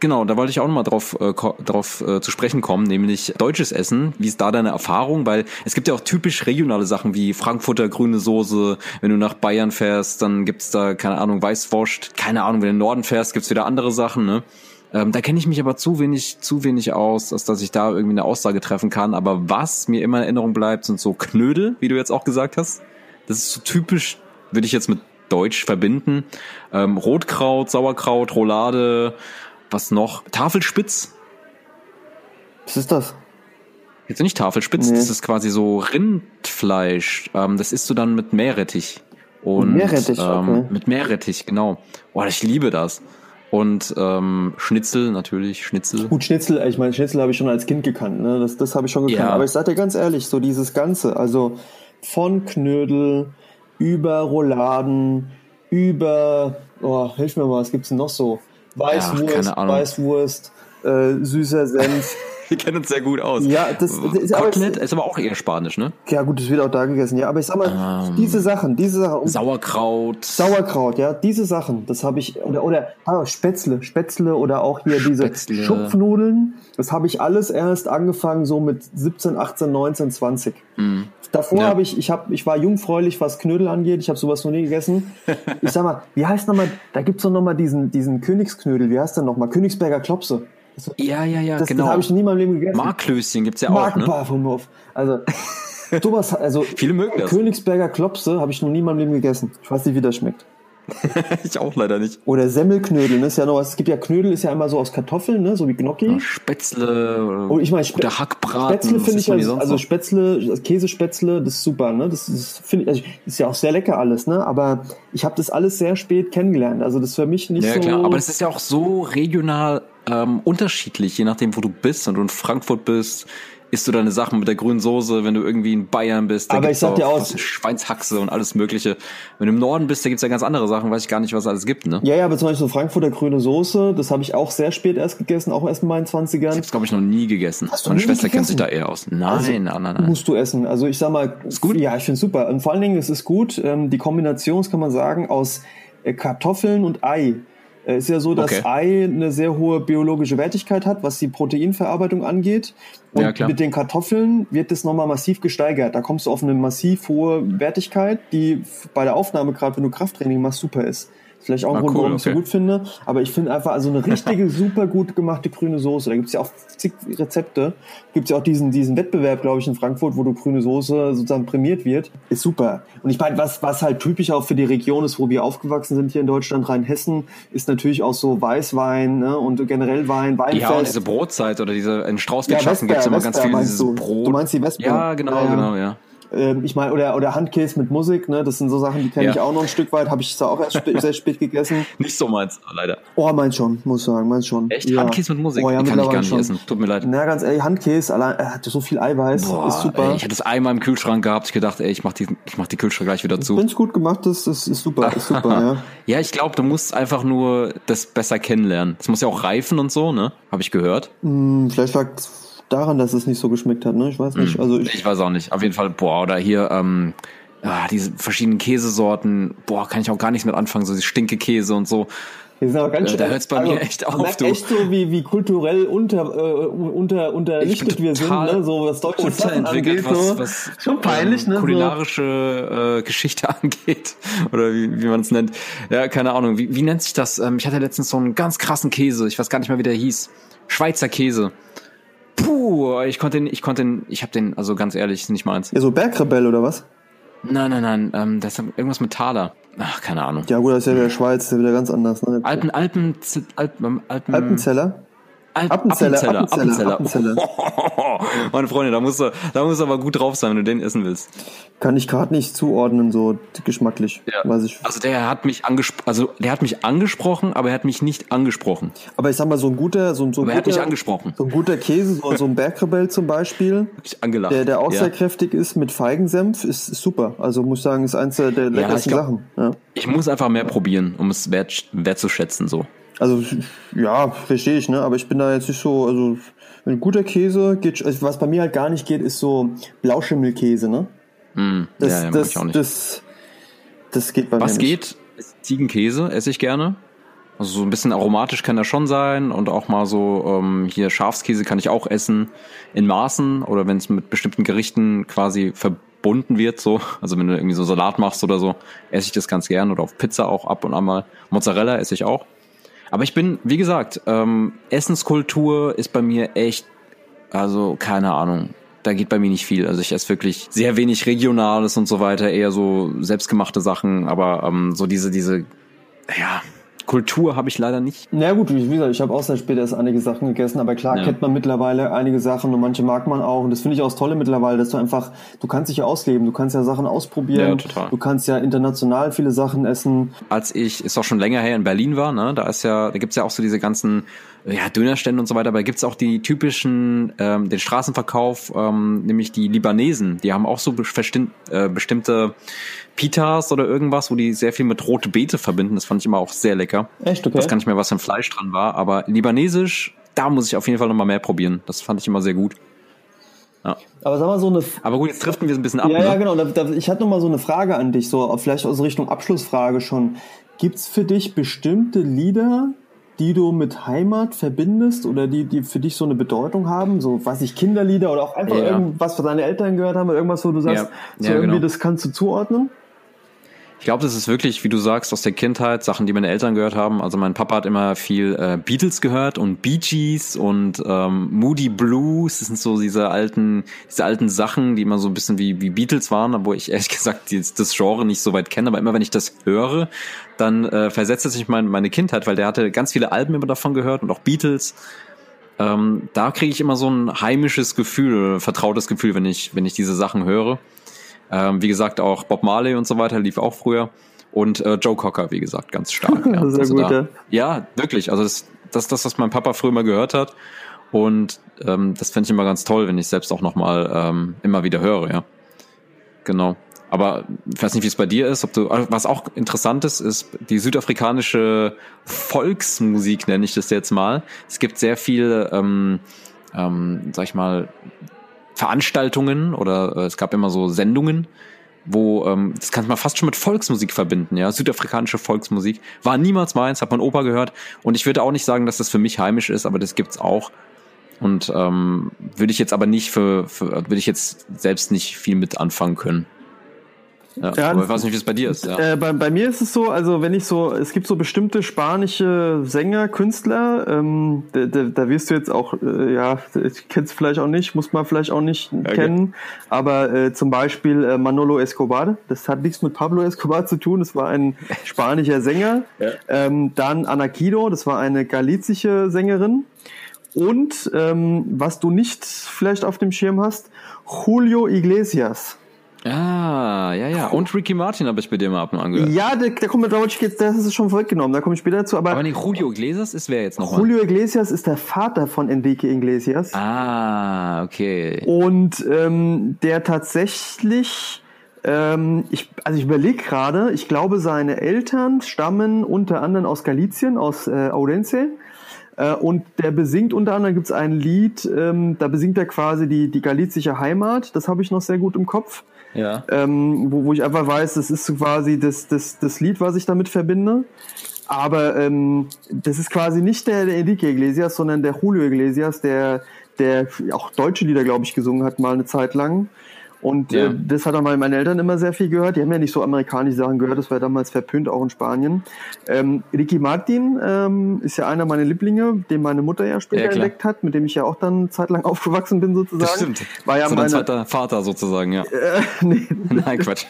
Genau, da wollte ich auch nochmal drauf, äh, drauf äh, zu sprechen kommen, nämlich deutsches Essen. Wie ist da deine Erfahrung? Weil es gibt ja auch typisch regionale Sachen wie Frankfurter grüne Soße. Wenn du nach Bayern fährst, dann gibt's da, keine Ahnung, Weißwurst. Keine Ahnung, wenn du in den Norden fährst, gibt's wieder andere Sachen. Ne? Ähm, da kenne ich mich aber zu wenig, zu wenig aus, als dass ich da irgendwie eine Aussage treffen kann. Aber was mir immer in Erinnerung bleibt, sind so Knödel, wie du jetzt auch gesagt hast. Das ist so typisch, würde ich jetzt mit Deutsch verbinden. Ähm, Rotkraut, Sauerkraut, Roulade, was noch? Tafelspitz. Was ist das? Jetzt nicht Tafelspitz, Nee. das ist quasi so Rindfleisch. Ähm, das isst du dann mit Meerrettich. Und, Meerrettich, ähm, okay. Mit Meerrettich, genau. Boah, ich liebe das. Und ähm, Schnitzel, natürlich, Schnitzel. Gut, Schnitzel, ich meine, Schnitzel habe ich schon als Kind gekannt, ne? Das, das habe ich schon gekannt. Ja. Aber ich sag dir ganz ehrlich, so dieses Ganze, also von Knödel über Rouladen, über, oh, hilf mir mal, was gibt's denn noch so? Weißwurst, Ahnung. Weißwurst, äh, süßer Senf. Wir kennen uns sehr gut aus. Ja, das- das ist aber- ist aber auch eher Spanisch, ne? ja gut, das wird auch da gegessen, ja. Aber ich sag mal, Ähm. diese Sachen, diese Sachen, um Sauerkraut. Sauerkraut, ja, diese Sachen, das habe ich, oder, oder ah, Spätzle, Spätzle oder auch hier diese Spätzle. Schupfnudeln, das habe ich alles erst angefangen so mit 17, 18, 19, 20. Davor Ja. habe ich, ich habe, ich war jungfräulich, was Knödel angeht, ich habe sowas noch nie gegessen. Ich sag mal, wie heißt nochmal, da gibt's doch nochmal diesen, diesen Königsknödel, wie heißt der nochmal? Königsberger Klopse. Das, ja, ja, ja, das, genau. das habe ich noch nie in meinem Leben gegessen. Marklöschen gibt's ja auch, Mark ne? Vom Hof. Also, sowas, also, Viele mögen das. Königsberger Klopse habe ich noch nie in meinem Leben gegessen. Ich weiß nicht, wie das schmeckt. ich auch leider nicht. Oder Semmelknödel, ne? Ist ja noch was. Es gibt ja Knödel, ist ja einmal so aus Kartoffeln, ne? So wie Gnocchi. Ja, Spätzle oder, Oh, ich meine, Spä oder Hackbraten. Spätzle finde ich ja, also noch? Spätzle, Käsespätzle, das ist super, ne? Das ist, finde ich, also ist ja auch sehr lecker alles, ne? Aber ich habe das alles sehr spät kennengelernt. Also das ist für mich nicht Ja, so. klar, aber das ist ja auch so regional ähm, unterschiedlich, je nachdem, wo du bist. Wenn du in Frankfurt bist, isst du deine Sachen mit der grünen Soße. Wenn du irgendwie in Bayern bist, da Aber gibt's ich sag dir auch Schweinshaxe und alles Mögliche. Wenn du im Norden bist, da gibt's ja ganz andere Sachen, weiß ich gar nicht, was es alles gibt, ne? ja, ja, aber zum Beispiel so Frankfurter grüne Soße, das habe ich auch sehr spät erst gegessen, auch erst in meinen Ich 20ern. hab's, glaube ich, noch nie gegessen. Hast du Meine Schwester kennt sich da gegessen? eher aus. Nein, Also, nein, nein, nein. Musst du essen. Also ich sag mal, Ist gut? Ja, ich finde super. Und vor allen Dingen, es ist gut. Ähm, die Kombination, kann man sagen, aus äh, Kartoffeln und Ei. Äh, ist ja so, dass Okay. Ei eine sehr hohe biologische Wertigkeit hat, was die Proteinverarbeitung angeht. Und Ja, mit den Kartoffeln wird das nochmal massiv gesteigert. Da kommst du auf eine massiv hohe Wertigkeit, die bei der Aufnahme, gerade wenn du Krafttraining machst, super ist. Vielleicht auch ein Ah, Grund, cool, warum ich so okay. gut finde. Aber ich finde einfach, also eine richtige, super gut gemachte grüne Soße. Da gibt's ja auch zig Rezepte. Gibt's ja auch diesen, diesen Wettbewerb, glaube ich, in Frankfurt, wo du grüne Soße sozusagen prämiert wird. Ist super. Und ich meine, was, was halt typisch auch für die Region ist, wo wir aufgewachsen sind hier in Deutschland, Rheinhessen, ist natürlich auch so Weißwein ne? und generell Wein, Weinfest. Ja, und diese Brotzeit oder diese in Ja, Straußwirtschaften Vesper, gibt's immer ganz Vesper viel meinst dieses du. Brot. Du meinst die Vesper? Ja, genau, Ja, ja. genau, ja. Ähm, ich meine, oder, oder Handkäse mit Musik, ne? Das sind so Sachen, die kenne Ja. ich auch noch ein Stück weit. Habe ich zwar auch erst spä- sehr spät gegessen. Nicht so meins, leider. Oh, meins schon, muss sagen, meins schon. Echt? Ja. Handkäse mit Musik? Oh, ja, kann ich gar nicht schon. essen. Tut mir leid. Na, ganz ehrlich, Handkäse, allein, er hat so viel Eiweiß, Boah, ist super. Ey, ich hatte es einmal im Kühlschrank gehabt. Ich gedacht, ey, ich mach die, ich mach die Kühlschrank gleich wieder zu. Wenn es gut gemacht ist, ist, ist super, ist super, ja. Ja, ich glaube, du musst einfach nur das besser kennenlernen. Es muss ja auch reifen und so, ne? Habe ich gehört. Hm, vielleicht lag daran, dass es nicht so geschmeckt hat, ne? Ich weiß nicht. Also ich, Ich weiß auch nicht. Auf jeden Fall, boah, oder hier, ähm, ah, diese verschiedenen Käsesorten, boah, kann ich auch gar nichts mit anfangen, so die Stinkekäse und so. wir sind aber ganz Äh, schön. da hört's bei mir echt man auf, merkt du. echt so, wie, wie kulturell unter, äh, unter, unterlichtet bin wir sind, total ne? So was deutsche Sachen angeht. was, so. was Schon peinlich, ähm, ne? So. kulinarische äh, Geschichte angeht. Oder wie, wie man es nennt. Ja, keine Ahnung. Wie, wie nennt sich das? Ähm, ich hatte letztens so einen ganz krassen Käse. Ich weiß gar nicht mehr, wie der hieß. Schweizer Käse. Puh, ich konnte den, ich konnte den, ich habe den, also ganz ehrlich, ist nicht meins. Ja, so Bergrebell oder was? Nein, nein, nein, ähm, das ist irgendwas mit Thaler. Ach, keine Ahnung. Ja gut, das ist ja der Schweiz, ist ja wieder ganz anders, ne? Alpen, Alpen, Alpen, Alpen, Alpenzeller? Appenzeller, Appenzeller, Appenzeller, Appenzeller. Meine Freunde, da musst du, da musst du aber gut drauf sein, wenn du den essen willst. Kann ich gerade nicht zuordnen, so geschmacklich. Ja. Weiß ich. Also der hat mich angesprochen, also der hat mich angesprochen, aber er hat mich nicht angesprochen. Aber ich sag mal, so ein guter, so ein, so ein Aber er hat mich guter, angesprochen. so ein guter Käse, so, so ein Bergrebell zum Beispiel, der, der auch ja. sehr kräftig ist mit Feigensenf, ist, ist super. Also muss ich sagen, ist eins der, der leckersten ich glaub- Sachen. Ja. Ich muss einfach mehr probieren, um es wert, wertzuschätzen, so. Also ja, verstehe ich, ne? Aber ich bin da jetzt nicht so, also ein guter Käse geht, also was bei mir halt gar nicht geht, ist so Blauschimmelkäse, ne? Mm, Das, ja, ja, das, ich auch nicht. das, das geht bei Was mir nicht. geht? Ziegenkäse, esse ich gerne. Also so ein bisschen aromatisch kann er schon sein und auch mal so ähm, hier Schafskäse kann ich auch essen in Maßen oder wenn es mit bestimmten Gerichten quasi verbunden wird, so also wenn du irgendwie so Salat machst oder so, esse ich das ganz gern oder auf Pizza auch ab und an mal. Mozzarella esse ich auch. Aber ich bin, wie gesagt, ähm, Essenskultur ist bei mir echt, also keine Ahnung, da geht bei mir nicht viel. Also ich esse wirklich sehr wenig Regionales und so weiter, eher so selbstgemachte Sachen, aber ähm, so diese, diese, ja, Kultur habe ich leider nicht. Na gut, wie gesagt, ich habe auch sehr spät erst einige Sachen gegessen, aber klar Ja. kennt man mittlerweile einige Sachen und manche mag man auch. Und das finde ich auch das Tolle mittlerweile, dass du einfach, du kannst dich ja ausleben, du kannst ja Sachen ausprobieren, Ja, total. du kannst ja international viele Sachen essen. Als ich, ist auch schon länger her, in Berlin war, ne, da ist ja, da gibt's ja auch so diese ganzen ja, Dönerstände und so weiter, aber da gibt's auch die typischen, ähm, den Straßenverkauf, ähm, nämlich die Libanesen, die haben auch so bestimmt, äh, bestimmte Pitas oder irgendwas, wo die sehr viel mit rote Beete verbinden. Das fand ich immer auch sehr lecker. Echt, okay? Ich weiß gar nicht mehr, was für ein Fleisch dran war, aber libanesisch, da muss ich auf jeden Fall nochmal mehr probieren. Das fand ich immer sehr gut. Ja. Aber sag mal so eine Aber gut, jetzt driften wir ein bisschen ab. Ja, ne? ja, genau. Da, da, ich hatte noch mal so eine Frage an dich, so vielleicht aus Richtung Abschlussfrage schon. Gibt's für dich bestimmte Lieder, die du mit Heimat verbindest oder die, die für dich so eine Bedeutung haben? So, weiß ich, Kinderlieder oder auch einfach Ja. irgendwas, was deine Eltern gehört haben oder irgendwas, wo du sagst, Ja. so irgendwie genau. das kannst du zuordnen? Ich glaube, das ist wirklich, wie du sagst, aus der Kindheit, Sachen, die meine Eltern gehört haben. Also mein Papa hat immer viel äh, Beatles gehört und Bee Gees und ähm, Moody Blues. Das sind so diese alten, diese alten Sachen, die immer so ein bisschen wie, wie Beatles waren, wo ich ehrlich gesagt das, das Genre nicht so weit kenne. Aber immer wenn ich das höre, dann äh, versetzt es sich mein, meine Kindheit, weil der hatte ganz viele Alben immer davon gehört und auch Beatles. Ähm, da kriege ich immer so ein heimisches Gefühl, vertrautes Gefühl, wenn ich, wenn ich diese Sachen höre. Ähm, wie gesagt, auch Bob Marley und so weiter lief auch früher. Und äh, Joe Cocker, wie gesagt, ganz stark. Ja. Sehr also gut, da, ja. ja, wirklich. Also das, das, das, was mein Papa früher mal gehört hat. Und ähm, das fände ich immer ganz toll, wenn ich selbst auch nochmal ähm, immer wieder höre, ja. Genau. Aber ich weiß nicht, wie es bei dir ist. Ob du, was auch interessant ist, ist die südafrikanische Volksmusik, nenne ich das jetzt mal. Es gibt sehr viel, ähm, ähm, sag ich mal, Veranstaltungen oder äh, es gab immer so Sendungen, wo ähm, das kann man fast schon mit Volksmusik verbinden, ja, südafrikanische Volksmusik. War niemals meins, hat mein Opa gehört. Und ich würde auch nicht sagen, dass das für mich heimisch ist, aber das gibt's auch. Und ähm, würde ich jetzt aber nicht für, für würde ich jetzt selbst nicht viel mit anfangen können. Ja, Ja, aber ich weiß nicht, wie es bei dir ist. Ja. Äh, bei, bei mir ist es so, also wenn ich so, es gibt so bestimmte spanische Sänger, Künstler, ähm, da, da, da wirst du jetzt auch, äh, ja, kennst vielleicht auch nicht, muss man vielleicht auch nicht kennen, aber äh, zum Beispiel äh, Manolo Escobar, das hat nichts mit Pablo Escobar zu tun, das war ein spanischer Sänger. Ja. Ähm, dann Anakido, das war eine galizische Sängerin. Und ähm, was du nicht vielleicht auf dem Schirm hast, Julio Iglesias. Ah, ja, ja. Und Ricky Martin habe ich bei dir mal ab und an gehört. Ja, der, der kommt mit Deutsch jetzt, das ist schon vorweggenommen, da komme ich später dazu, aber, Aber nee, Julio Iglesias ist wer jetzt nochmal? Julio Iglesias ist der Vater von Enrique Iglesias. Ah, okay. Und ähm, der tatsächlich, ähm, ich, also ich überlege gerade, ich glaube, seine Eltern stammen unter anderem aus Galizien, aus äh, Ourense. Äh, und der besingt unter anderem, gibt's ein Lied, ähm, da besingt er quasi die, die galizische Heimat. Das habe ich noch sehr gut im Kopf. Ja. ähm, wo, wo ich einfach weiß, das ist quasi das, das, das Lied, was ich damit verbinde. Aber ähm, das ist quasi nicht der, der Enrique Iglesias, sondern der Julio Iglesias, der, der auch deutsche Lieder, glaube ich, gesungen hat, mal eine Zeit lang. Und Ja. äh, das hat auch meine Eltern immer sehr viel gehört. Die haben ja nicht so amerikanische Sachen gehört, das war damals verpönt, auch in Spanien. Ähm, Ricky Martin ähm, ist ja einer meiner Lieblinge, den meine Mutter ja später Ja, entdeckt hat, mit dem ich ja auch dann zeitlang aufgewachsen bin sozusagen. Das stimmt. War ja so meine, zweiter Vater sozusagen, ja. äh, nee, Nein, Quatsch.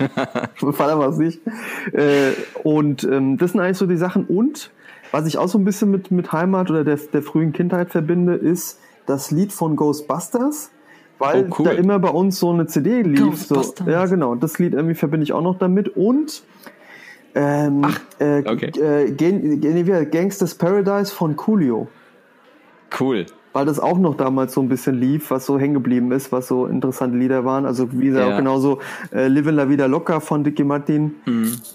mein Vater war es nicht. Äh, und ähm, das sind eigentlich so die Sachen. Und was ich auch so ein bisschen mit, mit Heimat oder der, der frühen Kindheit verbinde, ist das Lied von Ghostbusters. Weil Oh, cool. da immer bei uns so eine CD lief. So, ja, genau. Das Lied irgendwie verbinde ich auch noch damit. Und ähm, äh, okay. äh, Gen- Gen- Gangsters Paradise von Coolio. Cool. Weil das auch noch damals so ein bisschen lief, was so hängen geblieben ist, was so interessante Lieder waren. Also wie gesagt, Ja. auch genauso äh, Livin La Vida Loca von Dicky Martin.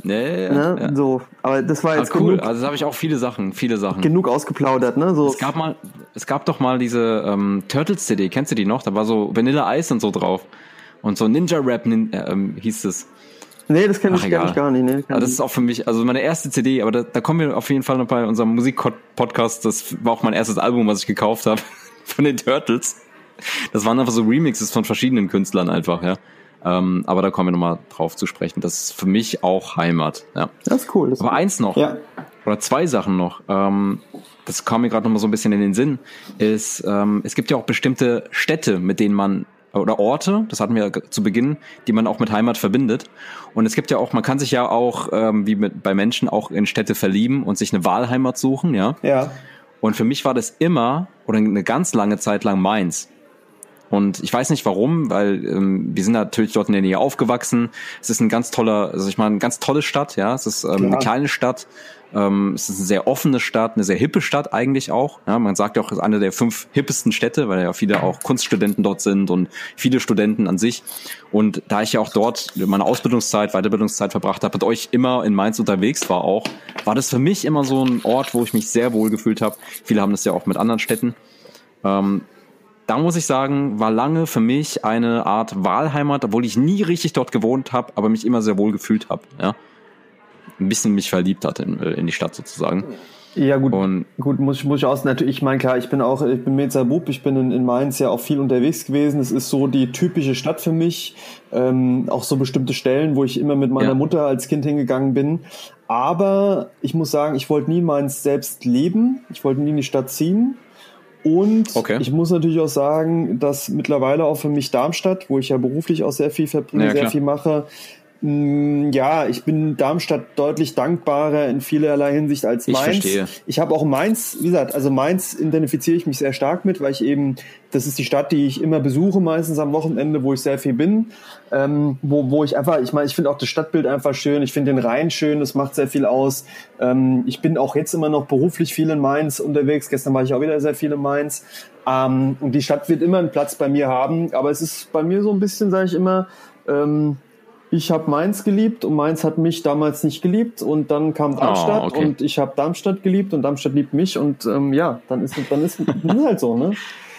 Nee, Ne? ja. So, aber das war Ah, jetzt cool. genug, Also da habe ich auch viele Sachen, viele Sachen. genug ausgeplaudert, ne? So, Es gab mal, es gab doch mal diese ähm, Turtles CD, kennst du die noch? Da war so Vanilla Ice und so drauf. Und so Ninja Rap nin, ähm, hieß es. Nee, das kenne ich gar egal. nicht, gar nicht. Nee, Aber das ist auch für mich, also meine erste CD, aber da, da kommen wir auf jeden Fall noch bei unserem Musik-Podcast. Das war auch mein erstes Album, was ich gekauft habe von den Turtles. Das waren einfach so Remixes von verschiedenen Künstlern einfach, ja. Ähm, aber da kommen wir nochmal drauf zu sprechen. Das ist für mich auch Heimat, ja. das ist cool. Das Aber cool. eins noch, Ja. oder zwei Sachen noch, ähm, das kam mir gerade noch mal so ein bisschen in den Sinn, ist, ähm, es gibt ja auch bestimmte Städte, mit denen man, oder Orte, das hatten wir ja zu Beginn, die man auch mit Heimat verbindet. Und es gibt ja auch, man kann sich ja auch, ähm, wie mit, bei Menschen, auch in Städte verlieben und sich eine Wahlheimat suchen, ja. Ja. Und für mich war das immer, oder eine ganz lange Zeit lang Mainz. Und ich weiß nicht warum, weil ähm, wir sind natürlich dort in der Nähe aufgewachsen. Es ist ein ganz toller, also ich meine, eine ganz tolle Stadt, ja. Es ist ähm, eine kleine Stadt. Ähm, es ist eine sehr offene Stadt, eine sehr hippe Stadt eigentlich auch. Ja, man sagt ja auch, es ist eine der fünf hippesten Städte, weil ja viele auch Kunststudenten dort sind und viele Studenten an sich. Und da ich ja auch dort meine Ausbildungszeit, Weiterbildungszeit verbracht habe und euch immer in Mainz unterwegs war auch, war das für mich immer so ein Ort, wo ich mich sehr wohl gefühlt habe. Viele haben das ja auch mit anderen Städten. Ähm, da muss ich sagen, war lange für mich eine Art Wahlheimat, obwohl ich nie richtig dort gewohnt habe, aber mich immer sehr wohl gefühlt habe. Ja? Ein bisschen mich verliebt hat in, äh, in die Stadt sozusagen. Ja, gut. Und gut, muss ich, muss ich aus, natürlich, ich meine, klar, ich bin auch, ich bin Meza Bub, ich bin in, in Mainz ja auch viel unterwegs gewesen. Es ist so die typische Stadt für mich. Ähm, auch so bestimmte Stellen, wo ich immer mit meiner ja. Mutter als Kind hingegangen bin. Aber ich muss sagen, ich wollte nie in Mainz selbst leben. Ich wollte nie in die Stadt ziehen. Und okay. ich muss natürlich auch sagen, dass mittlerweile auch für mich Darmstadt, wo ich ja beruflich auch sehr viel verbringe, ja, sehr viel mache, ja, ich bin Darmstadt deutlich dankbarer in vielerlei Hinsicht als Mainz. Ich verstehe. Ich habe auch Mainz, wie gesagt, also Mainz identifiziere ich mich sehr stark mit, weil ich eben, das ist die Stadt, die ich immer besuche, meistens am Wochenende, wo ich sehr viel bin, ähm, wo, wo ich einfach, ich meine, ich finde auch das Stadtbild einfach schön, ich finde den Rhein schön, das macht sehr viel aus. Ähm, ich bin auch jetzt immer noch beruflich viel in Mainz unterwegs, gestern war ich auch wieder sehr viel in Mainz. Ähm, und die Stadt wird immer einen Platz bei mir haben, aber es ist bei mir so ein bisschen, sage ich immer, ähm, ich habe Mainz geliebt und Mainz hat mich damals nicht geliebt und dann kam Darmstadt oh, okay. und ich habe Darmstadt geliebt und Darmstadt liebt mich und ähm, ja, dann ist dann ist, dann halt so, ne?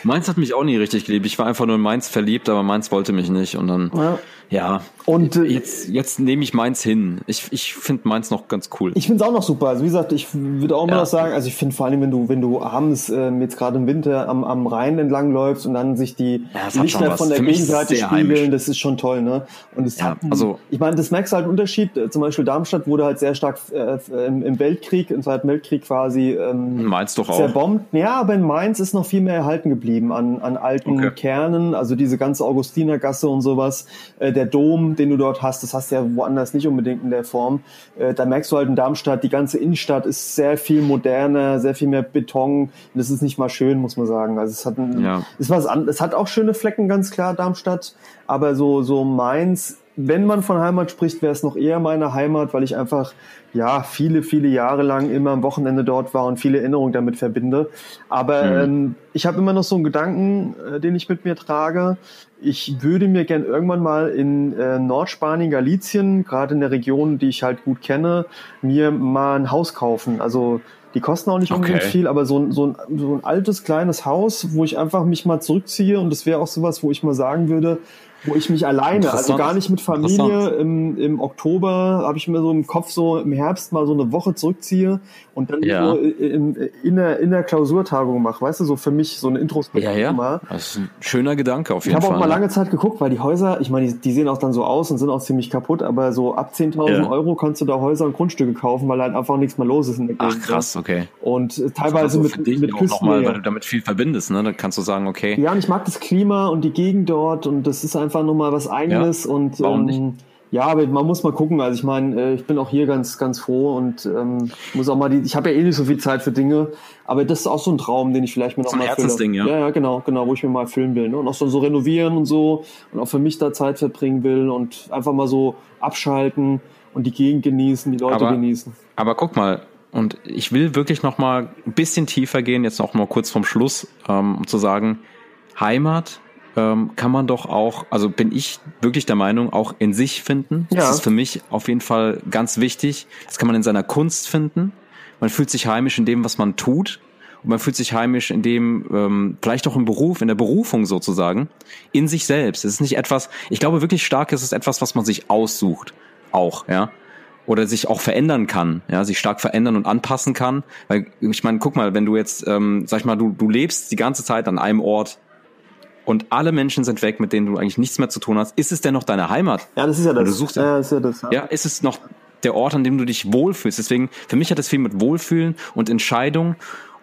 Mainz hat mich auch nie richtig geliebt. Ich war einfach nur in Mainz verliebt, aber Mainz wollte mich nicht und dann ja. Ja, und äh, jetzt, jetzt nehme ich Mainz hin. Ich, ich finde Mainz noch ganz cool. Ich finde es auch noch super. Also wie gesagt, ich würde auch immer ja. noch sagen, also ich finde vor allem, wenn du, wenn du abends ähm, jetzt gerade im Winter am, am Rhein entlang läufst und dann sich die ja, Lichter von der Gegenseite spiegeln, heimisch. das ist schon toll, ne? Und es ja, hat, also ich meine, das merkst du halt einen Unterschied. Äh, zum Beispiel Darmstadt wurde halt sehr stark äh, im, im Weltkrieg, im Zweiten Weltkrieg quasi ähm, Mainz doch auch. zerbombt. Ja, aber in Mainz ist noch viel mehr erhalten geblieben an, an alten okay. Kernen, also diese ganze Augustinergasse und sowas, äh, der Dom, den du dort hast, das hast du ja woanders nicht unbedingt in der Form. Äh, da merkst du halt in Darmstadt, die ganze Innenstadt ist sehr viel moderner, sehr viel mehr Beton. Und das ist nicht mal schön, muss man sagen. Also es hat, ein, ja. ist was an, es hat auch schöne Flecken, ganz klar, Darmstadt. Aber so, so Mainz wenn man von Heimat spricht, wäre es noch eher meine Heimat, weil ich einfach ja viele, viele Jahre lang immer am Wochenende dort war und viele Erinnerungen damit verbinde. Aber mhm. ähm, ich habe immer noch so einen Gedanken, äh, den ich mit mir trage. Ich würde mir gern irgendwann mal in äh, Nordspanien, Galizien, gerade in der Region, die ich halt gut kenne, mir mal ein Haus kaufen. Also die kosten auch nicht unbedingt okay. viel, aber so ein, so, ein, so ein altes, kleines Haus, wo ich einfach mich mal zurückziehe und das wäre auch sowas, wo ich mal sagen würde, wo ich mich alleine, also gar nicht mit Familie, im, im Oktober habe ich mir so im Kopf so im Herbst mal so eine Woche zurückziehe und dann ja. so in, in, der, in der Klausurtagung mache, weißt du, so für mich so eine Introspektive ja, ja. mal. Das ist ein schöner Gedanke auf jeden ich Fall. Ich habe auch mal lange Zeit geguckt, weil die Häuser, ich meine, die, die, sehen auch dann so aus und sind auch ziemlich kaputt, aber so ab 10.000 ja. Euro kannst du da Häuser und Grundstücke kaufen, weil halt einfach nichts mehr los ist in der Gegend. Ach krass, okay. Und teilweise also mit, mit Küsten. Nochmal, weil du damit viel verbindest, ne? Dann kannst du sagen, okay. Ja, und ich mag das Klima und die Gegend dort und das ist einfach nochmal was eigenes und Warum ähm, nicht? Ja, aber man muss mal gucken. Also ich meine, äh, ich bin auch hier ganz, ganz froh und ähm, muss auch mal die. Ich habe ja eh nicht so viel Zeit für Dinge, aber das ist auch so ein Traum, den ich vielleicht mir noch so mal fülle. Ja. ja, ja, genau, genau, wo ich mir mal füllen will. Ne? Und auch so, so renovieren und so und auch für mich da Zeit verbringen will und einfach mal so abschalten und die Gegend genießen, die Leute aber, genießen. Aber guck mal, und ich will wirklich noch mal ein bisschen tiefer gehen, jetzt noch mal kurz vom Schluss, ähm, um zu sagen, Heimat ähm, kann man doch auch, also bin ich wirklich der Meinung, auch in sich finden. Ja. Das ist für mich auf jeden Fall ganz wichtig. Das kann man in seiner Kunst finden. Man fühlt sich heimisch in dem, was man tut. Und man fühlt sich heimisch in dem, ähm, vielleicht auch im Beruf, in der Berufung sozusagen, in sich selbst. Es ist nicht etwas, ich glaube wirklich stark, es ist etwas, was man sich aussucht. Auch, ja oder sich auch verändern kann, ja, sich stark verändern und anpassen kann. Weil ich meine, guck mal, wenn du jetzt, ähm, sag ich mal, du, du lebst die ganze Zeit an einem Ort, und alle Menschen sind weg, mit denen du eigentlich nichts mehr zu tun hast, ist es denn noch deine Heimat? Ja, das ist ja das. Du suchst ja, ist ja, das, ja. ja, ist es noch der Ort, an dem du dich wohlfühlst? Deswegen, für mich hat es viel mit Wohlfühlen und Entscheidung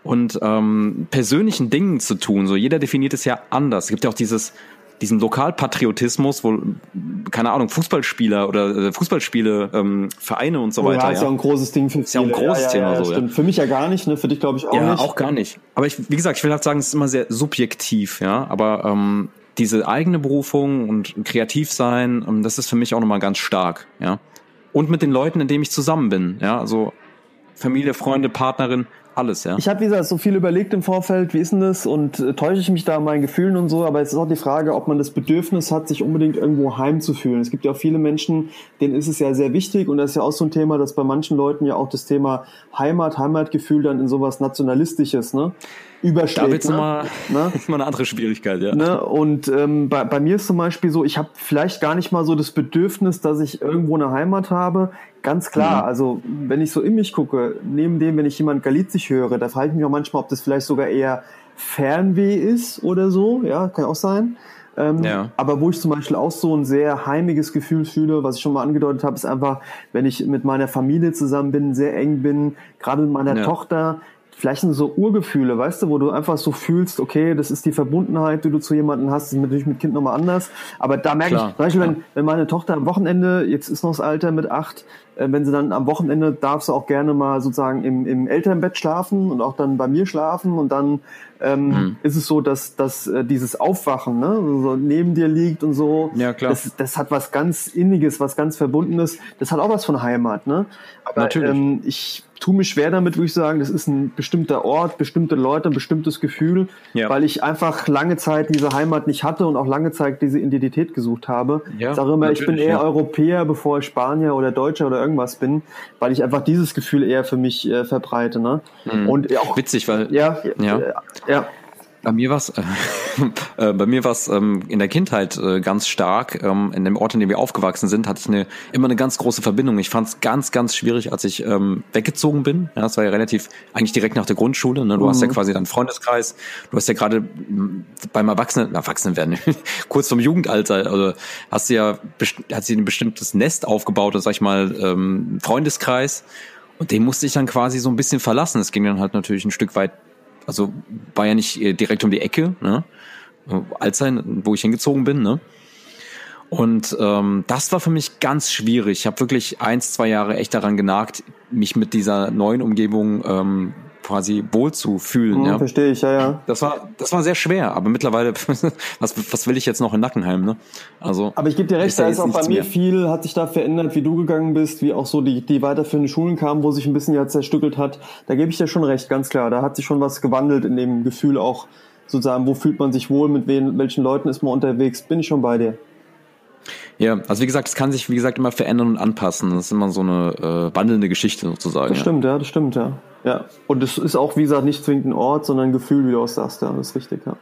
und ähm, persönlichen Dingen zu tun. So jeder definiert es ja anders. Es gibt ja auch dieses diesen Lokalpatriotismus, wo, keine Ahnung, Fußballspieler oder äh, Fußballspiele, ähm, Vereine und so oh, weiter. Ja, ist ja ein großes Ding für viele. Ist ja ein großes ja, ja, Thema so, ja. Für mich ja gar nicht, ne? Für dich glaube ich auch ja, nicht. Ja, auch gar nicht. Aber ich, wie gesagt, ich will halt sagen, es ist immer sehr subjektiv, ja. Aber ähm, diese eigene Berufung und kreativ sein, ähm, das ist für mich auch nochmal ganz stark, ja. Und mit den Leuten, in denen ich zusammen bin, ja. Also Familie, Freunde, Partnerin, alles, ja. Ich habe, wie gesagt, so viel überlegt im Vorfeld, wie ist denn das und äh, täusche ich mich da an meinen Gefühlen und so, aber es ist auch die Frage, ob man das Bedürfnis hat, sich unbedingt irgendwo heimzufühlen. Es gibt ja auch viele Menschen, denen ist es ja sehr wichtig und das ist ja auch so ein Thema, dass bei manchen Leuten ja auch das Thema Heimat, Heimatgefühl dann in sowas Nationalistisches, ne? Überschlägt. Da wird's ne? nochmal ne? mal eine andere Schwierigkeit, ja. Ne? Und ähm, bei, bei mir ist zum Beispiel so, ich habe vielleicht gar nicht mal so das Bedürfnis, dass ich irgendwo eine Heimat habe. Ganz klar, mhm. also wenn ich so in mich gucke, neben dem, wenn ich jemand Galizisch höre, da frage ich mich auch manchmal, ob das vielleicht sogar eher Fernweh ist oder so, ja, kann auch sein. Ähm, ja. Aber wo ich zum Beispiel auch so ein sehr heimiges Gefühl fühle, was ich schon mal angedeutet habe, ist einfach, wenn ich mit meiner Familie zusammen bin, sehr eng bin, gerade mit meiner ja. Tochter, vielleicht sind so Urgefühle, weißt du, wo du einfach so fühlst, okay, das ist die Verbundenheit, die du zu jemandem hast, das ist natürlich mit Kind nochmal anders. Aber da merke Klar, ich, zum Beispiel, wenn, wenn meine Tochter am Wochenende, jetzt ist noch das Alter mit acht, äh, wenn sie dann am Wochenende darf sie auch gerne mal sozusagen im, im Elternbett schlafen und auch dann bei mir schlafen und dann ähm, mhm. ist es so, dass, dass äh, dieses Aufwachen ne, so neben dir liegt und so, ja, klar. Das, das hat was ganz Inniges, was ganz Verbundenes. Das hat auch was von Heimat. Ne? Aber Natürlich. Ähm, ich tue mich schwer damit, würde ich sagen, das ist ein bestimmter Ort, bestimmte Leute, ein bestimmtes Gefühl, ja. weil ich einfach lange Zeit diese Heimat nicht hatte und auch lange Zeit diese Identität gesucht habe. Ja, ich sage immer, ich bin eher ja. Europäer, bevor ich Spanier oder Deutscher oder irgendwas bin, weil ich einfach dieses Gefühl eher für mich äh, verbreite. Ne? Mhm. Und auch witzig, weil ja, ja. Äh, ja. Bei mir war es äh, äh, bei mir war's ähm, in der Kindheit äh, ganz stark. Ähm, in dem Ort, in dem wir aufgewachsen sind, hatte ich eine, immer eine ganz große Verbindung. Ich fand es ganz, ganz schwierig, als ich ähm, weggezogen bin. Ja, das war ja relativ eigentlich direkt nach der Grundschule. Ne? Du mhm. hast ja mhm. quasi deinen Freundeskreis. Du hast ja gerade beim Erwachsenen, Erwachsenenwerden, kurz vom Jugendalter, also hast du ja hat sie ein bestimmtes Nest aufgebaut, sag ich mal, ähm, Freundeskreis. Und den musste ich dann quasi so ein bisschen verlassen. Es ging dann halt natürlich ein Stück weit also war ja nicht äh, direkt um die Ecke, ne? Alzheim, wo ich hingezogen bin, ne? Und ähm, das war für mich ganz schwierig. Ich habe wirklich eins, zwei Jahre echt daran genagt, mich mit dieser neuen Umgebung ähm, quasi wohl zu fühlen. Mhm, ja. Verstehe ich, ja, ja. Das war, das war sehr schwer, aber mittlerweile, was, was will ich jetzt noch in Nackenheim, ne? Also. Aber ich gebe dir recht, da ist auch bei mir mehr. viel, hat sich da verändert, wie du gegangen bist, wie auch so die, die weiterführenden Schulen kamen, wo sich ein bisschen ja zerstückelt hat. Da gebe ich dir schon recht, ganz klar. Da hat sich schon was gewandelt in dem Gefühl auch, sozusagen, wo fühlt man sich wohl, mit wen, welchen Leuten ist man unterwegs, bin ich schon bei dir. Ja, also wie gesagt, es kann sich, wie gesagt, immer verändern und anpassen. Das ist immer so eine äh, wandelnde Geschichte sozusagen. Das ja. stimmt, ja, das stimmt, ja. Ja. Und es ist auch, wie gesagt, nicht zwingend ein Ort, sondern ein Gefühl, wie du auch sagst, ja, das ist richtig, ja.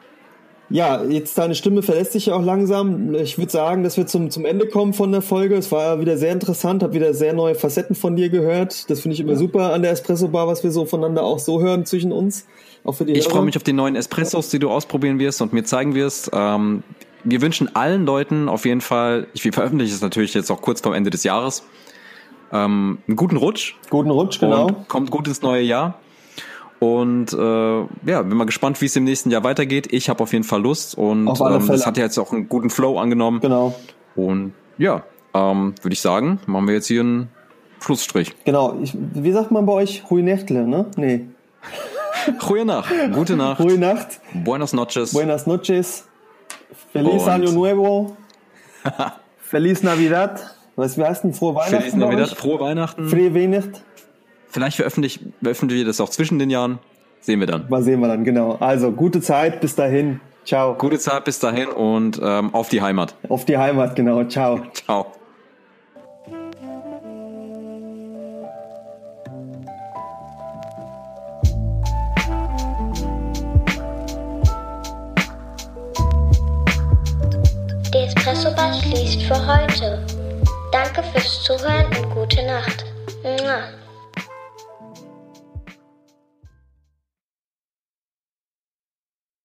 Ja, jetzt deine Stimme verlässt sich ja auch langsam. Ich würde sagen, dass wir zum, zum Ende kommen von der Folge. Es war wieder sehr interessant, habe wieder sehr neue Facetten von dir gehört. Das finde ich immer ja. super an der Espresso Bar, was wir so voneinander auch so hören zwischen uns. Auch für die ich freue mich auf die neuen Espressos, die du ausprobieren wirst und mir zeigen wirst. Ähm, wir wünschen allen Leuten auf jeden Fall, ich veröffentliche es natürlich jetzt auch kurz vor Ende des Jahres, ähm, einen guten Rutsch. Guten Rutsch, genau. kommt gut ins neue Jahr. Und äh, ja, bin mal gespannt, wie es im nächsten Jahr weitergeht. Ich habe auf jeden Fall Lust und ähm, das hat ja jetzt auch einen guten Flow angenommen. Genau. Und ja, ähm, würde ich sagen, machen wir jetzt hier einen Schlussstrich. Genau. Ich, wie sagt man bei euch? Hui Nächtle, ne? Nee. Gute Nacht. Gute Nacht. Gute Nacht. Buenas noches. Buenas noches. Feliz Und Año Nuevo. Feliz Navidad. Was heißt denn? Frohe Weihnachten. Feliz Navidad. Frohe Weihnachten. Frohe Weihnachten. Vielleicht veröffentlichen, veröffentlichen wir das auch zwischen den Jahren. Sehen wir dann. Mal sehen wir dann, genau. Also, gute Zeit, bis dahin. Ciao. Gute Zeit, bis dahin und ähm, auf die Heimat. Auf die Heimat, genau. Ciao. Ciao. Espresso-Bar schließt für heute. Danke fürs Zuhören und gute Nacht. Mua.